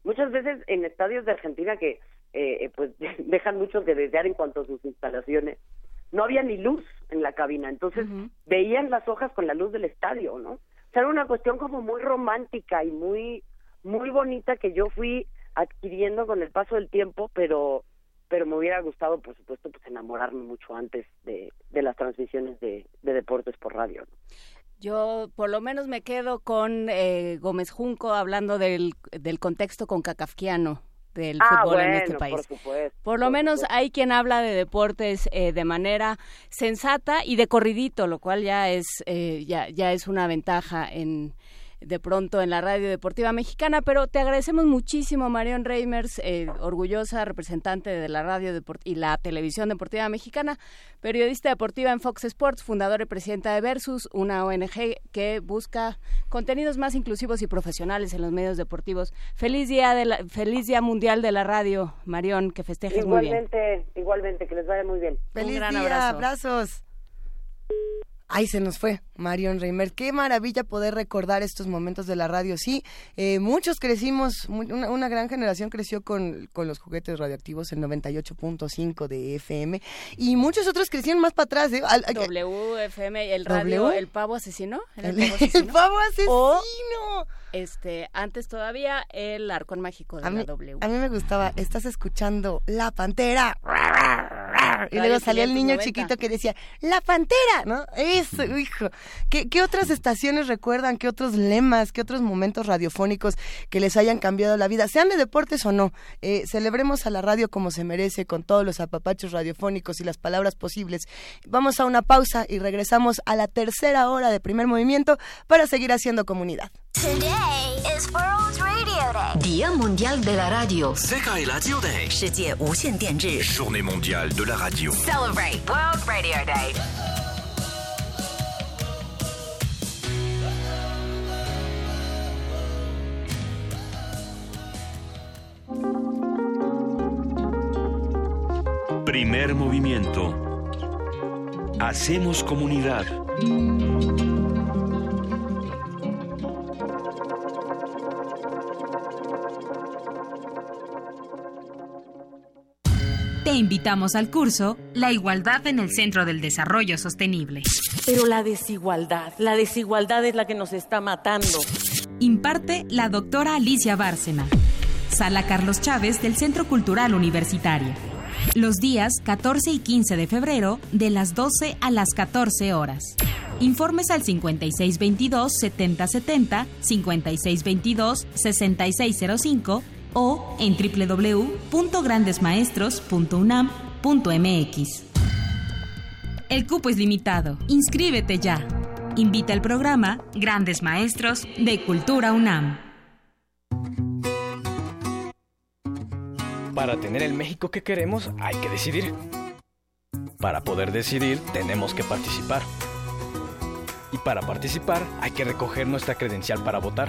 Muchas veces en estadios de Argentina que eh, eh, pues [LAUGHS] dejan mucho de desear en cuanto a sus instalaciones, no había ni luz en la cabina, entonces veían las hojas con la luz del estadio, ¿no? O sea, era una cuestión como muy romántica y muy muy bonita que yo fui adquiriendo con el paso del tiempo, pero pero me hubiera gustado, por supuesto, pues enamorarme mucho antes de, de las transmisiones de, de deportes por radio. ¿no? Yo por lo menos me quedo con eh, Gómez Junco hablando del, del contexto con Kafkiano del Ah, fútbol en este país. por supuesto, Por lo menos hay quien habla de deportes eh, de manera sensata y de corridito, lo cual ya es eh, ya ya es una ventaja en de pronto en la radio deportiva mexicana, pero te agradecemos muchísimo, Marion Reimers, eh, orgullosa representante de la radio deport- y la televisión deportiva mexicana, periodista deportiva en Fox Sports, fundadora y presidenta de Versus, una ONG que busca contenidos más inclusivos y profesionales en los medios deportivos. Feliz día de la, feliz día mundial de la radio, Marion, que festejes muy bien. Igualmente, igualmente, que les vaya muy bien. Feliz gran día, abrazo. abrazos. Ahí se nos fue Marion Reimer. Qué maravilla poder recordar estos momentos de la radio. Sí, eh, muchos crecimos, una, una, gran generación creció con, con los juguetes radioactivos, el 98.5 de FM, y muchos otros crecieron más para atrás. ¿eh? WFM, el radio, el pavo asesino. El, el, pavo asesino. O, este, antes todavía el arcón mágico de a la mí, W. A mí me gustaba, estás escuchando La Pantera. Y luego salía el niño 90. chiquito que decía, ¡La Pantera! ¿No? Eso, hijo. ¿Qué, ¿Qué otras estaciones recuerdan? ¿Qué otros lemas? ¿Qué otros momentos radiofónicos que les hayan cambiado la vida? Sean de deportes o no, eh, celebremos a la radio como se merece, con todos los apapachos radiofónicos y las palabras posibles. Vamos a una pausa y regresamos a la tercera hora de primer movimiento para seguir haciendo comunidad. Today is World Radio Day. Día Mundial de la Radio. Journée mondiale de la radio. Celebrate World Radio Day. Primer movimiento. Hacemos comunidad. Te invitamos al curso La igualdad en el centro del desarrollo sostenible. Pero la desigualdad, la desigualdad es la que nos está matando. Imparte la doctora Alicia Bárcena. Sala Carlos Chávez del Centro Cultural Universitario. Los días 14 y 15 de febrero de las 12 a las 14 horas. Informes al 5622-7070, 5622-6605 o en www.grandesmaestros.unam.mx. El cupo es limitado. Inscríbete ya. Invita al programa Grandes Maestros de Cultura UNAM. Para tener el México que queremos hay que decidir. Para poder decidir tenemos que participar. Y para participar hay que recoger nuestra credencial para votar.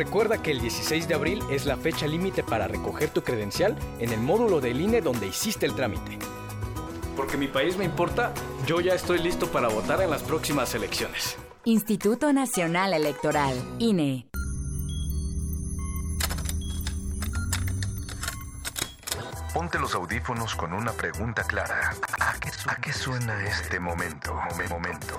Recuerda que el 16 de abril es la fecha límite para recoger tu credencial en el módulo del INE donde hiciste el trámite. Porque mi país me importa, yo ya estoy listo para votar en las próximas elecciones. Instituto Nacional Electoral, INE. Ponte los audífonos con una pregunta clara. ¿A qué, a qué suena este momento? Momen- Momento.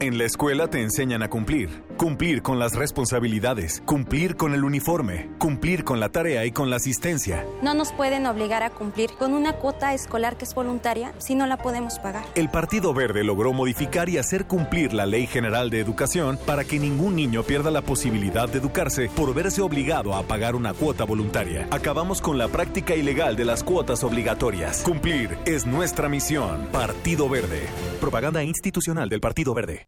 En la escuela te enseñan a cumplir. Cumplir con las responsabilidades, cumplir con el uniforme, cumplir con la tarea y con la asistencia. No nos pueden obligar a cumplir con una cuota escolar que es voluntaria si no la podemos pagar. El Partido Verde logró modificar y hacer cumplir la Ley General de Educación para que ningún niño pierda la posibilidad de educarse por verse obligado a pagar una cuota voluntaria. Acabamos con la práctica ilegal de las cuotas obligatorias. Cumplir es nuestra misión. Partido Verde. Propaganda institucional del Partido Verde.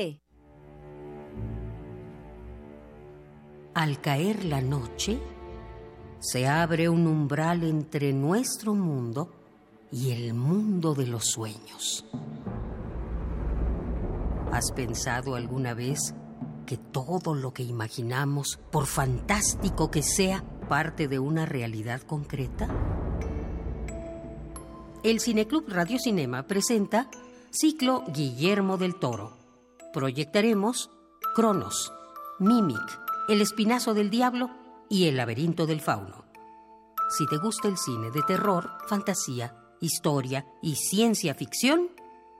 Al caer la noche, se abre un umbral entre nuestro mundo y el mundo de los sueños. ¿Has pensado alguna vez que todo lo que imaginamos, por fantástico que sea, parte de una realidad concreta? El Cineclub Radio Cinema presenta Ciclo Guillermo del Toro. Proyectaremos Cronos, Mimic, El Espinazo del Diablo y El Laberinto del Fauno. Si te gusta el cine de terror, fantasía, historia y ciencia ficción,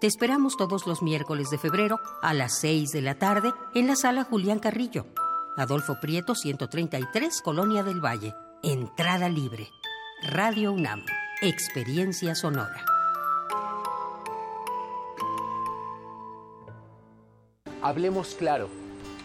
te esperamos todos los miércoles de febrero a las 6 de la tarde en la sala Julián Carrillo. Adolfo Prieto 133, Colonia del Valle. Entrada libre. Radio UNAM. Experiencia sonora. Hablemos claro.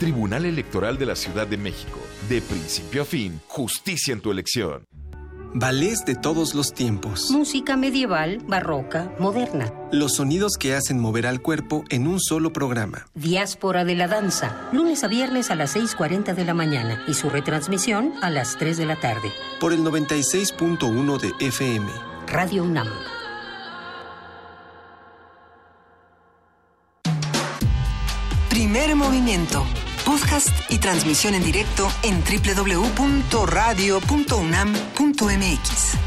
Tribunal Electoral de la Ciudad de México. De principio a fin, justicia en tu elección. Ballets de todos los tiempos. Música medieval, barroca, moderna. Los sonidos que hacen mover al cuerpo en un solo programa. Diáspora de la danza. Lunes a viernes a las 6.40 de la mañana y su retransmisión a las 3 de la tarde. Por el 96.1 de FM. Radio UNAM. Primer movimiento. Podcast y transmisión en directo en www.radio.unam.mx.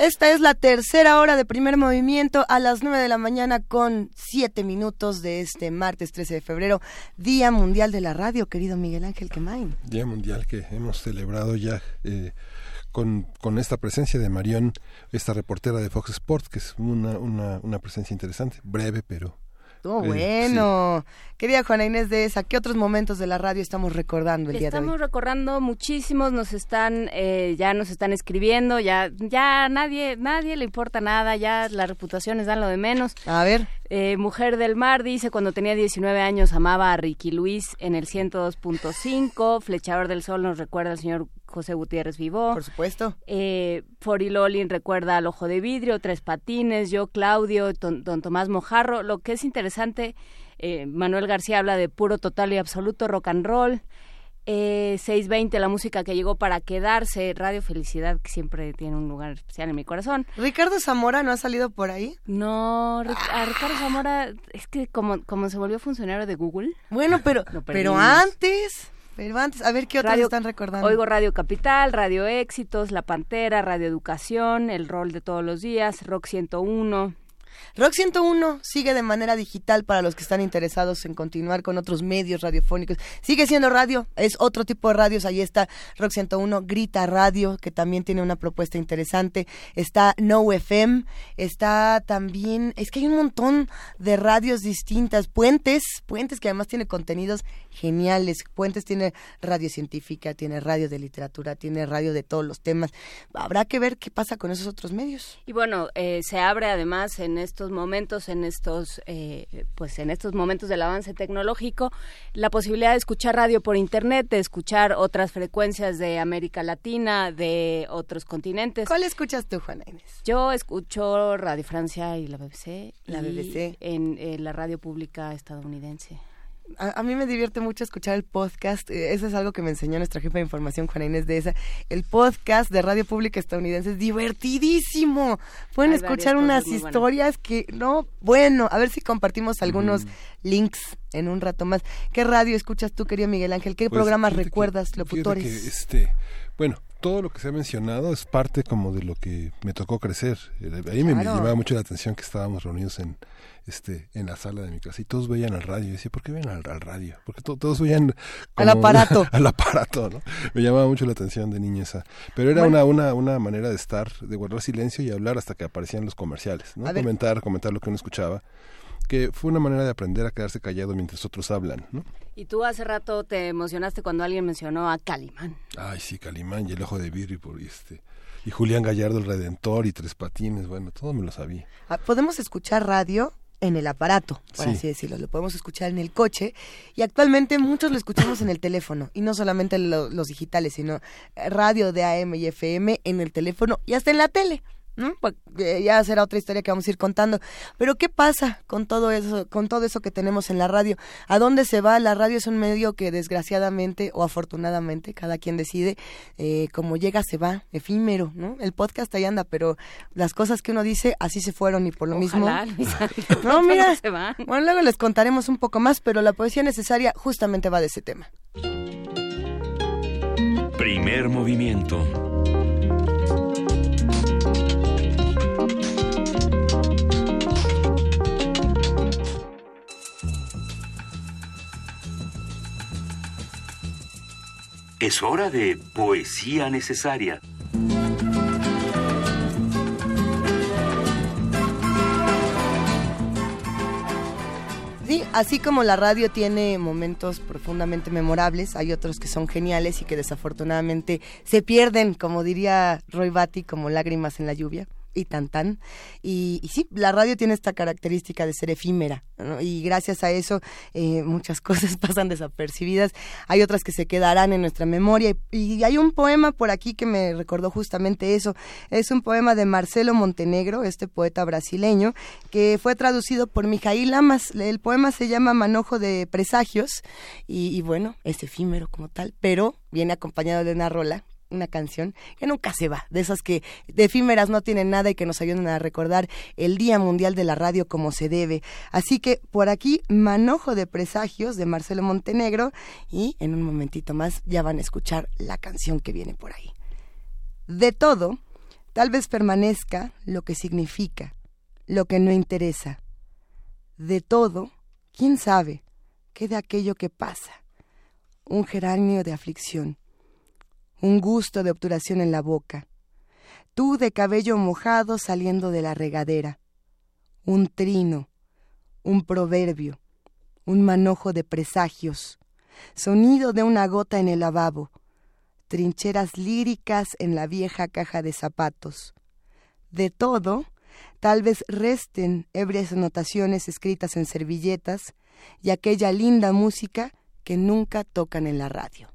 Esta es la tercera hora de primer movimiento a las 9 de la mañana con 7 minutos de este martes 13 de febrero, Día Mundial de la Radio, querido Miguel Ángel Quemain. Día Mundial que hemos celebrado ya eh, con, con, esta presencia de Marión, esta reportera de Fox Sports, que es una, una, una presencia interesante, breve, pero... Oh, bueno. Sí. Querida Juana Inés de esa, ¿qué otros momentos de la radio estamos recordando el día de hoy? Estamos recordando muchísimos, nos están, eh, ya nos están escribiendo, ya, ya nadie, nadie le importa nada, ya las reputaciones dan lo de menos. A ver. Eh, Mujer del Mar dice, cuando tenía 19 años amaba a Ricky Luis en el 102.5, Flechador del Sol nos recuerda al señor José Gutiérrez Vivó. Por supuesto. Eh, Forilolin recuerda al Ojo de Vidrio, Tres Patines, yo, Claudio, don, don Tomás Mojarro. Lo que es interesante, eh, Manuel García habla de puro, total y absoluto rock and roll. Eh, 620, la música que llegó para quedarse. Radio Felicidad, que siempre tiene un lugar especial en mi corazón. ¿Ricardo Zamora no ha salido por ahí? No, a Ricardo Zamora es que como, como se volvió funcionario de Google. Bueno, [LAUGHS] pero, pero antes... Pero antes, a ver qué radio, están recordando. Oigo Radio Capital, Radio Éxitos, La Pantera, Radio Educación, El Rol de Todos los Días, Rock 101. Rock 101 sigue de manera digital para los que están interesados en continuar con otros medios radiofónicos. Sigue siendo radio, es otro tipo de radios. Ahí está Rock 101, Grita Radio, que también tiene una propuesta interesante. Está No FM, está también, es que hay un montón de radios distintas. Puentes, Puentes que además tiene contenidos geniales. Puentes tiene radio científica, tiene radio de literatura, tiene radio de todos los temas. Habrá que ver qué pasa con esos otros medios. Y bueno, eh, se abre además en estos momentos, en estos, eh, pues en estos momentos del avance tecnológico, la posibilidad de escuchar radio por internet, de escuchar otras frecuencias de América Latina, de otros continentes. ¿Cuál escuchas tú, Juana Inés? Yo escucho Radio Francia y la BBC. La BBC. En, en la radio pública estadounidense. A, a, mí me divierte mucho escuchar el podcast. Eso es algo que me enseñó nuestra jefa de información, Juana Inés de esa. El podcast de Radio Pública Estadounidense es divertidísimo. Pueden Hay escuchar unas historias que, no, bueno, a ver si compartimos algunos links en un rato más. ¿Qué radio escuchas tú, querido Miguel Ángel? ¿Qué Pues, programas que- recuerdas, fíjate locutores? que, este, bueno, todo lo que se ha mencionado es parte como de lo que me tocó crecer. Eh, Ahí me, me Claro. llamaba mucho la atención que estábamos reunidos en este en la sala de mi casa y todos veían al radio. Y decía, ¿por qué ven al, al radio? Porque to- todos veían Al aparato. [LAUGHS] al aparato, ¿no? Me llamaba mucho la atención de niña esa. Pero era Bueno. una, una, una manera de estar, de guardar silencio y hablar hasta que aparecían los comerciales, ¿no? A ver. Comentar, comentar lo que uno escuchaba. Que fue una manera de aprender a quedarse callado mientras otros hablan, ¿no? Y tú hace rato te emocionaste cuando alguien mencionó a Calimán. Ay, sí, Calimán y el ojo de vidrio y, por- este y Julián Gallardo el Redentor y Tres Patines, bueno, todo me lo sabía. Ah, Podemos escuchar radio en el aparato, por Sí. así decirlo. Lo podemos escuchar en el coche y actualmente muchos lo escuchamos en el teléfono y no solamente lo- los digitales, sino eh, radio de AM y FM en el teléfono y hasta en la tele. Eh, Ya será otra historia que vamos a ir contando. Pero ¿qué pasa con todo eso, con todo eso que tenemos en la radio? ¿A dónde se va? La radio es un medio que desgraciadamente o afortunadamente, cada quien decide, eh, como llega se va, efímero, ¿no? El podcast ahí anda, pero las cosas que uno dice así se fueron y por lo Ojalá, mismo. [LAUGHS] No, [LAUGHS] mira. se van. Bueno, luego les contaremos un poco más, pero la poesía necesaria justamente va de ese tema. Primer movimiento. Es hora de poesía necesaria. Sí, así como la radio tiene momentos profundamente memorables, hay otros que son geniales y que desafortunadamente se pierden, como diría Roy Batty, como lágrimas en la lluvia y tan tan. Y, sí, la radio tiene esta característica de ser efímera, y gracias a eso eh, muchas [LAUGHS] cosas pasan desapercibidas. Hay otras que se quedarán en nuestra memoria. Y, y hay un poema por aquí que me recordó justamente eso. Es un poema de Marcelo Montenegro, este poeta brasileño, que fue traducido por Mijail Lamas. El poema se llama Manojo de Presagios y, y bueno, es efímero como tal, pero viene acompañado de una rola una canción que nunca se va, de esas que de efímeras no tienen nada y que nos ayudan a recordar el Día Mundial de la Radio como se debe. Así que por aquí, Manojo de Presagios de Marcelo Montenegro y en un momentito más ya van a escuchar la canción que viene por ahí. De todo, tal vez permanezca lo que significa, lo que no interesa. De todo, quién sabe, queda aquello que pasa. Un geranio de aflicción un gusto de obturación en la boca. Tú de cabello mojado saliendo de la regadera. Un trino, un proverbio, un manojo de presagios, sonido de una gota en el lavabo, trincheras líricas en la vieja caja de zapatos. De todo, tal vez resten ebrias anotaciones escritas en servilletas y aquella linda música que nunca tocan en la radio.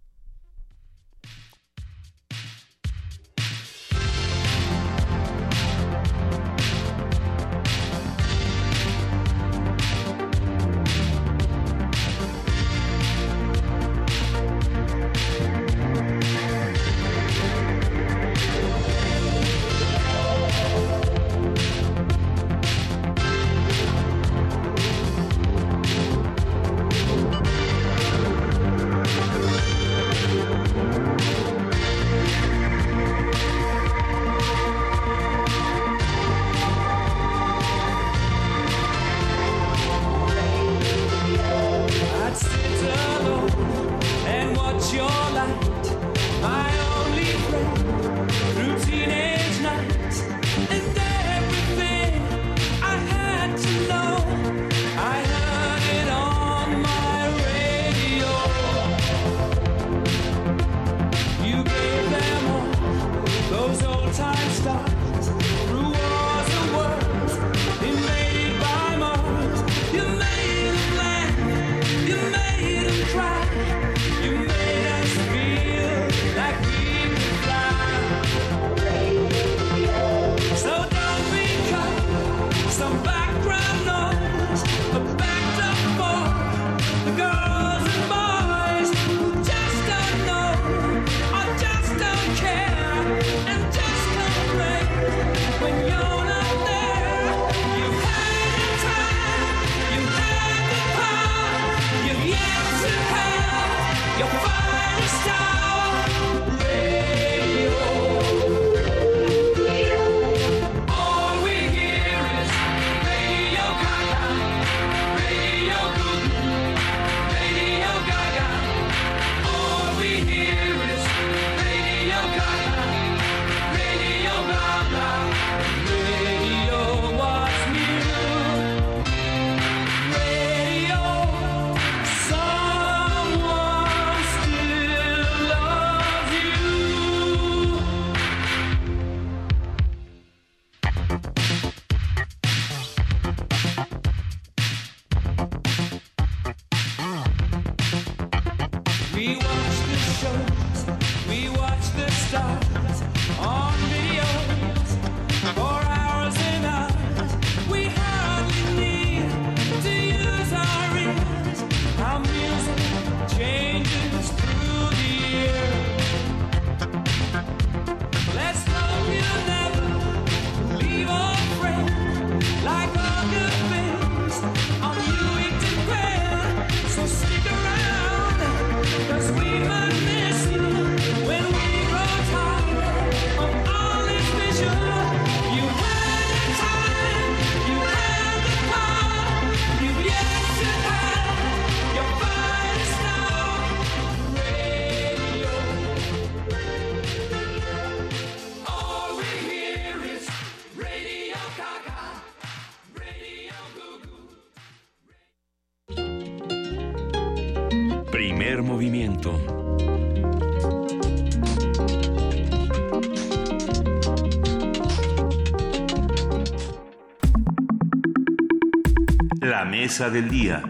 Mesa del día.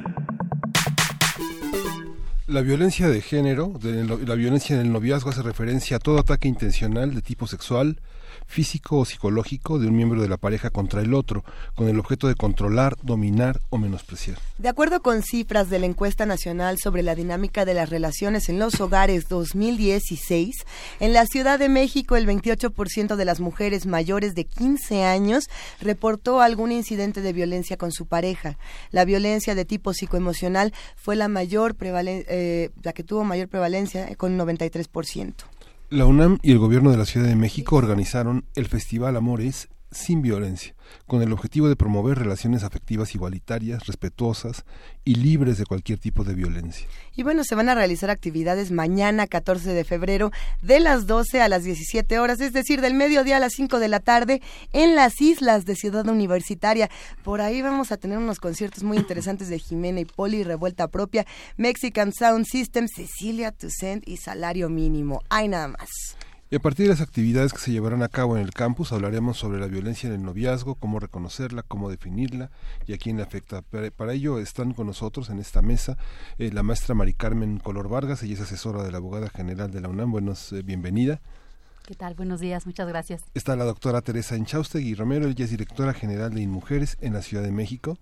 La violencia de género, la violencia en el noviazgo hace referencia a todo ataque intencional de tipo sexual, físico o psicológico de un miembro de la pareja contra el otro, con el objeto de controlar, dominar o menospreciar. De acuerdo con cifras de la encuesta nacional sobre la dinámica de las relaciones en los hogares 2016, en la Ciudad de México el 28% de las mujeres mayores de 15 años reportó algún incidente de violencia con su pareja. La violencia de tipo psicoemocional fue la mayor eh, la que tuvo mayor prevalencia eh, con 93%. La UNAM y el gobierno de la Ciudad de México organizaron el Festival Amores sin violencia, con el objetivo de promover relaciones afectivas igualitarias, respetuosas y libres de cualquier tipo de violencia. Y bueno, se van a realizar actividades mañana 14 de febrero de las 12 a las 17 horas, es decir, del mediodía a las 5 de la tarde en las islas de Ciudad Universitaria. Por ahí vamos a tener unos conciertos muy interesantes de Jimena y Poli, Revuelta Propia, Mexican Sound System, Cecilia Toussaint y Salario Mínimo. Hay nada más. Y a partir de las actividades que se llevarán a cabo en el campus, hablaremos sobre la violencia en el noviazgo, cómo reconocerla, cómo definirla y a quién le afecta. Para, ello están con nosotros en esta mesa eh, la maestra Mari Carmen Color Vargas, ella es asesora de la abogada general de la UNAM. Buenos, eh, bienvenida. ¿Qué tal? Buenos días, muchas gracias. Está la doctora Teresa Enchaustegui Romero, ella es directora general de InMujeres en la Ciudad de México.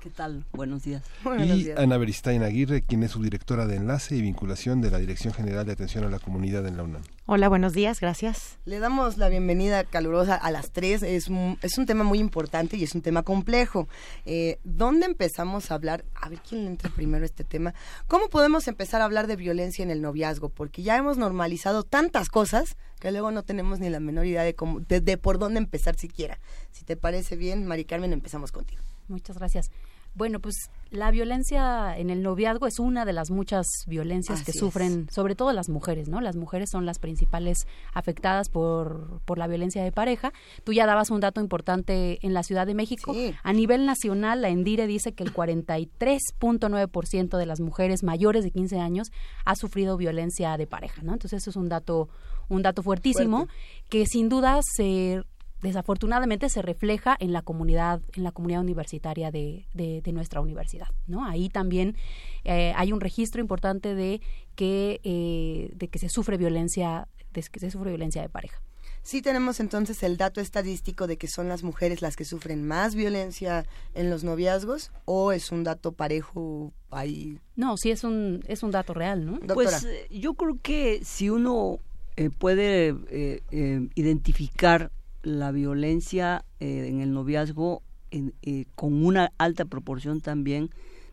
¿Qué tal? Buenos días. [LAUGHS] y Ana Beristain Aguirre, quien es subdirectora de Enlace y Vinculación de la Dirección General de Atención a la Comunidad en la UNAM. Hola, buenos días, gracias. Le damos la bienvenida calurosa a las tres. Es un, es un tema muy importante y es un tema complejo. Eh, ¿Dónde empezamos a hablar? A ver quién le entra primero a este tema. ¿Cómo podemos empezar a hablar de violencia en el noviazgo? Porque ya hemos normalizado tantas cosas que luego no tenemos ni la menor idea de, cómo, de, de por dónde empezar siquiera. Si te parece bien, Mari Carmen, empezamos contigo. Muchas gracias. Bueno, pues la violencia en el noviazgo es una de las muchas violencias que sufren, sobre todo las mujeres, ¿no? Las mujeres son las principales afectadas por, por la violencia de pareja. Tú ya dabas un dato importante en la Ciudad de México. A nivel nacional, la Endire dice que el 43.9% de las mujeres mayores de 15 años ha sufrido violencia de pareja, ¿no? Entonces eso es un dato, un dato fuertísimo Fuerte. que sin duda se desafortunadamente se refleja en la comunidad en la comunidad universitaria de, de, de nuestra universidad no ahí también eh, hay un registro importante de que eh, de que se sufre violencia de que se sufre violencia de pareja Sí tenemos entonces el dato estadístico de que son las mujeres las que sufren más violencia en los noviazgos o es un dato parejo ahí. No, sí es un es un dato real, ¿no? Pues eh, yo creo que si uno eh, puede eh, eh, identificar la violencia eh, en el noviazgo en, eh, con una alta proporción también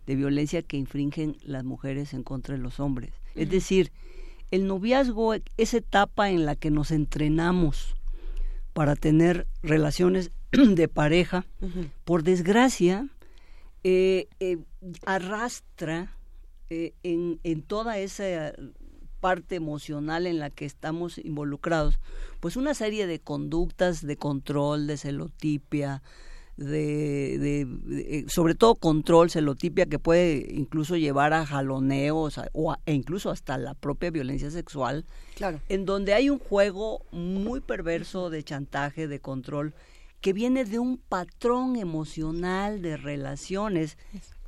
de violencia que infringen las mujeres en contra de los hombres. Es decir, el noviazgo es etapa en la que nos entrenamos para tener relaciones [CLEARS THROAT] de pareja. Por desgracia, eh, arrastra en, en toda esa parte emocional en la que estamos involucrados, pues una serie de conductas de control, de celotipia, de, de, de, sobre todo control, celotipia que puede incluso llevar a jaloneos a, o a, e incluso hasta la propia violencia sexual, claro. en donde hay un juego muy perverso de chantaje, de control, que viene de un patrón emocional de relaciones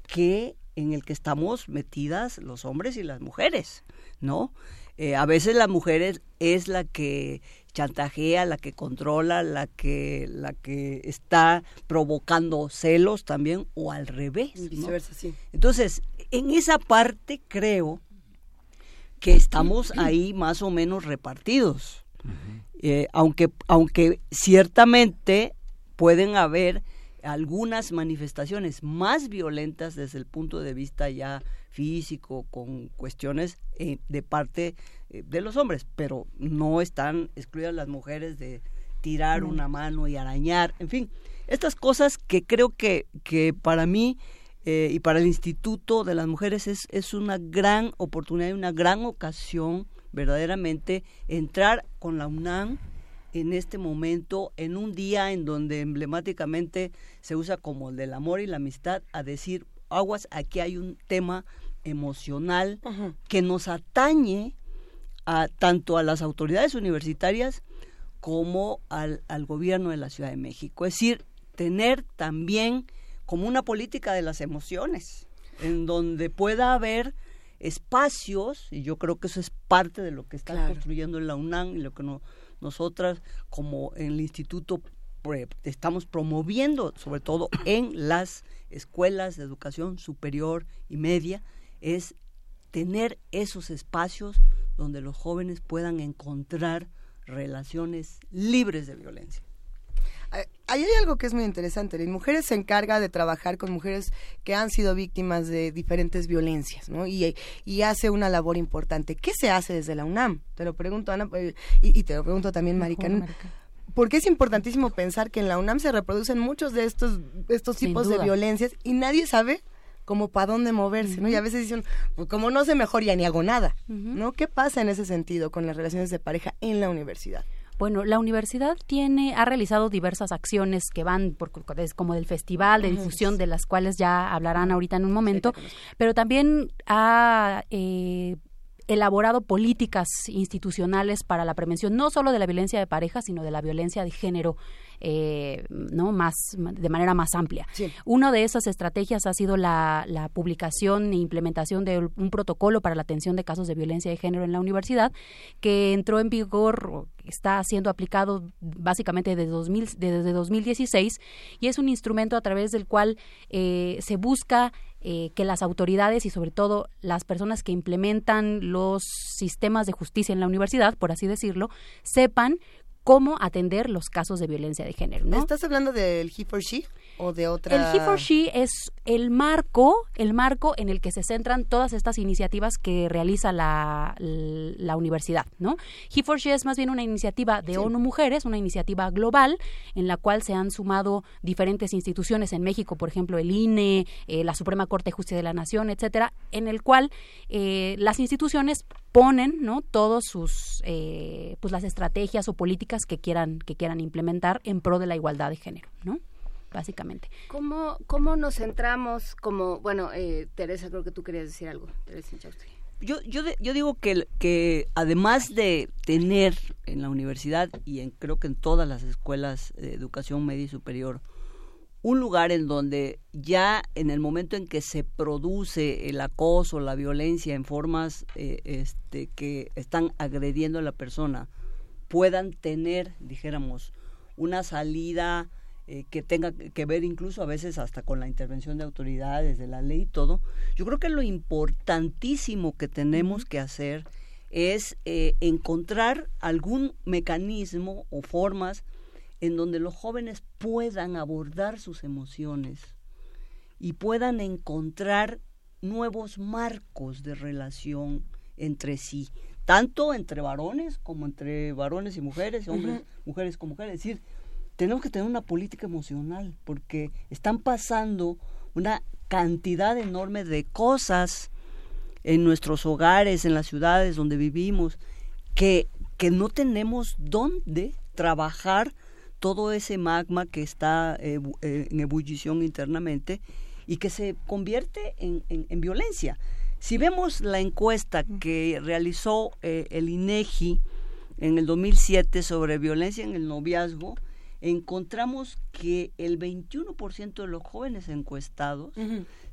que en el que estamos metidas los hombres y las mujeres, ¿no? Eh, a veces la mujer es, es, la que chantajea, la que controla, la que la que está provocando celos también o al revés. Y viceversa, ¿no? sí. Entonces, en esa parte creo que estamos [CLEARS THROAT] ahí más o menos repartidos. Uh -huh. eh, aunque, aunque ciertamente pueden haber algunas manifestaciones más violentas desde el punto de vista ya físico, con cuestiones eh, de parte eh, de los hombres, pero no están excluidas las mujeres de tirar mm. una mano y arañar, en fin, estas cosas que creo que, que para mí eh, y para el Instituto de las Mujeres es, es una gran oportunidad y una gran ocasión verdaderamente entrar con la UNAM en este momento, en un día en donde emblemáticamente se usa como el del amor y la amistad, a decir, aguas, aquí hay un tema emocional que nos atañe a, tanto a las autoridades universitarias como al, al gobierno de la Ciudad de México. Es decir, tener también como una política de las emociones, en donde pueda haber espacios, y yo creo que eso es parte de lo que está Claro. construyendo la UNAM y lo que no- nosotras como en el instituto estamos promoviendo, sobre todo en las escuelas de educación superior y media, es tener esos espacios donde los jóvenes puedan encontrar relaciones libres de violencia. Ahí hay algo que es muy interesante. Las mujeres se encarga de trabajar con mujeres que han sido víctimas de diferentes violencias, ¿no? Y, y hace una labor importante. ¿Qué se hace desde la UNAM? Te lo pregunto, Ana, eh, y, y te lo pregunto también, Marican. Porque es importantísimo pensar que en la UNAM se reproducen muchos de estos, estos tipos de violencias y nadie sabe como para dónde moverse, ¿no? Y a veces dicen, pues como no sé mejor ya ni hago nada, ¿no? ¿Qué pasa en ese sentido con las relaciones de pareja en la universidad? Bueno, la universidad tiene, ha realizado diversas acciones que van por, como del festival de difusión, de las cuales ya hablarán ahorita en un momento, pero también ha eh, elaborado políticas institucionales para la prevención no solo de la violencia de pareja, sino de la violencia de género, eh, no más de manera más amplia. Una de esas estrategias ha sido la, la publicación e implementación de un protocolo para la atención de casos de violencia de género en la universidad, que entró en vigor, está siendo aplicado básicamente desde, 2000, desde 2016 y es un instrumento a través del cual eh, se busca eh, que las autoridades y sobre todo las personas que implementan los sistemas de justicia en la universidad, por así decirlo, sepan cómo atender los casos de violencia de género. ¿no? ¿Estás hablando del He for She o de otra? El He for She es el marco, el marco en el que se centran todas estas iniciativas que realiza la, la universidad, ¿no? He for She es más bien una iniciativa de ONU Mujeres, una iniciativa global en la cual se han sumado diferentes instituciones en México, por ejemplo, el INE, eh, la Suprema Corte de Justicia de la Nación, etcétera, en el cual eh, las instituciones ponen, ¿no? Todos sus, eh, pues las estrategias o políticas que quieran que quieran implementar en pro de la igualdad de género, ¿no? Básicamente. ¿Cómo, cómo nos centramos como, bueno, eh, Teresa, creo que tú querías decir algo, Teresa Inchausti. Yo, yo, de- yo digo que, que además de tener en la universidad y en, creo que en todas las escuelas de educación media y superior un lugar en donde ya en el momento en que se produce el acoso, la violencia en formas eh, este, que están agrediendo a la persona, puedan tener, dijéramos, una salida eh, que tenga que ver incluso a veces hasta con la intervención de autoridades, de la ley y todo. Yo creo que lo importantísimo que tenemos que hacer es eh, encontrar algún mecanismo o formas en donde los jóvenes puedan abordar sus emociones y puedan encontrar nuevos marcos de relación entre sí, tanto entre varones como entre varones y mujeres, hombres, Ujú. mujeres con mujeres. Es decir, tenemos que tener una política emocional porque están pasando una cantidad enorme de cosas en nuestros hogares, en las ciudades donde vivimos, que, que no tenemos dónde trabajar todo ese magma que está eh, eh, en ebullición internamente y que se convierte en, en- en violencia. Si vemos la encuesta que realizó eh, el INEGI en el 2007 sobre violencia en el noviazgo, encontramos que el 21% de los jóvenes encuestados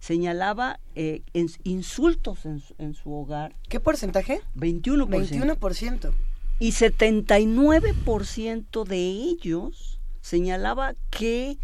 señalaba eh, insultos en, su- en su hogar. ¿Qué porcentaje? 21%. 21%. Y 79% de ellos señalaba que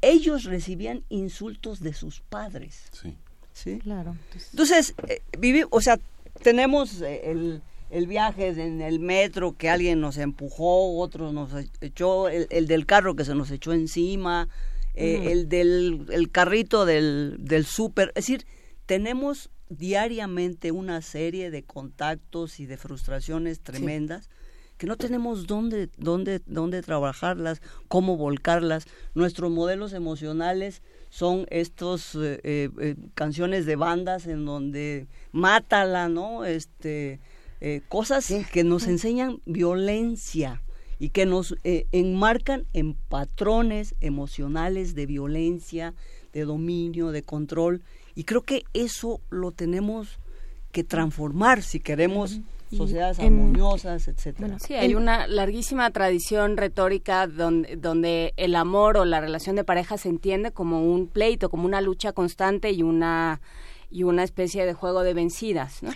ellos recibían insultos de sus padres. Sí. ¿Sí? Claro. Entonces, eh, vivi- o sea, tenemos eh, el, el viaje en el metro que alguien nos empujó, otro nos echó, el, el del carro que se nos echó encima, eh, el del el carrito del, del súper. Es decir, tenemos diariamente una serie de contactos y de frustraciones tremendas que no tenemos dónde, dónde, dónde trabajarlas, cómo volcarlas. Nuestros modelos emocionales son estos eh, eh, eh, canciones de bandas en donde mátala, ¿no? Este, eh, cosas que nos enseñan violencia y que nos eh, enmarcan en patrones emocionales de violencia, de dominio, de control Y creo que eso lo tenemos que transformar si queremos sociedades en- armoniosas, etcétera. Sí, hay una larguísima tradición retórica donde, donde el amor o la relación de pareja se entiende como un pleito, como una lucha constante y una y una especie de juego de vencidas. ¿no?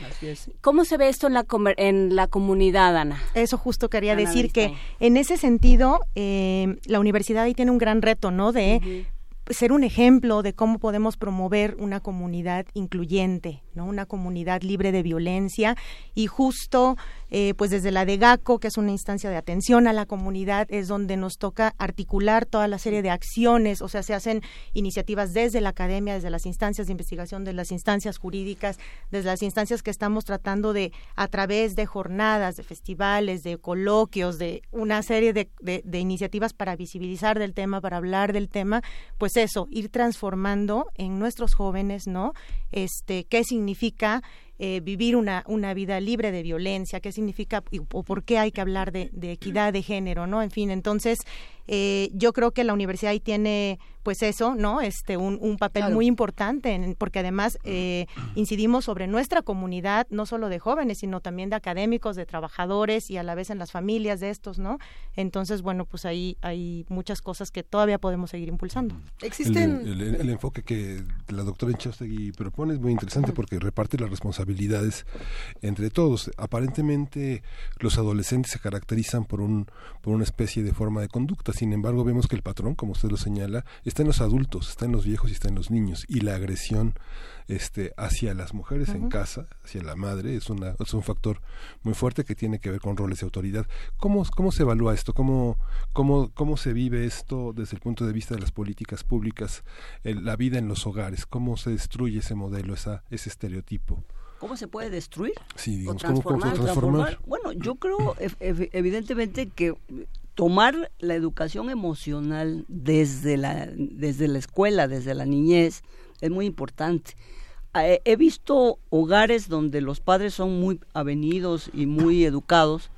¿Cómo se ve esto en la, comer- en la comunidad, Ana? Eso justo quería Ana decir que en ese sentido eh, la universidad ahí tiene un gran reto, ¿no? De ser un ejemplo de cómo podemos promover una comunidad incluyente, Una comunidad libre de violencia y justo eh, pues desde la de GACO, que es una instancia de atención a la comunidad, es donde nos toca articular toda la serie de acciones, o sea, se hacen iniciativas desde la academia, desde las instancias de investigación, desde las instancias jurídicas, desde las instancias que estamos tratando de, a través de jornadas, de festivales, de coloquios, de una serie de iniciativas para visibilizar del tema, para hablar del tema, pues eso, ir transformando en nuestros jóvenes, ¿no? Este, qué significa significa eh, vivir una, una vida libre de violencia, qué significa y- o por qué hay que hablar de, de equidad de género, ¿no? En fin, entonces eh, yo creo que la universidad ahí tiene pues eso, ¿no? Este, un, un papel Claro. muy importante, en- porque además eh, incidimos sobre nuestra comunidad, no solo de jóvenes, sino también de académicos, de trabajadores y a la vez en las familias de estos, ¿no? Entonces, bueno, pues ahí hay muchas cosas que todavía podemos seguir impulsando. Existen... El, el- el enfoque que la doctora Enchaustegui propone es muy interesante porque reparte las responsabilidades entre todos. Aparentemente los adolescentes se caracterizan por un por una especie de forma de conducta. Sin embargo, vemos que el patrón, como usted lo señala, está en los adultos, está en los viejos y está en los niños. Y la agresión este, hacia las mujeres en casa, hacia la madre, es, una, es un factor muy fuerte que tiene que ver con roles de autoridad. ¿Cómo, cómo se evalúa esto? ¿Cómo, cómo, ¿Cómo se vive esto desde el punto de vista de las políticas públicas, el- la vida en los hogares? ¿Cómo se destruye ese modelo, esa, ese estereotipo? ¿Cómo se puede destruir? Sí, digamos, o ¿cómo- cómo se transformar? transformar? Bueno, yo creo ev- ev- evidentemente que tomar la educación emocional desde la, desde la escuela, desde la niñez, es muy importante. Eh, He visto hogares donde los padres son muy avenidos y muy [LAUGHS] educados,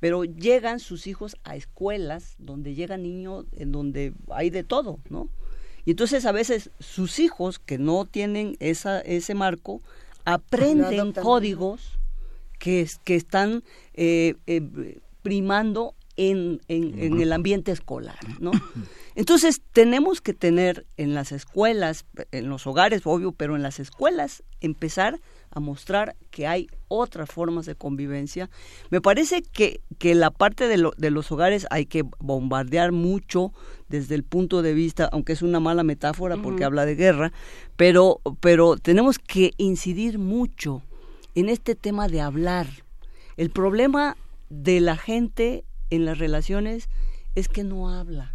pero llegan sus hijos a escuelas donde llegan niños en donde hay de todo, ¿no? Y entonces a veces sus hijos que no tienen esa, ese marco aprenden códigos que, es- que están eh, eh, primando en, en- en el ambiente escolar, ¿no? [COUGHS] Entonces tenemos que tener en las escuelas, en los hogares, obvio, pero en las escuelas empezar a mostrar que hay otras formas de convivencia. Me parece que, que la parte de, lo- de los hogares hay que bombardear mucho desde el punto de vista, aunque es una mala metáfora porque habla de guerra, pero, pero tenemos que incidir mucho en este tema de hablar. El problema de la gente en las relaciones es que no habla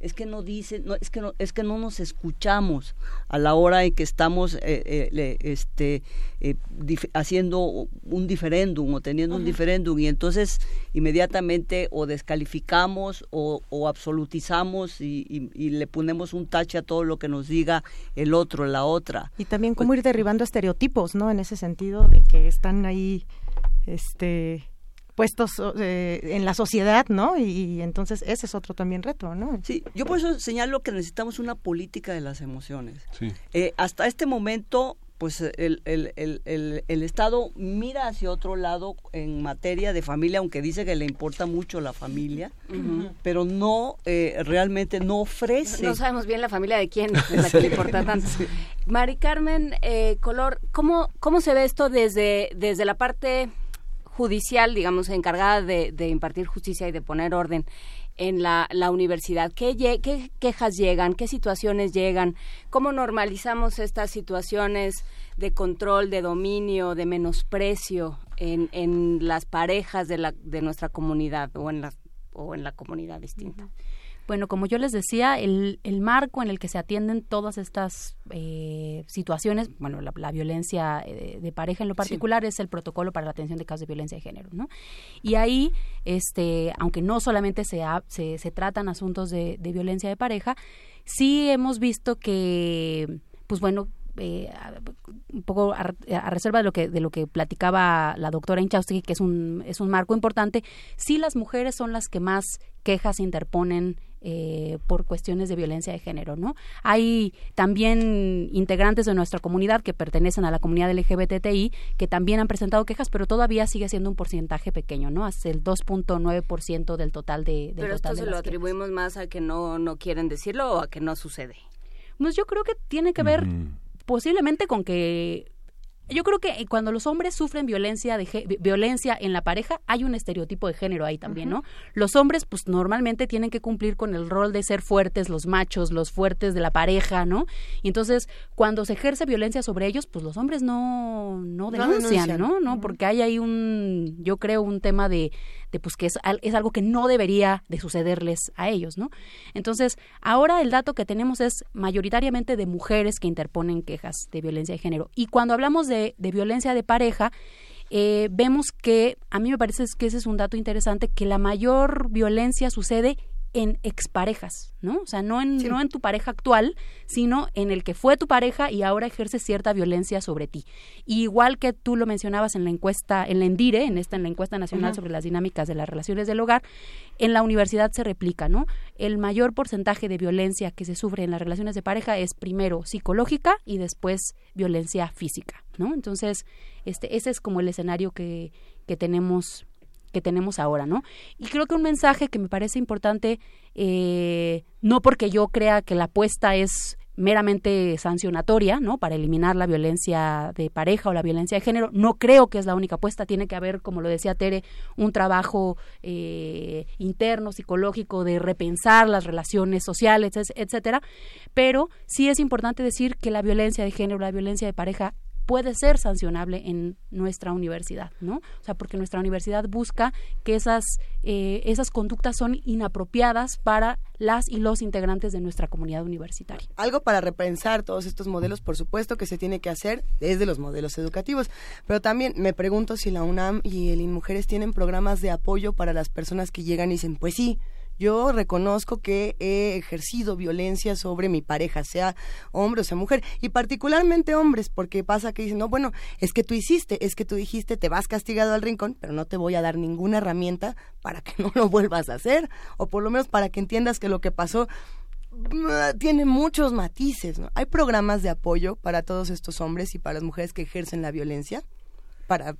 es que no dice no, es que no es que no nos escuchamos a la hora en que estamos eh, eh, le- este eh, dif- haciendo un diferéndum o teniendo un diferéndum. Y entonces inmediatamente o descalificamos o, o absolutizamos y, y- y le ponemos un tache a todo lo que nos diga el otro la otra. Y también cómo ir derribando estereotipos, ¿no? En ese sentido de que están ahí, este puestos eh, en la sociedad, ¿no? Y, y entonces ese es otro también reto, ¿no? Sí, yo por eso señalo que necesitamos una política de las emociones. Sí. Eh, hasta este momento, pues el, el, el, el, el Estado mira hacia otro lado en materia de familia, aunque dice que le importa mucho la familia, pero no, eh, realmente no ofrece. No sabemos bien la familia de quién es la [LAUGHS] que le importa tanto. Mari Carmen eh, Color, ¿cómo, ¿cómo se ve esto desde, desde la parte judicial, digamos, encargada de, de impartir justicia y de poner orden en la, universidad? ¿Qué, lle- ¿Qué quejas llegan? ¿Qué situaciones llegan? ¿Cómo normalizamos estas situaciones de control, de dominio, de menosprecio en, en las parejas de, la, de nuestra comunidad o en, la, o en la comunidad distinta? Bueno, como yo les decía, el, el marco en el que se atienden todas estas eh, situaciones, bueno, la, la violencia eh, de pareja en lo particular es el protocolo para la atención de casos de violencia de género, ¿no? Y ahí, este, aunque no solamente se, ha- se, se tratan asuntos de, de violencia de pareja, sí hemos visto que, pues bueno, eh, un poco a, a reserva de lo que de lo que platicaba la doctora Inchaustegui, que es un es un marco importante, sí las mujeres son las que más quejas interponen eh, por cuestiones de violencia de género, ¿no? Hay también integrantes de nuestra comunidad que pertenecen a la comunidad LGBTI que también han presentado quejas, pero todavía sigue siendo un porcentaje pequeño, ¿no? Hasta el 2.9% del total de del Pero total esto de se lo quejas. atribuimos más a que no, no quieren decirlo o a que no sucede. Pues yo creo que tiene que ver posiblemente con que yo creo que cuando los hombres sufren violencia de violencia en la pareja hay un estereotipo de género ahí también, ¿no? Los hombres pues normalmente tienen que cumplir con el rol de ser fuertes, los machos, los fuertes de la pareja, ¿no? Y entonces cuando se ejerce violencia sobre ellos, pues los hombres no no No denuncian, denuncian. ¿no? ¿no? Porque hay ahí un yo creo un tema de de pues que es, es algo que no debería de sucederles a ellos, ¿no? Entonces, ahora el dato que tenemos es mayoritariamente de mujeres que interponen quejas de violencia de género. Y cuando hablamos de, de violencia de pareja, eh, vemos que, a mí me parece que ese es un dato interesante, que la mayor violencia sucede en exparejas, ¿no? O sea, no en, no en tu pareja actual, sino en el que fue tu pareja y ahora ejerce cierta violencia sobre ti. Y igual que tú lo mencionabas en la encuesta, en la ENDIRE, en esta, en la encuesta nacional sobre las dinámicas de las relaciones del hogar, en la universidad se replica, ¿no? El mayor porcentaje de violencia que se sufre en las relaciones de pareja es primero psicológica y después violencia física, ¿no? Entonces, este, ese es como el escenario que, que tenemos que tenemos ahora, ¿no? Y creo que un mensaje que me parece importante, eh, no porque yo crea que la apuesta es meramente sancionatoria, ¿no? Para eliminar la violencia de pareja o la violencia de género. No creo que es la única apuesta. Tiene que haber, como lo decía Tere, un trabajo eh, interno, psicológico, de repensar las relaciones sociales, es- etcétera. Pero sí es importante decir que la violencia de género, la violencia de pareja, puede ser sancionable en nuestra universidad, ¿no? O sea, porque nuestra universidad busca que esas, eh, esas conductas son inapropiadas para las y los integrantes de nuestra comunidad universitaria. Algo para repensar todos estos modelos, por supuesto que se tiene que hacer desde los modelos educativos, pero también me pregunto si la UNAM y el INMujeres tienen programas de apoyo para las personas que llegan y dicen, pues sí, yo reconozco que he ejercido violencia sobre mi pareja, sea hombre o sea mujer, y particularmente hombres, porque pasa que dicen, no, bueno, es que tú hiciste, es que tú dijiste, te vas castigado al rincón, pero no te voy a dar ninguna herramienta para que [LAUGHS] no lo vuelvas a hacer, o por lo menos para que entiendas que lo que pasó mm, tiene muchos matices, ¿no? Hay programas de apoyo para todos estos hombres y para las mujeres que ejercen la violencia, para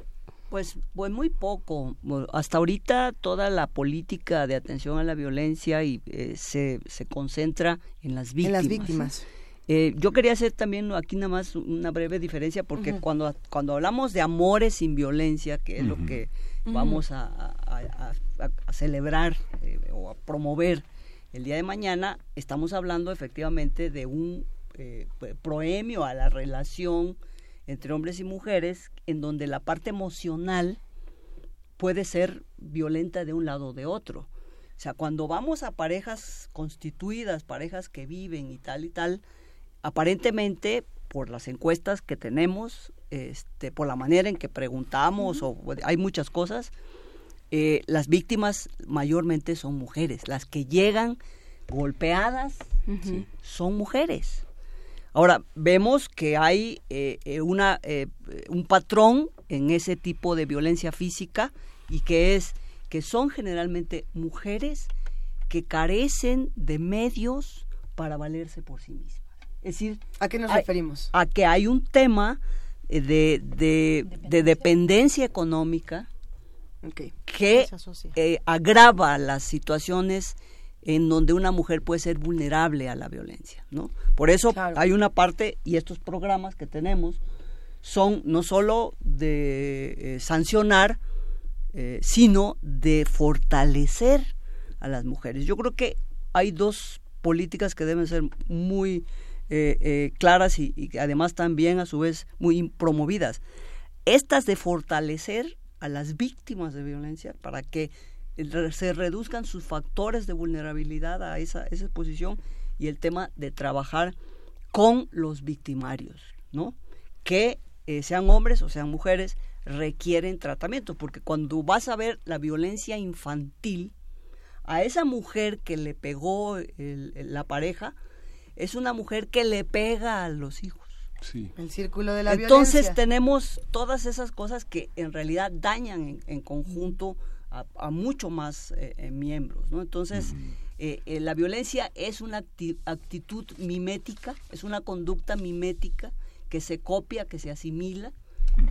Pues, pues muy poco. Bueno, Hasta ahorita toda la política de atención a la violencia y, eh, se, se concentra en las en víctimas. las víctimas. Eh, yo quería hacer también aquí nada más una breve diferencia porque cuando, cuando hablamos de amores sin violencia, que es lo que vamos a, a- a- a- a celebrar eh, o a promover el día de mañana, estamos hablando efectivamente de un eh, proemio a la relación entre hombres y mujeres en donde la parte emocional puede ser violenta de un lado o de otro. O sea, cuando vamos a parejas constituidas, parejas que viven y tal y tal, aparentemente por las encuestas que tenemos, este, por la manera en que preguntamos, o hay muchas cosas, eh, las víctimas mayormente son mujeres. Las que llegan golpeadas son mujeres. Ahora, vemos que hay eh, eh, una, eh, un patrón en ese tipo de violencia física y que es que son generalmente mujeres que carecen de medios para valerse por sí mismas. Es decir, ¿a qué nos hay- referimos? A que hay un tema eh, de, de, de dependencia económica que eh, agrava las situaciones en donde una mujer puede ser vulnerable a la violencia, ¿no? Por eso hay una parte y estos programas que tenemos son no solo de eh, sancionar, eh, sino de fortalecer a las mujeres. Yo creo que hay dos políticas que deben ser muy eh, claras y, y que además también a su vez muy promovidas. Estas de fortalecer a las víctimas de violencia para que se reduzcan sus factores de vulnerabilidad a esa, esa exposición y el tema de trabajar con los victimarios, ¿no? Que eh, sean hombres o sean mujeres requieren tratamiento, porque cuando vas a ver la violencia infantil, a esa mujer que le pegó el- el- la pareja, es una mujer que le pega a los hijos. Sí. El círculo de la Entonces violencia. tenemos todas esas cosas que en realidad dañan en, en conjunto a, a mucho más eh, eh, miembros, ¿no? Entonces eh, eh, la violencia es una acti- actitud mimética, es una conducta mimética que se copia, que se asimila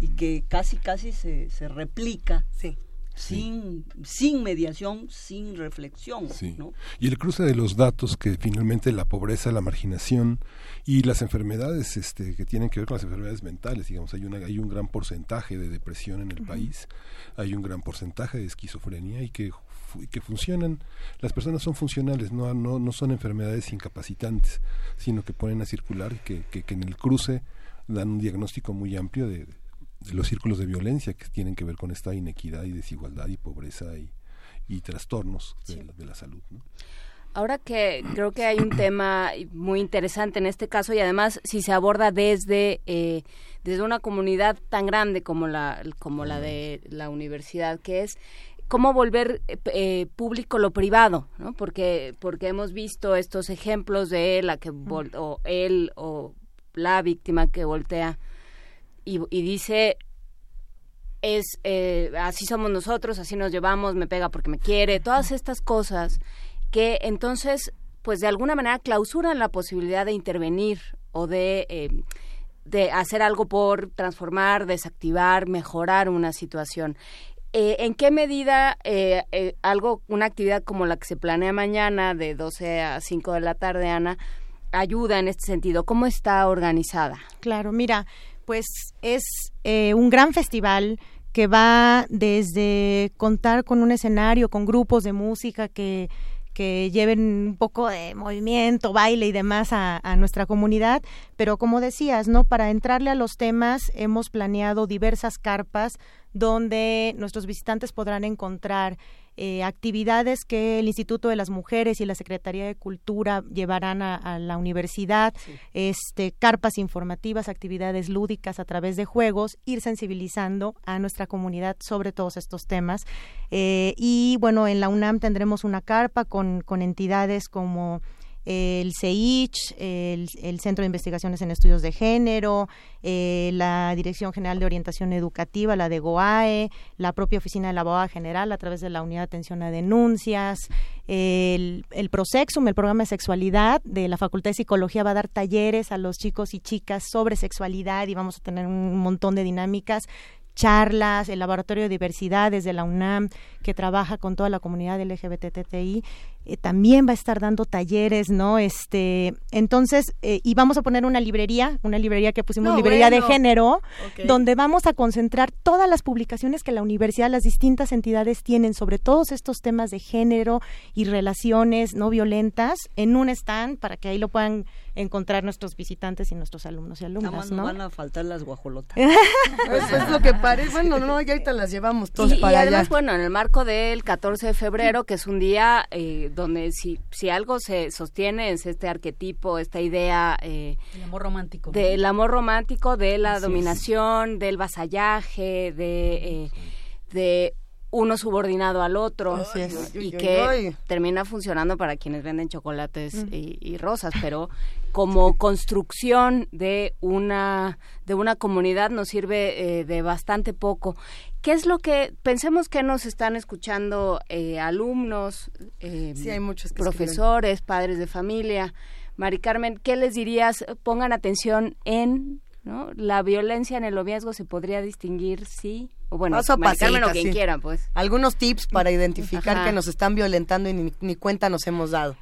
y que casi casi se, se replica sin, sin mediación, sin reflexión. Sí. ¿no? Y el cruce de los datos que finalmente la pobreza, la marginación y las enfermedades este, que tienen que ver con las enfermedades mentales, digamos, hay, una, hay un gran porcentaje de depresión en el país, hay un gran porcentaje de esquizofrenia y que, que funcionan, las personas son funcionales, no, no, no son enfermedades incapacitantes, sino que ponen a circular y que, que, que en el cruce dan un diagnóstico muy amplio de, de los círculos de violencia que tienen que ver con esta inequidad y desigualdad y pobreza y, y trastornos de, la- de la salud. ¿no? Ahora que creo que hay un tema muy interesante en este caso y además si se aborda desde eh, desde una comunidad tan grande como la como la de la universidad que es cómo volver eh, eh, público lo privado, ¿no? Porque porque hemos visto estos ejemplos de la que vol- o él o la víctima que voltea y, dice es eh, así somos nosotros, así nos llevamos, me pega porque me quiere, todas estas cosas que entonces, pues de alguna manera clausuran la posibilidad de intervenir o de, eh, de hacer algo por transformar, desactivar, mejorar una situación. Eh, ¿En qué medida eh, algo, una actividad como la que se planea mañana de 12 a 5 de la tarde, Ana, ayuda en este sentido? ¿Cómo está organizada? Claro, mira, pues es eh, un gran festival que va desde contar con un escenario, con grupos de música que, que lleven un poco de movimiento, baile y demás a, a nuestra comunidad, pero como decías, ¿no? Para entrarle a los temas hemos planeado diversas carpas donde nuestros visitantes podrán encontrar eh, actividades que el Instituto de las Mujeres y la Secretaría de Cultura llevarán a, a la universidad, este, carpas informativas, actividades lúdicas a través de juegos, ir sensibilizando a nuestra comunidad sobre todos estos temas. Eh, y bueno, en la UNAM tendremos una carpa con, con entidades como el CEICH, el, Centro de Investigaciones en Estudios de Género, eh, la Dirección General de Orientación Educativa, la de GOAE, la propia Oficina de la Abogada General a través de la Unidad de Atención a Denuncias, el, el Prosexum, el programa de sexualidad de la Facultad de Psicología va a dar talleres a los chicos y chicas sobre sexualidad y vamos a tener un montón de dinámicas charlas, el Laboratorio de Diversidades de la UNAM, que trabaja con toda la comunidad LGBTTI, eh, también va a estar dando talleres, ¿no? Este, entonces, eh, y vamos a poner una librería, una librería que pusimos No, librería de género, donde vamos a concentrar todas las publicaciones que la universidad, las distintas entidades tienen sobre todos estos temas de género y relaciones no violentas en un stand para que ahí lo puedan encontrar nuestros visitantes y nuestros alumnos y alumnas, nos ¿no? van a faltar las guajolotas. [LAUGHS] Pues es lo que parece. Bueno, no, ya ahorita las llevamos todos y, y para además, allá. bueno, en el marco del 14 de febrero, que es un día eh, donde si, si algo se sostiene es este arquetipo, esta idea eh, El amor romántico. del amor romántico, de la Así es. dominación, del vasallaje, de, eh, de uno subordinado al otro Así es. ¿no? Uy, y que termina funcionando para quienes venden chocolates Mm. y, y rosas, pero como construcción de una de una comunidad nos sirve eh, de bastante poco. ¿Qué es lo que pensemos que nos están escuchando eh, alumnos, eh, Sí, hay muchos profesores, padres de familia? Mari Carmen, ¿qué les dirías? Pongan atención en ¿no? la violencia en el noviazgo se podría distinguir sí o bueno, Paso a o quien sí. quiera, pues. Algunos tips para identificar Ajá. que nos están violentando y ni, ni cuenta nos hemos dado.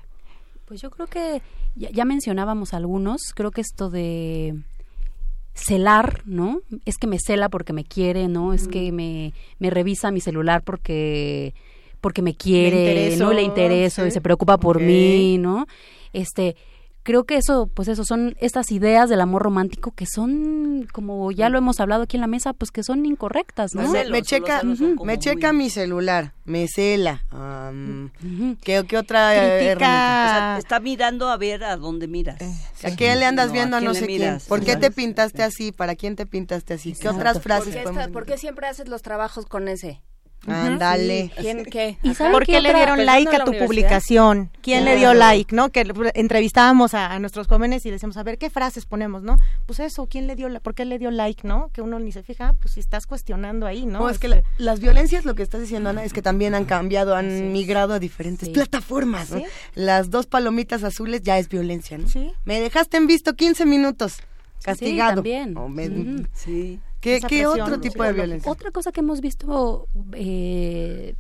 Pues yo creo que ya, ya mencionábamos algunos, creo que esto de celar, ¿no? Es que me cela porque me quiere, ¿no? Es que me, me revisa mi celular porque porque me quiere, intereso, no le intereso y se preocupa por mí, ¿no? Este, creo que eso, pues eso son estas ideas del amor romántico que son, como ya lo hemos hablado aquí en la mesa, pues que son incorrectas, ¿no? me, me checa, me checa mi celular, me cela. am, ¿qué, qué otra eh, O sea, está mirando a ver a dónde miras. ¿A qué le andas No, viendo a quién no sé quién? ¿Por qué te pintaste así? ¿Para quién te pintaste así? ¿Qué otras ¿Por frases qué, podemos está- por qué siempre haces los trabajos con ese? Ándale. ¿Quién qué? ¿Y Ajá. sabe por qué le dieron like a tu publicación? ¿Quién le dio like, no? Que entrevistábamos a, a nuestros jóvenes y decíamos, a ver, ¿qué frases ponemos, no? Pues eso, ¿quién le dio, la- por qué le dio like, no? Que uno ni se fija, pues si estás cuestionando ahí, ¿no? No, es que Este, la- las violencias, lo que estás diciendo, Ana, es que también han cambiado, han migrado a diferentes plataformas. ¿no? Sí. Las dos palomitas azules ya es violencia, ¿no? Me dejaste en visto 15 minutos. Castigado. también. O me- Ujú. Sí. ¿Qué, qué presión otro tipo de violencia? Otra cosa que hemos visto eh,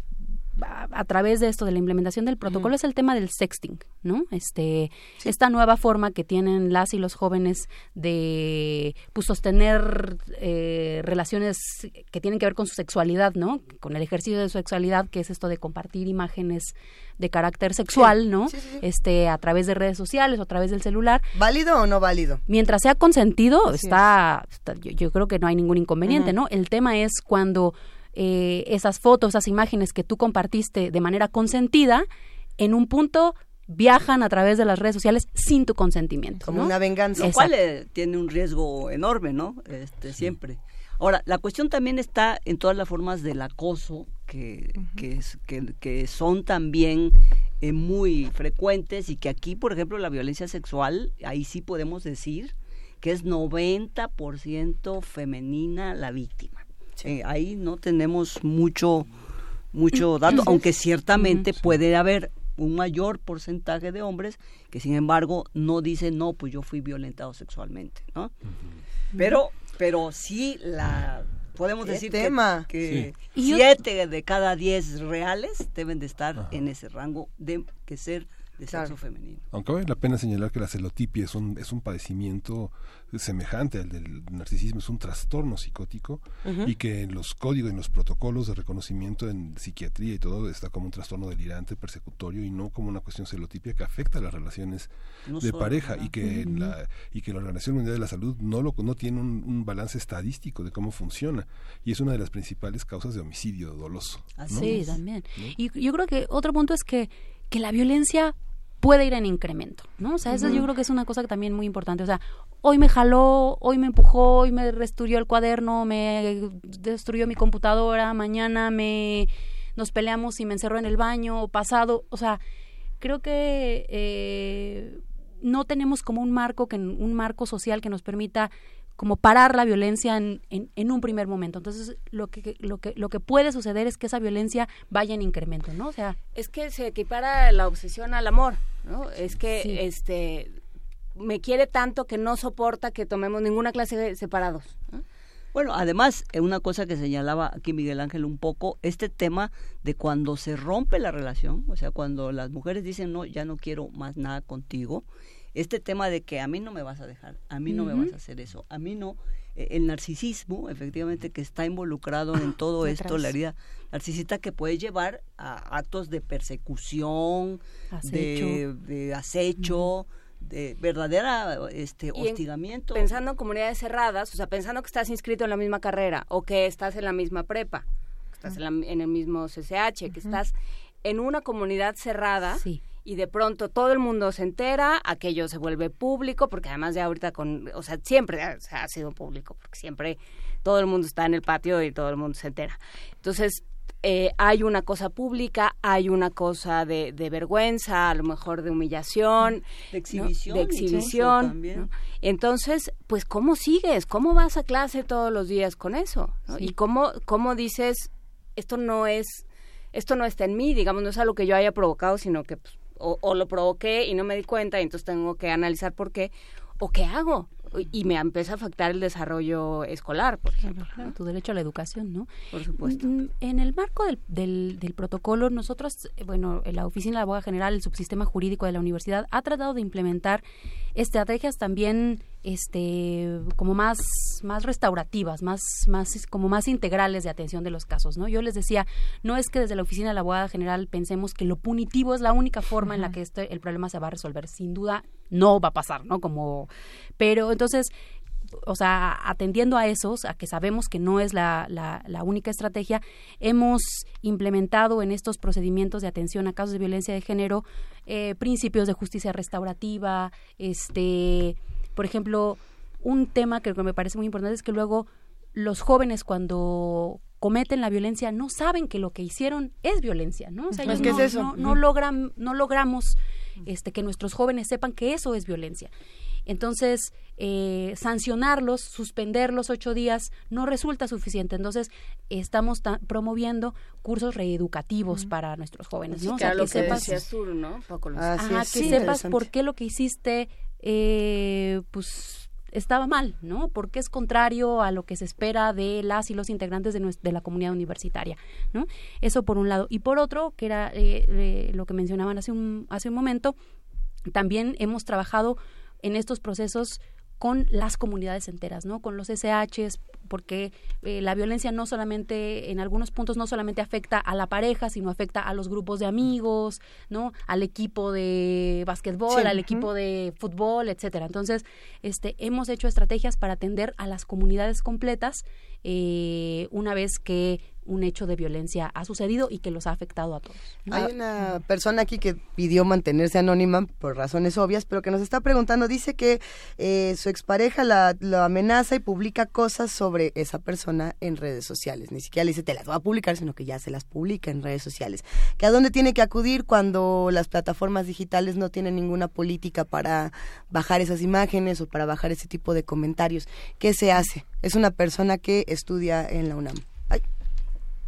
a, través de esto de la implementación del protocolo es el tema del sexting, ¿no? Este, esta nueva forma que tienen las y los jóvenes de pues sostener eh, relaciones que tienen que ver con su sexualidad, ¿no? Con el ejercicio de su sexualidad, que es esto de compartir imágenes de carácter sexual, ¿no? Este, a través de redes sociales o a través del celular. ¿Válido o no válido? Mientras sea consentido, está, está- yo, yo creo que no hay ningún inconveniente. ¿no? El tema es cuando eh, esas fotos, esas imágenes que tú compartiste de manera consentida, en un punto viajan a través de las redes sociales sin tu consentimiento. Como ¿no? una venganza. Lo cual eh, tiene un riesgo enorme, ¿no? Este, siempre. Ahora, la cuestión también está en todas las formas del acoso que, que, es- que, que son también eh, muy frecuentes y que aquí, por ejemplo, la violencia sexual, ahí sí podemos decir que es 90% femenina la víctima. Eh, ahí no tenemos mucho mucho [CLEARS THROAT] dato, aunque ciertamente puede haber un mayor porcentaje de hombres que sin embargo no dicen no, pues yo fui violentado sexualmente, ¿no? Pero, pero sí la podemos ¿Qué decir que- tema? que, Sí. Yo- siete de cada diez reales deben de estar en ese rango de que ser de sexo femenino. Aunque vale la pena señalar que la celotipia es un, es un padecimiento semejante al del narcisismo, es un trastorno psicótico y que en los códigos, en los protocolos de reconocimiento en psiquiatría y todo está como un trastorno delirante, persecutorio y no como una cuestión celotipia que afecta a las relaciones No de solo, pareja ¿verdad? y que, en la, y que la Organización Mundial de la Salud no, lo, no tiene un, un balance estadístico de cómo funciona y es una de las principales causas de homicidio doloso. ¿no? Sí, también. Y yo creo que otro punto es que, que la violencia puede ir en incremento, ¿no? O sea, eso yo creo que es una cosa que también muy importante. O sea, hoy me jaló, hoy me empujó, hoy me destruyó el cuaderno, me destruyó mi computadora, mañana me nos peleamos y me encerró en el baño, pasado, o sea, creo que eh, no tenemos como un marco que un marco social que nos permita como parar la violencia en, en, en un primer momento. Entonces, lo que, lo, que, lo que puede suceder es que esa violencia vaya en incremento, ¿no? O sea, Es que se equipara la obsesión al amor, ¿no? Es que Sí. este me quiere tanto que no soporta que tomemos ninguna clase de separados. ¿no? Bueno, además, eh, una cosa que señalaba aquí Miguel Ángel un poco, este tema de cuando se rompe la relación, o sea, cuando las mujeres dicen, no, ya no quiero más nada contigo, este tema de que a mí no me vas a dejar, a mí no me vas a hacer eso, a mí no, eh, el narcisismo, efectivamente, que está involucrado en [LAUGHS] todo esto, la herida narcisista que puede llevar a actos de persecución, de, Acecho. de acecho, de verdadera este, Y en- hostigamiento. pensando en comunidades cerradas, o sea, pensando que estás inscrito en la misma carrera o que estás en la misma prepa, que estás en, la- en el mismo CCH, que estás en una comunidad cerrada y de pronto todo el mundo se entera, aquello se vuelve público, porque además de ahorita con, o sea, siempre ha, se ha sido público, porque siempre todo el mundo está en el patio y todo el mundo se entera. Entonces, eh, hay una cosa pública, hay una cosa de, de vergüenza, a lo mejor de humillación, De ¿no? exhibición de exhibición. Entonces, pues, ¿cómo sigues? ¿Cómo vas a clase todos los días con eso? ¿no? Sí. Y cómo, cómo dices, esto no es, esto no está en mí, digamos, no es algo que yo haya provocado, sino que pues, o, o lo provoqué y no me di cuenta y entonces tengo que analizar por qué, o qué hago. Y me empieza a afectar el desarrollo escolar, por ejemplo. Claro, tu derecho a la educación, ¿no? Por supuesto. Mm, En el marco del, del, del protocolo, nosotros, eh, bueno, la Oficina de la Abogada General, el subsistema jurídico de la universidad, ha tratado de implementar estrategias también este como más más restaurativas más más como más integrales de atención de los casos no yo les decía no es que desde la oficina de la abogada general pensemos que lo punitivo es la única forma en la que este el problema se va a resolver. Sin duda no va a pasar no como pero entonces o sea, atendiendo a esos, a que sabemos que no es la, la, la, única estrategia, hemos implementado en estos procedimientos de atención a casos de violencia de género eh, principios de justicia restaurativa, este, por ejemplo, un tema que me parece muy importante es que luego los jóvenes cuando cometen la violencia no saben que lo que hicieron es violencia, ¿no? O sea, Pues, ellos ¿qué no, es eso? no- no logran, no logramos este, que nuestros jóvenes sepan que eso es violencia. Entonces, eh, sancionarlos, suspenderlos ocho días, no resulta suficiente. Entonces, estamos ta- promoviendo cursos reeducativos para nuestros jóvenes. Sí, ¿no? O que sea, era lo que que sepas, decías tú, ¿no? Paco Luis? Así Ajá, es. que Sí, sepas por qué lo que hiciste, eh, pues estaba mal, ¿no? Porque es contrario a lo que se espera de las y los integrantes de, la comunidad universitaria, ¿no? Eso por un lado. Y por otro, que era eh, eh, lo que mencionaban hace un, hace un momento, también hemos trabajado en estos procesos con las comunidades enteras, ¿no? Con los SHs, porque eh, la violencia no solamente, en algunos puntos, no solamente afecta a la pareja, sino afecta a los grupos de amigos, ¿no? Al equipo de básquetbol, Sí. al equipo de fútbol, etcétera. Entonces, este, hemos hecho estrategias para atender a las comunidades completas eh, una vez que un hecho de violencia ha sucedido y que los ha afectado a todos. ¿no? Hay una persona aquí que pidió mantenerse anónima por razones obvias, pero que nos está preguntando, dice que eh, su expareja la, lo amenaza y publica cosas sobre esa persona en redes sociales. Ni siquiera le dice te las voy a publicar, sino que ya se las publica en redes sociales. ¿Que a dónde tiene que acudir cuando las plataformas digitales no tienen ninguna política para bajar esas imágenes o para bajar ese tipo de comentarios? ¿Qué se hace? Es una persona que estudia en la UNAM. Ay,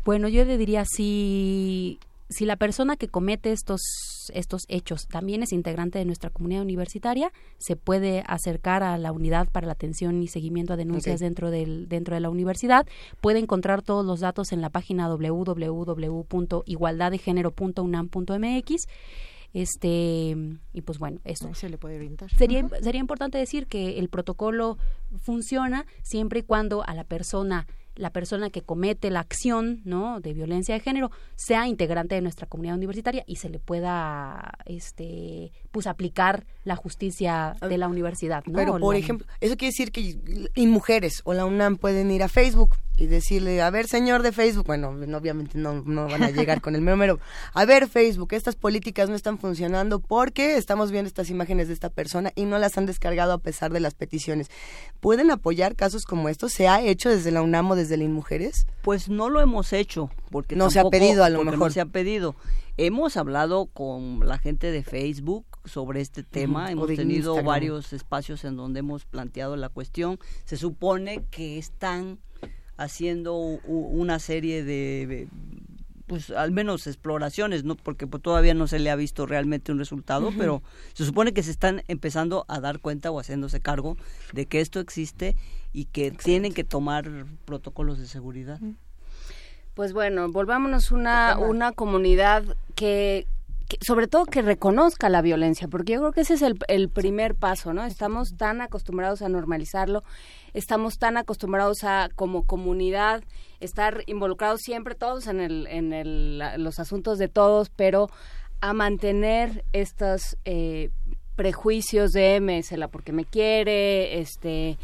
Bueno, yo le diría si si la persona que comete estos estos hechos también es integrante de nuestra comunidad universitaria, se puede acercar a la unidad para la atención y seguimiento a denuncias dentro del dentro de la universidad. Puede encontrar todos los datos en la página www.igualdaddegénero.unam.mx. Este y pues bueno, eso. se le puede orientar. Sería, sería importante decir que el protocolo funciona siempre y cuando a la persona la persona que comete la acción no de violencia de género sea integrante de nuestra comunidad universitaria y se le pueda este pues aplicar la justicia de la universidad ¿no? Pero, por la- ejemplo, eso quiere decir que y mujeres o la UNAM pueden ir a Facebook y decirle, a ver, señor de Facebook, bueno, no, obviamente no, no van a llegar con el mero mero, a ver, Facebook, estas políticas no están funcionando porque estamos viendo estas imágenes de esta persona y no las han descargado a pesar de las peticiones. ¿Pueden apoyar casos como estos? ¿Se ha hecho desde la UNAM o desde la INMujeres? Pues no lo hemos hecho, porque No se ha tampoco- pedido, a lo mejor. No se ha pedido. Hemos hablado con la gente de Facebook sobre este tema, hemos tenido Instagram. varios espacios en donde hemos planteado la cuestión. Se supone que están haciendo una serie de, pues al menos exploraciones, no porque pues, todavía no se le ha visto realmente un resultado, pero se supone que se están empezando a dar cuenta o haciéndose cargo de que esto existe y que tienen que tomar protocolos de seguridad. Pues bueno, volvámonos una, una comunidad que, sobre todo que reconozca la violencia, porque yo creo que ese es el, el primer paso, ¿no? Estamos tan acostumbrados a normalizarlo, estamos tan acostumbrados a como comunidad estar involucrados siempre todos en el, en el, los asuntos de todos, pero a mantener estos eh, prejuicios de me porque me quiere, este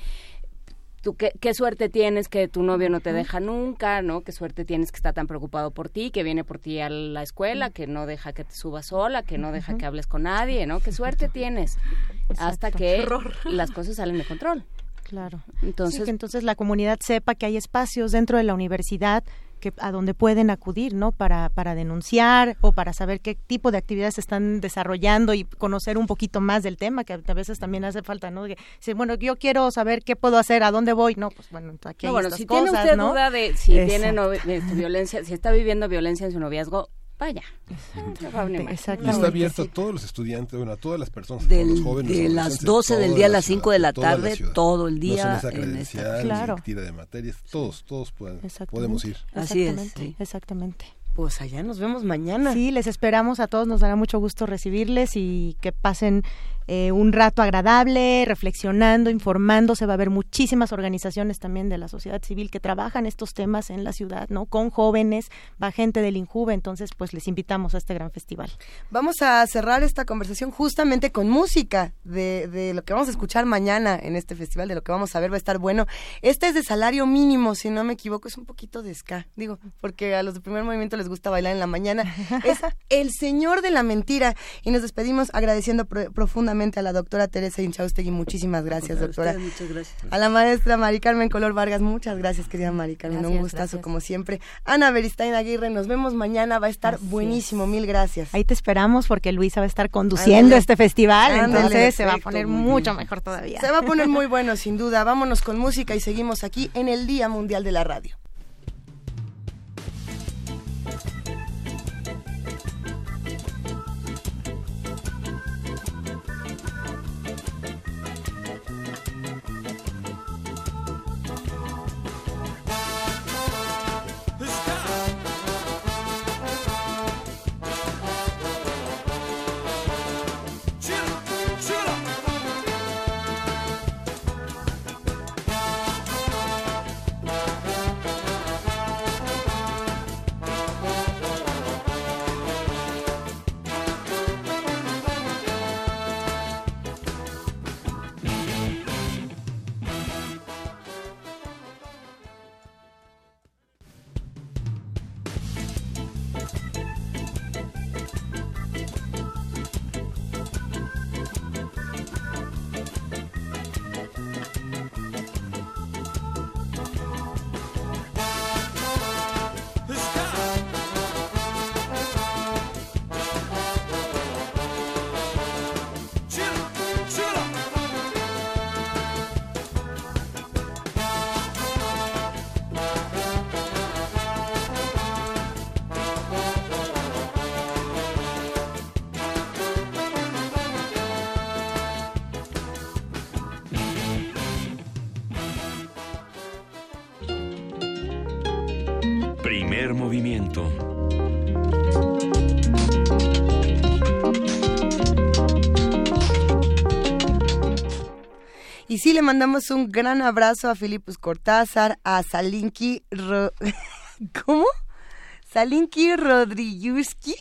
tú qué, qué suerte tienes que tu novio no te deja nunca, ¿no? Qué suerte tienes que está tan preocupado por ti, que viene por ti a la escuela, que no deja que te subas sola, que no deja que hables con nadie, ¿no? Qué suerte tienes. Hasta que las cosas salen de control. Claro. Entonces, Sí, que entonces la comunidad sepa que hay espacios dentro de la universidad que a donde pueden acudir, ¿no? Para para denunciar o para saber qué tipo de actividades se están desarrollando y conocer un poquito más del tema, que a veces también hace falta, ¿no? Que, si, bueno, yo quiero saber qué puedo hacer, a dónde voy, no, pues bueno, aquí no, hay bueno, estas si cosas, tiene usted ¿no? duda de si tiene novi- de violencia, si está viviendo violencia en su noviazgo, vaya. No venir mal. Y está abierto a todos los estudiantes, bueno, a todas las personas, a Del- todos los jóvenes. de los las adolescentes, 12 del día a la las ciudad, 5 de la tarde, todo el No día se les en esta- credencial, Claro. tira de materias, todos, todos pueden, Exactamente. podemos ir. Así es, Exactamente, sí. Exactamente. Pues allá nos vemos mañana. Sí, les esperamos a todos, nos dará mucho gusto recibirles y que pasen eh, un rato agradable, reflexionando, informándose. Va a haber muchísimas organizaciones también de la sociedad civil que trabajan estos temas en la ciudad, ¿no? Con jóvenes, va gente del INJUVE, entonces pues les invitamos a este gran festival. Vamos a cerrar esta conversación justamente con música de, de lo que vamos a escuchar mañana en este festival, de lo que vamos a ver, va a estar bueno. Este es de salario mínimo, si no me equivoco, es un poquito de ska, digo, porque a los de primer movimiento les gusta bailar en la mañana. Es [LAUGHS] El Señor de la Mentira y nos despedimos agradeciendo pro- profundamente profundamente a la doctora Teresa Inchaustegui, muchísimas gracias, doctora. muchas gracias. A la maestra Mari Carmen Color Vargas, muchas gracias, querida Mari Carmen, un gustazo gracias. como siempre. Ana Beristain Aguirre, nos vemos mañana, va a estar Así buenísimo, mil gracias. Ahí te esperamos porque Luisa va a estar conduciendo Ándale. este festival, Ándale, entonces se va a poner mucho bien. mejor todavía. Se va a poner muy bueno, sin duda. Vámonos con música y seguimos aquí en el Día Mundial de la Radio. Mandamos un gran abrazo a Filipus Cortázar, a Salinki... Ro- [LAUGHS] ¿Cómo? Salinki Rodriguski.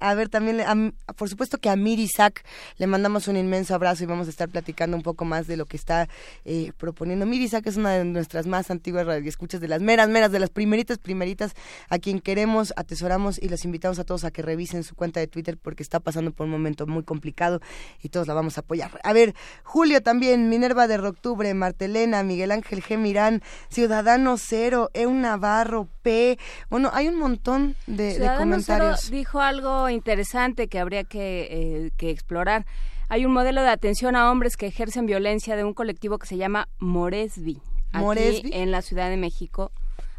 A ver, también, a- por supuesto que a Mir Isaac le mandamos un inmenso abrazo y vamos a estar platicando un poco más de lo que está eh, proponiendo. Mir Isaac es una de nuestras más antiguas radioescuchas, de las meras, meras, de las primeritas, primeritas, a quien queremos, atesoramos y los invitamos a todos a que revisen su cuenta de Twitter porque está pasando por un momento muy complicado y todos la vamos a apoyar. A ver, Julio también, Minerva de Octubre, Martelena, Miguel Ángel G. Mirán, Ciudadano Cero, Eu Navarro, P. Bueno, hay un montón de, de Ciudadano Cero comentarios. dijo algo interesante que habría que, eh, que explorar. Hay un modelo de atención a hombres que ejercen violencia de un colectivo que se llama Moresby. Aquí Moresby. en la Ciudad de México.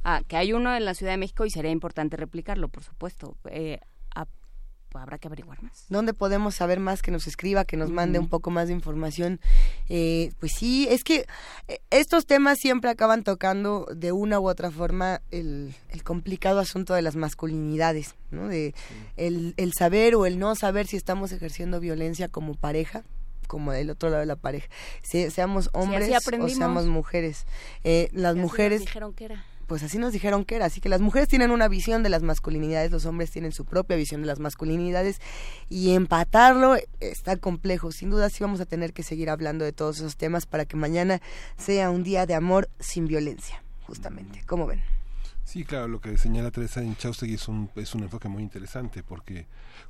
Ah, que hay uno en la Ciudad de México y sería importante replicarlo, por supuesto. Eh, a- habrá que averiguar más. ¿Dónde podemos saber más? Que nos escriba, que nos mande un poco más de información. Eh, pues sí, es que eh, estos temas siempre acaban tocando de una u otra forma el, el complicado asunto de las masculinidades, ¿no? De el, el saber o el no saber si estamos ejerciendo violencia como pareja como del otro lado de la pareja, Se- seamos hombres o seamos mujeres. Eh, las Y así nos mujeres dijeron que era. Pues así nos dijeron que era. Así que las mujeres tienen una visión de las masculinidades, los hombres tienen su propia visión de las masculinidades y empatarlo está complejo. Sin duda sí vamos a tener que seguir hablando de todos esos temas para que mañana sea un día de amor sin violencia, justamente. ¿Cómo ven? Sí, claro, lo que señala Teresa Inchaustegui es un, es un enfoque muy interesante porque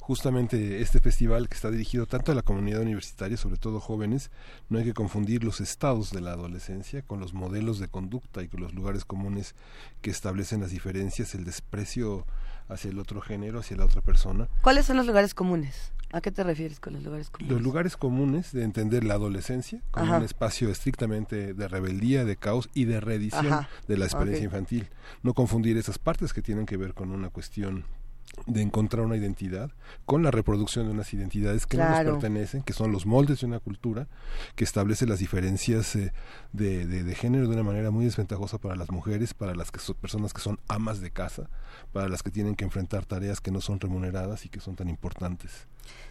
justamente este festival que está dirigido tanto a la comunidad universitaria, sobre todo jóvenes, no hay que confundir los estados de la adolescencia con los modelos de conducta y con los lugares comunes que establecen las diferencias, el desprecio hacia el otro género, hacia la otra persona. ¿Cuáles son los lugares comunes? ¿A qué te refieres con los lugares comunes? Los lugares comunes de entender la adolescencia como Ajá. un espacio estrictamente de rebeldía, de caos y de reedición Ajá. de la experiencia infantil. No confundir esas partes que tienen que ver con una cuestión de encontrar una identidad con la reproducción de unas identidades que no nos pertenecen, que son los moldes de una cultura que establece las diferencias eh, de, de- de género de una manera muy desventajosa para las mujeres, para las que son personas que son amas de casa, para las que tienen que enfrentar tareas que no son remuneradas y que son tan importantes.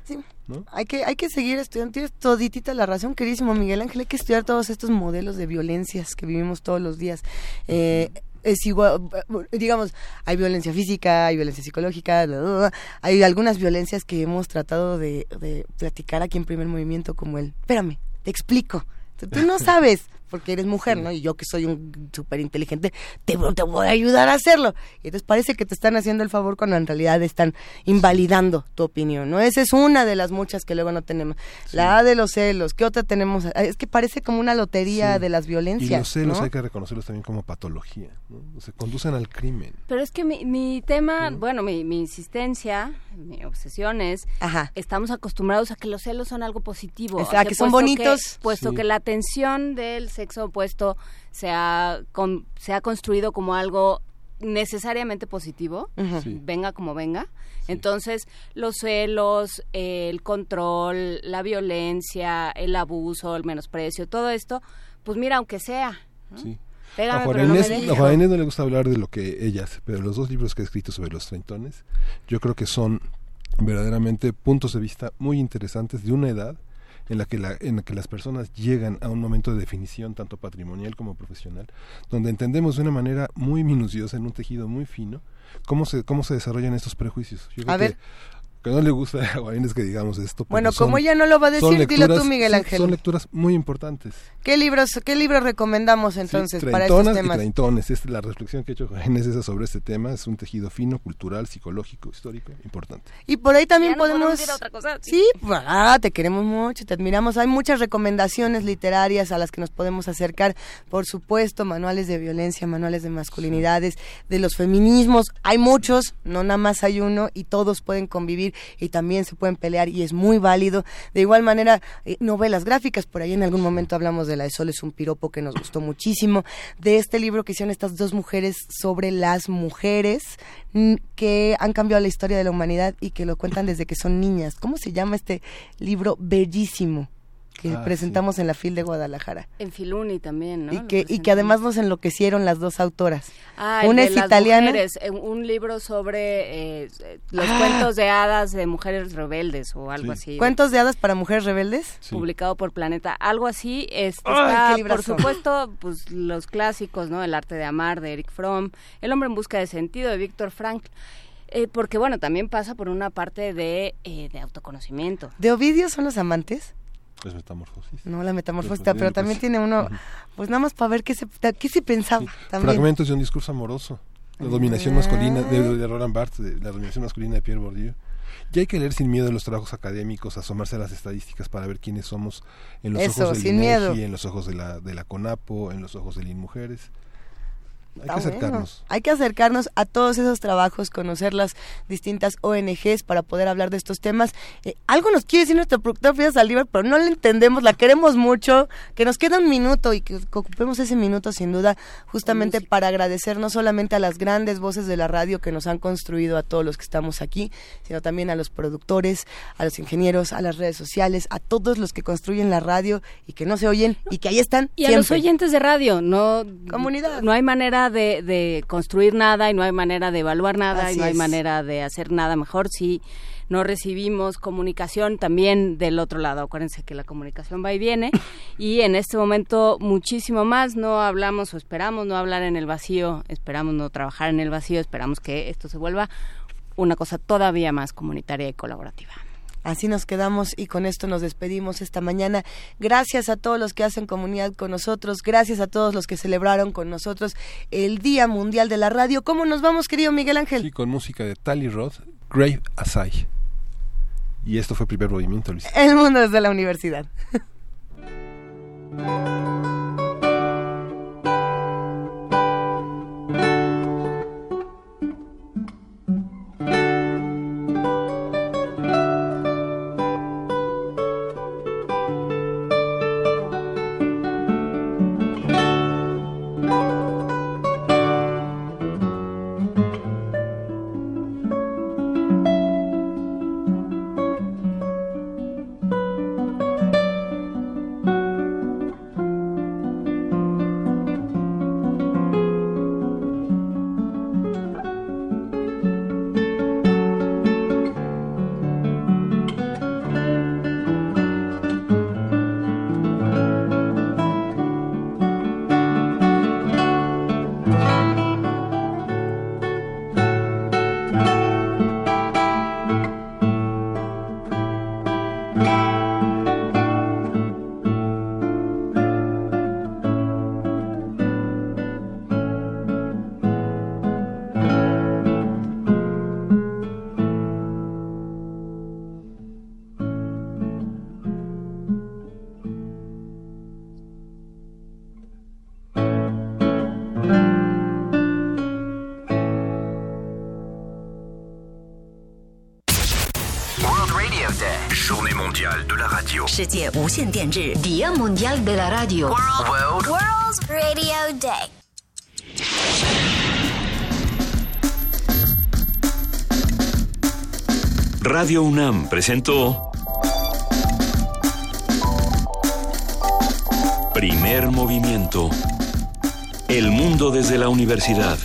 Sí. ¿No? Hay que, hay que seguir estudiando. Tienes toditita la razón, queridísimo Miguel Ángel. Hay que estudiar todos estos modelos de violencias que vivimos todos los días. Eh, es igual, digamos, hay violencia física, hay violencia psicológica, bla, bla, bla. hay algunas violencias que hemos tratado de, de platicar aquí en primer movimiento, como el, espérame, te explico. Tú tú no [LAUGHS] sabes, porque eres mujer, ¿no? Y yo que soy un súper inteligente, te, te voy a ayudar a hacerlo. Y entonces parece que te están haciendo el favor cuando en realidad están invalidando tu opinión, ¿no? Esa es una de las muchas que luego no tenemos. La de los celos, ¿qué otra tenemos? Ah, Es que parece como una lotería Sí. de las Y violencias, los celos ¿no? hay que reconocerlos también como patología, ¿no? O sea, conducen al crimen. Pero es que mi, mi tema, bueno, mi, mi insistencia, mi obsesión es, estamos acostumbrados a que los celos son algo positivo. O sea, que son bonitos. puesto Sí. que la tensión del sexo opuesto se ha, con- se ha construido como algo necesariamente positivo. Sí. venga como venga. Entonces, los celos, el control, la violencia, el abuso, el menosprecio, todo esto, pues mira, aunque sea, ¿no? Sí. Pégame, a Juana no me Inés, dejes. a Juana Inés no le gusta hablar de lo que ella hace, pero los dos libros que ha escrito sobre los treintones, yo creo que son verdaderamente puntos de vista muy interesantes de una edad en la que la, en la que las personas llegan a un momento de definición tanto patrimonial como profesional, donde entendemos de una manera muy minuciosa en un tejido muy fino cómo se cómo se desarrollan estos prejuicios. Yo creo A que, ver. Que no le gusta [LAUGHS] a Juana Inés que digamos esto. Bueno, son- como ella no lo va a decir, dilo tú, lecturas- Miguel sí, Ángel. Son lecturas muy importantes. ¿Qué libros, qué libros recomendamos entonces para estos Treintonas y temas? treintones. Es la reflexión que ha hecho Juan es esa sobre este tema. Es un tejido fino, cultural, psicológico, histórico, importante. Y por ahí también Ya no podemos decir otra cosa. Sí, pues, ah, te queremos mucho, te admiramos. Hay muchas recomendaciones literarias a las que nos podemos acercar. Por supuesto, manuales de violencia, manuales de masculinidades, de los feminismos. Hay muchos, no nada más hay uno y todos pueden convivir y también se pueden pelear y es muy válido. De igual manera, eh, novelas gráficas. Por ahí en algún momento hablamos de La de Sol es un piropo que nos gustó muchísimo. De este libro que hicieron estas dos mujeres sobre las mujeres mm, que han cambiado la historia de la humanidad y que lo cuentan desde que son niñas. ¿Cómo se llama este libro bellísimo que Ah, presentamos en la FIL de Guadalajara? En Filuni también, ¿no? Y que, y que además nos enloquecieron las dos autoras. Ah, el Una de es las italiana. mujeres, eh, un libro sobre eh, los Ah. cuentos de hadas de mujeres rebeldes o algo así. ¿Cuentos de hadas para mujeres rebeldes? Publicado por Planeta. Algo así. Este, Ay, está, qué por supuesto, pues los clásicos, ¿no? El arte de amar de Eric Fromm. El hombre en busca de sentido de Víctor Frankl. Eh, porque, bueno, también pasa por una parte de, eh, de autoconocimiento. ¿De Ovidio son los amantes? Es metamorfosis. No, la metamorfosis, pero también pues, tiene uno, pues nada más para ver qué se, qué se pensaba también. Fragmentos de un discurso amoroso. La dominación Ah. masculina de, de Roland Barthes, de la dominación masculina de Pierre Bourdieu. Y hay que leer sin miedo los trabajos académicos, asomarse a las estadísticas para ver quiénes somos en los Eso, ojos del sin INEGI, miedo. en los ojos de la, de la CONAPO, en los ojos del INMujeres. Hay que bueno. acercarnos. Hay que acercarnos a todos esos trabajos, conocer las distintas ONGs para poder hablar de estos temas. Eh, algo nos quiere decir nuestro productor Frida Saldívar, pero no le entendemos, la queremos mucho, que nos queda un minuto y que, ocupemos ese minuto sin duda justamente para agradecer no solamente a las grandes voces de la radio que nos han construido a todos los que estamos aquí, sino también a los productores, a los ingenieros, a las redes sociales, a todos los que construyen la radio y que no se oyen y que ahí están. Y a los oyentes de radio, no Comunidad. no hay manera de, de construir nada y no hay manera de evaluar nada Así y no hay es. manera de hacer nada mejor si no recibimos comunicación también del otro lado. Acuérdense que la comunicación va y viene [COUGHS] y en este momento muchísimo más. No hablamos o esperamos no hablar en el vacío, esperamos no trabajar en el vacío, esperamos que esto se vuelva una cosa todavía más comunitaria y colaborativa. Así nos quedamos y con esto nos despedimos esta mañana. Gracias a todos los que hacen comunidad con nosotros, gracias a todos los que celebraron con nosotros el Día Mundial de la Radio. ¿Cómo nos vamos, querido Miguel Ángel? Y con música de Tally Roth, Grave Asai. Y esto fue primer movimiento, Luis. El mundo desde la universidad. [LAUGHS] 限制，Día Mundial de la Radio. World, World Radio Day. Radio UNAM presentó Primer Movimiento. El mundo desde la universidad.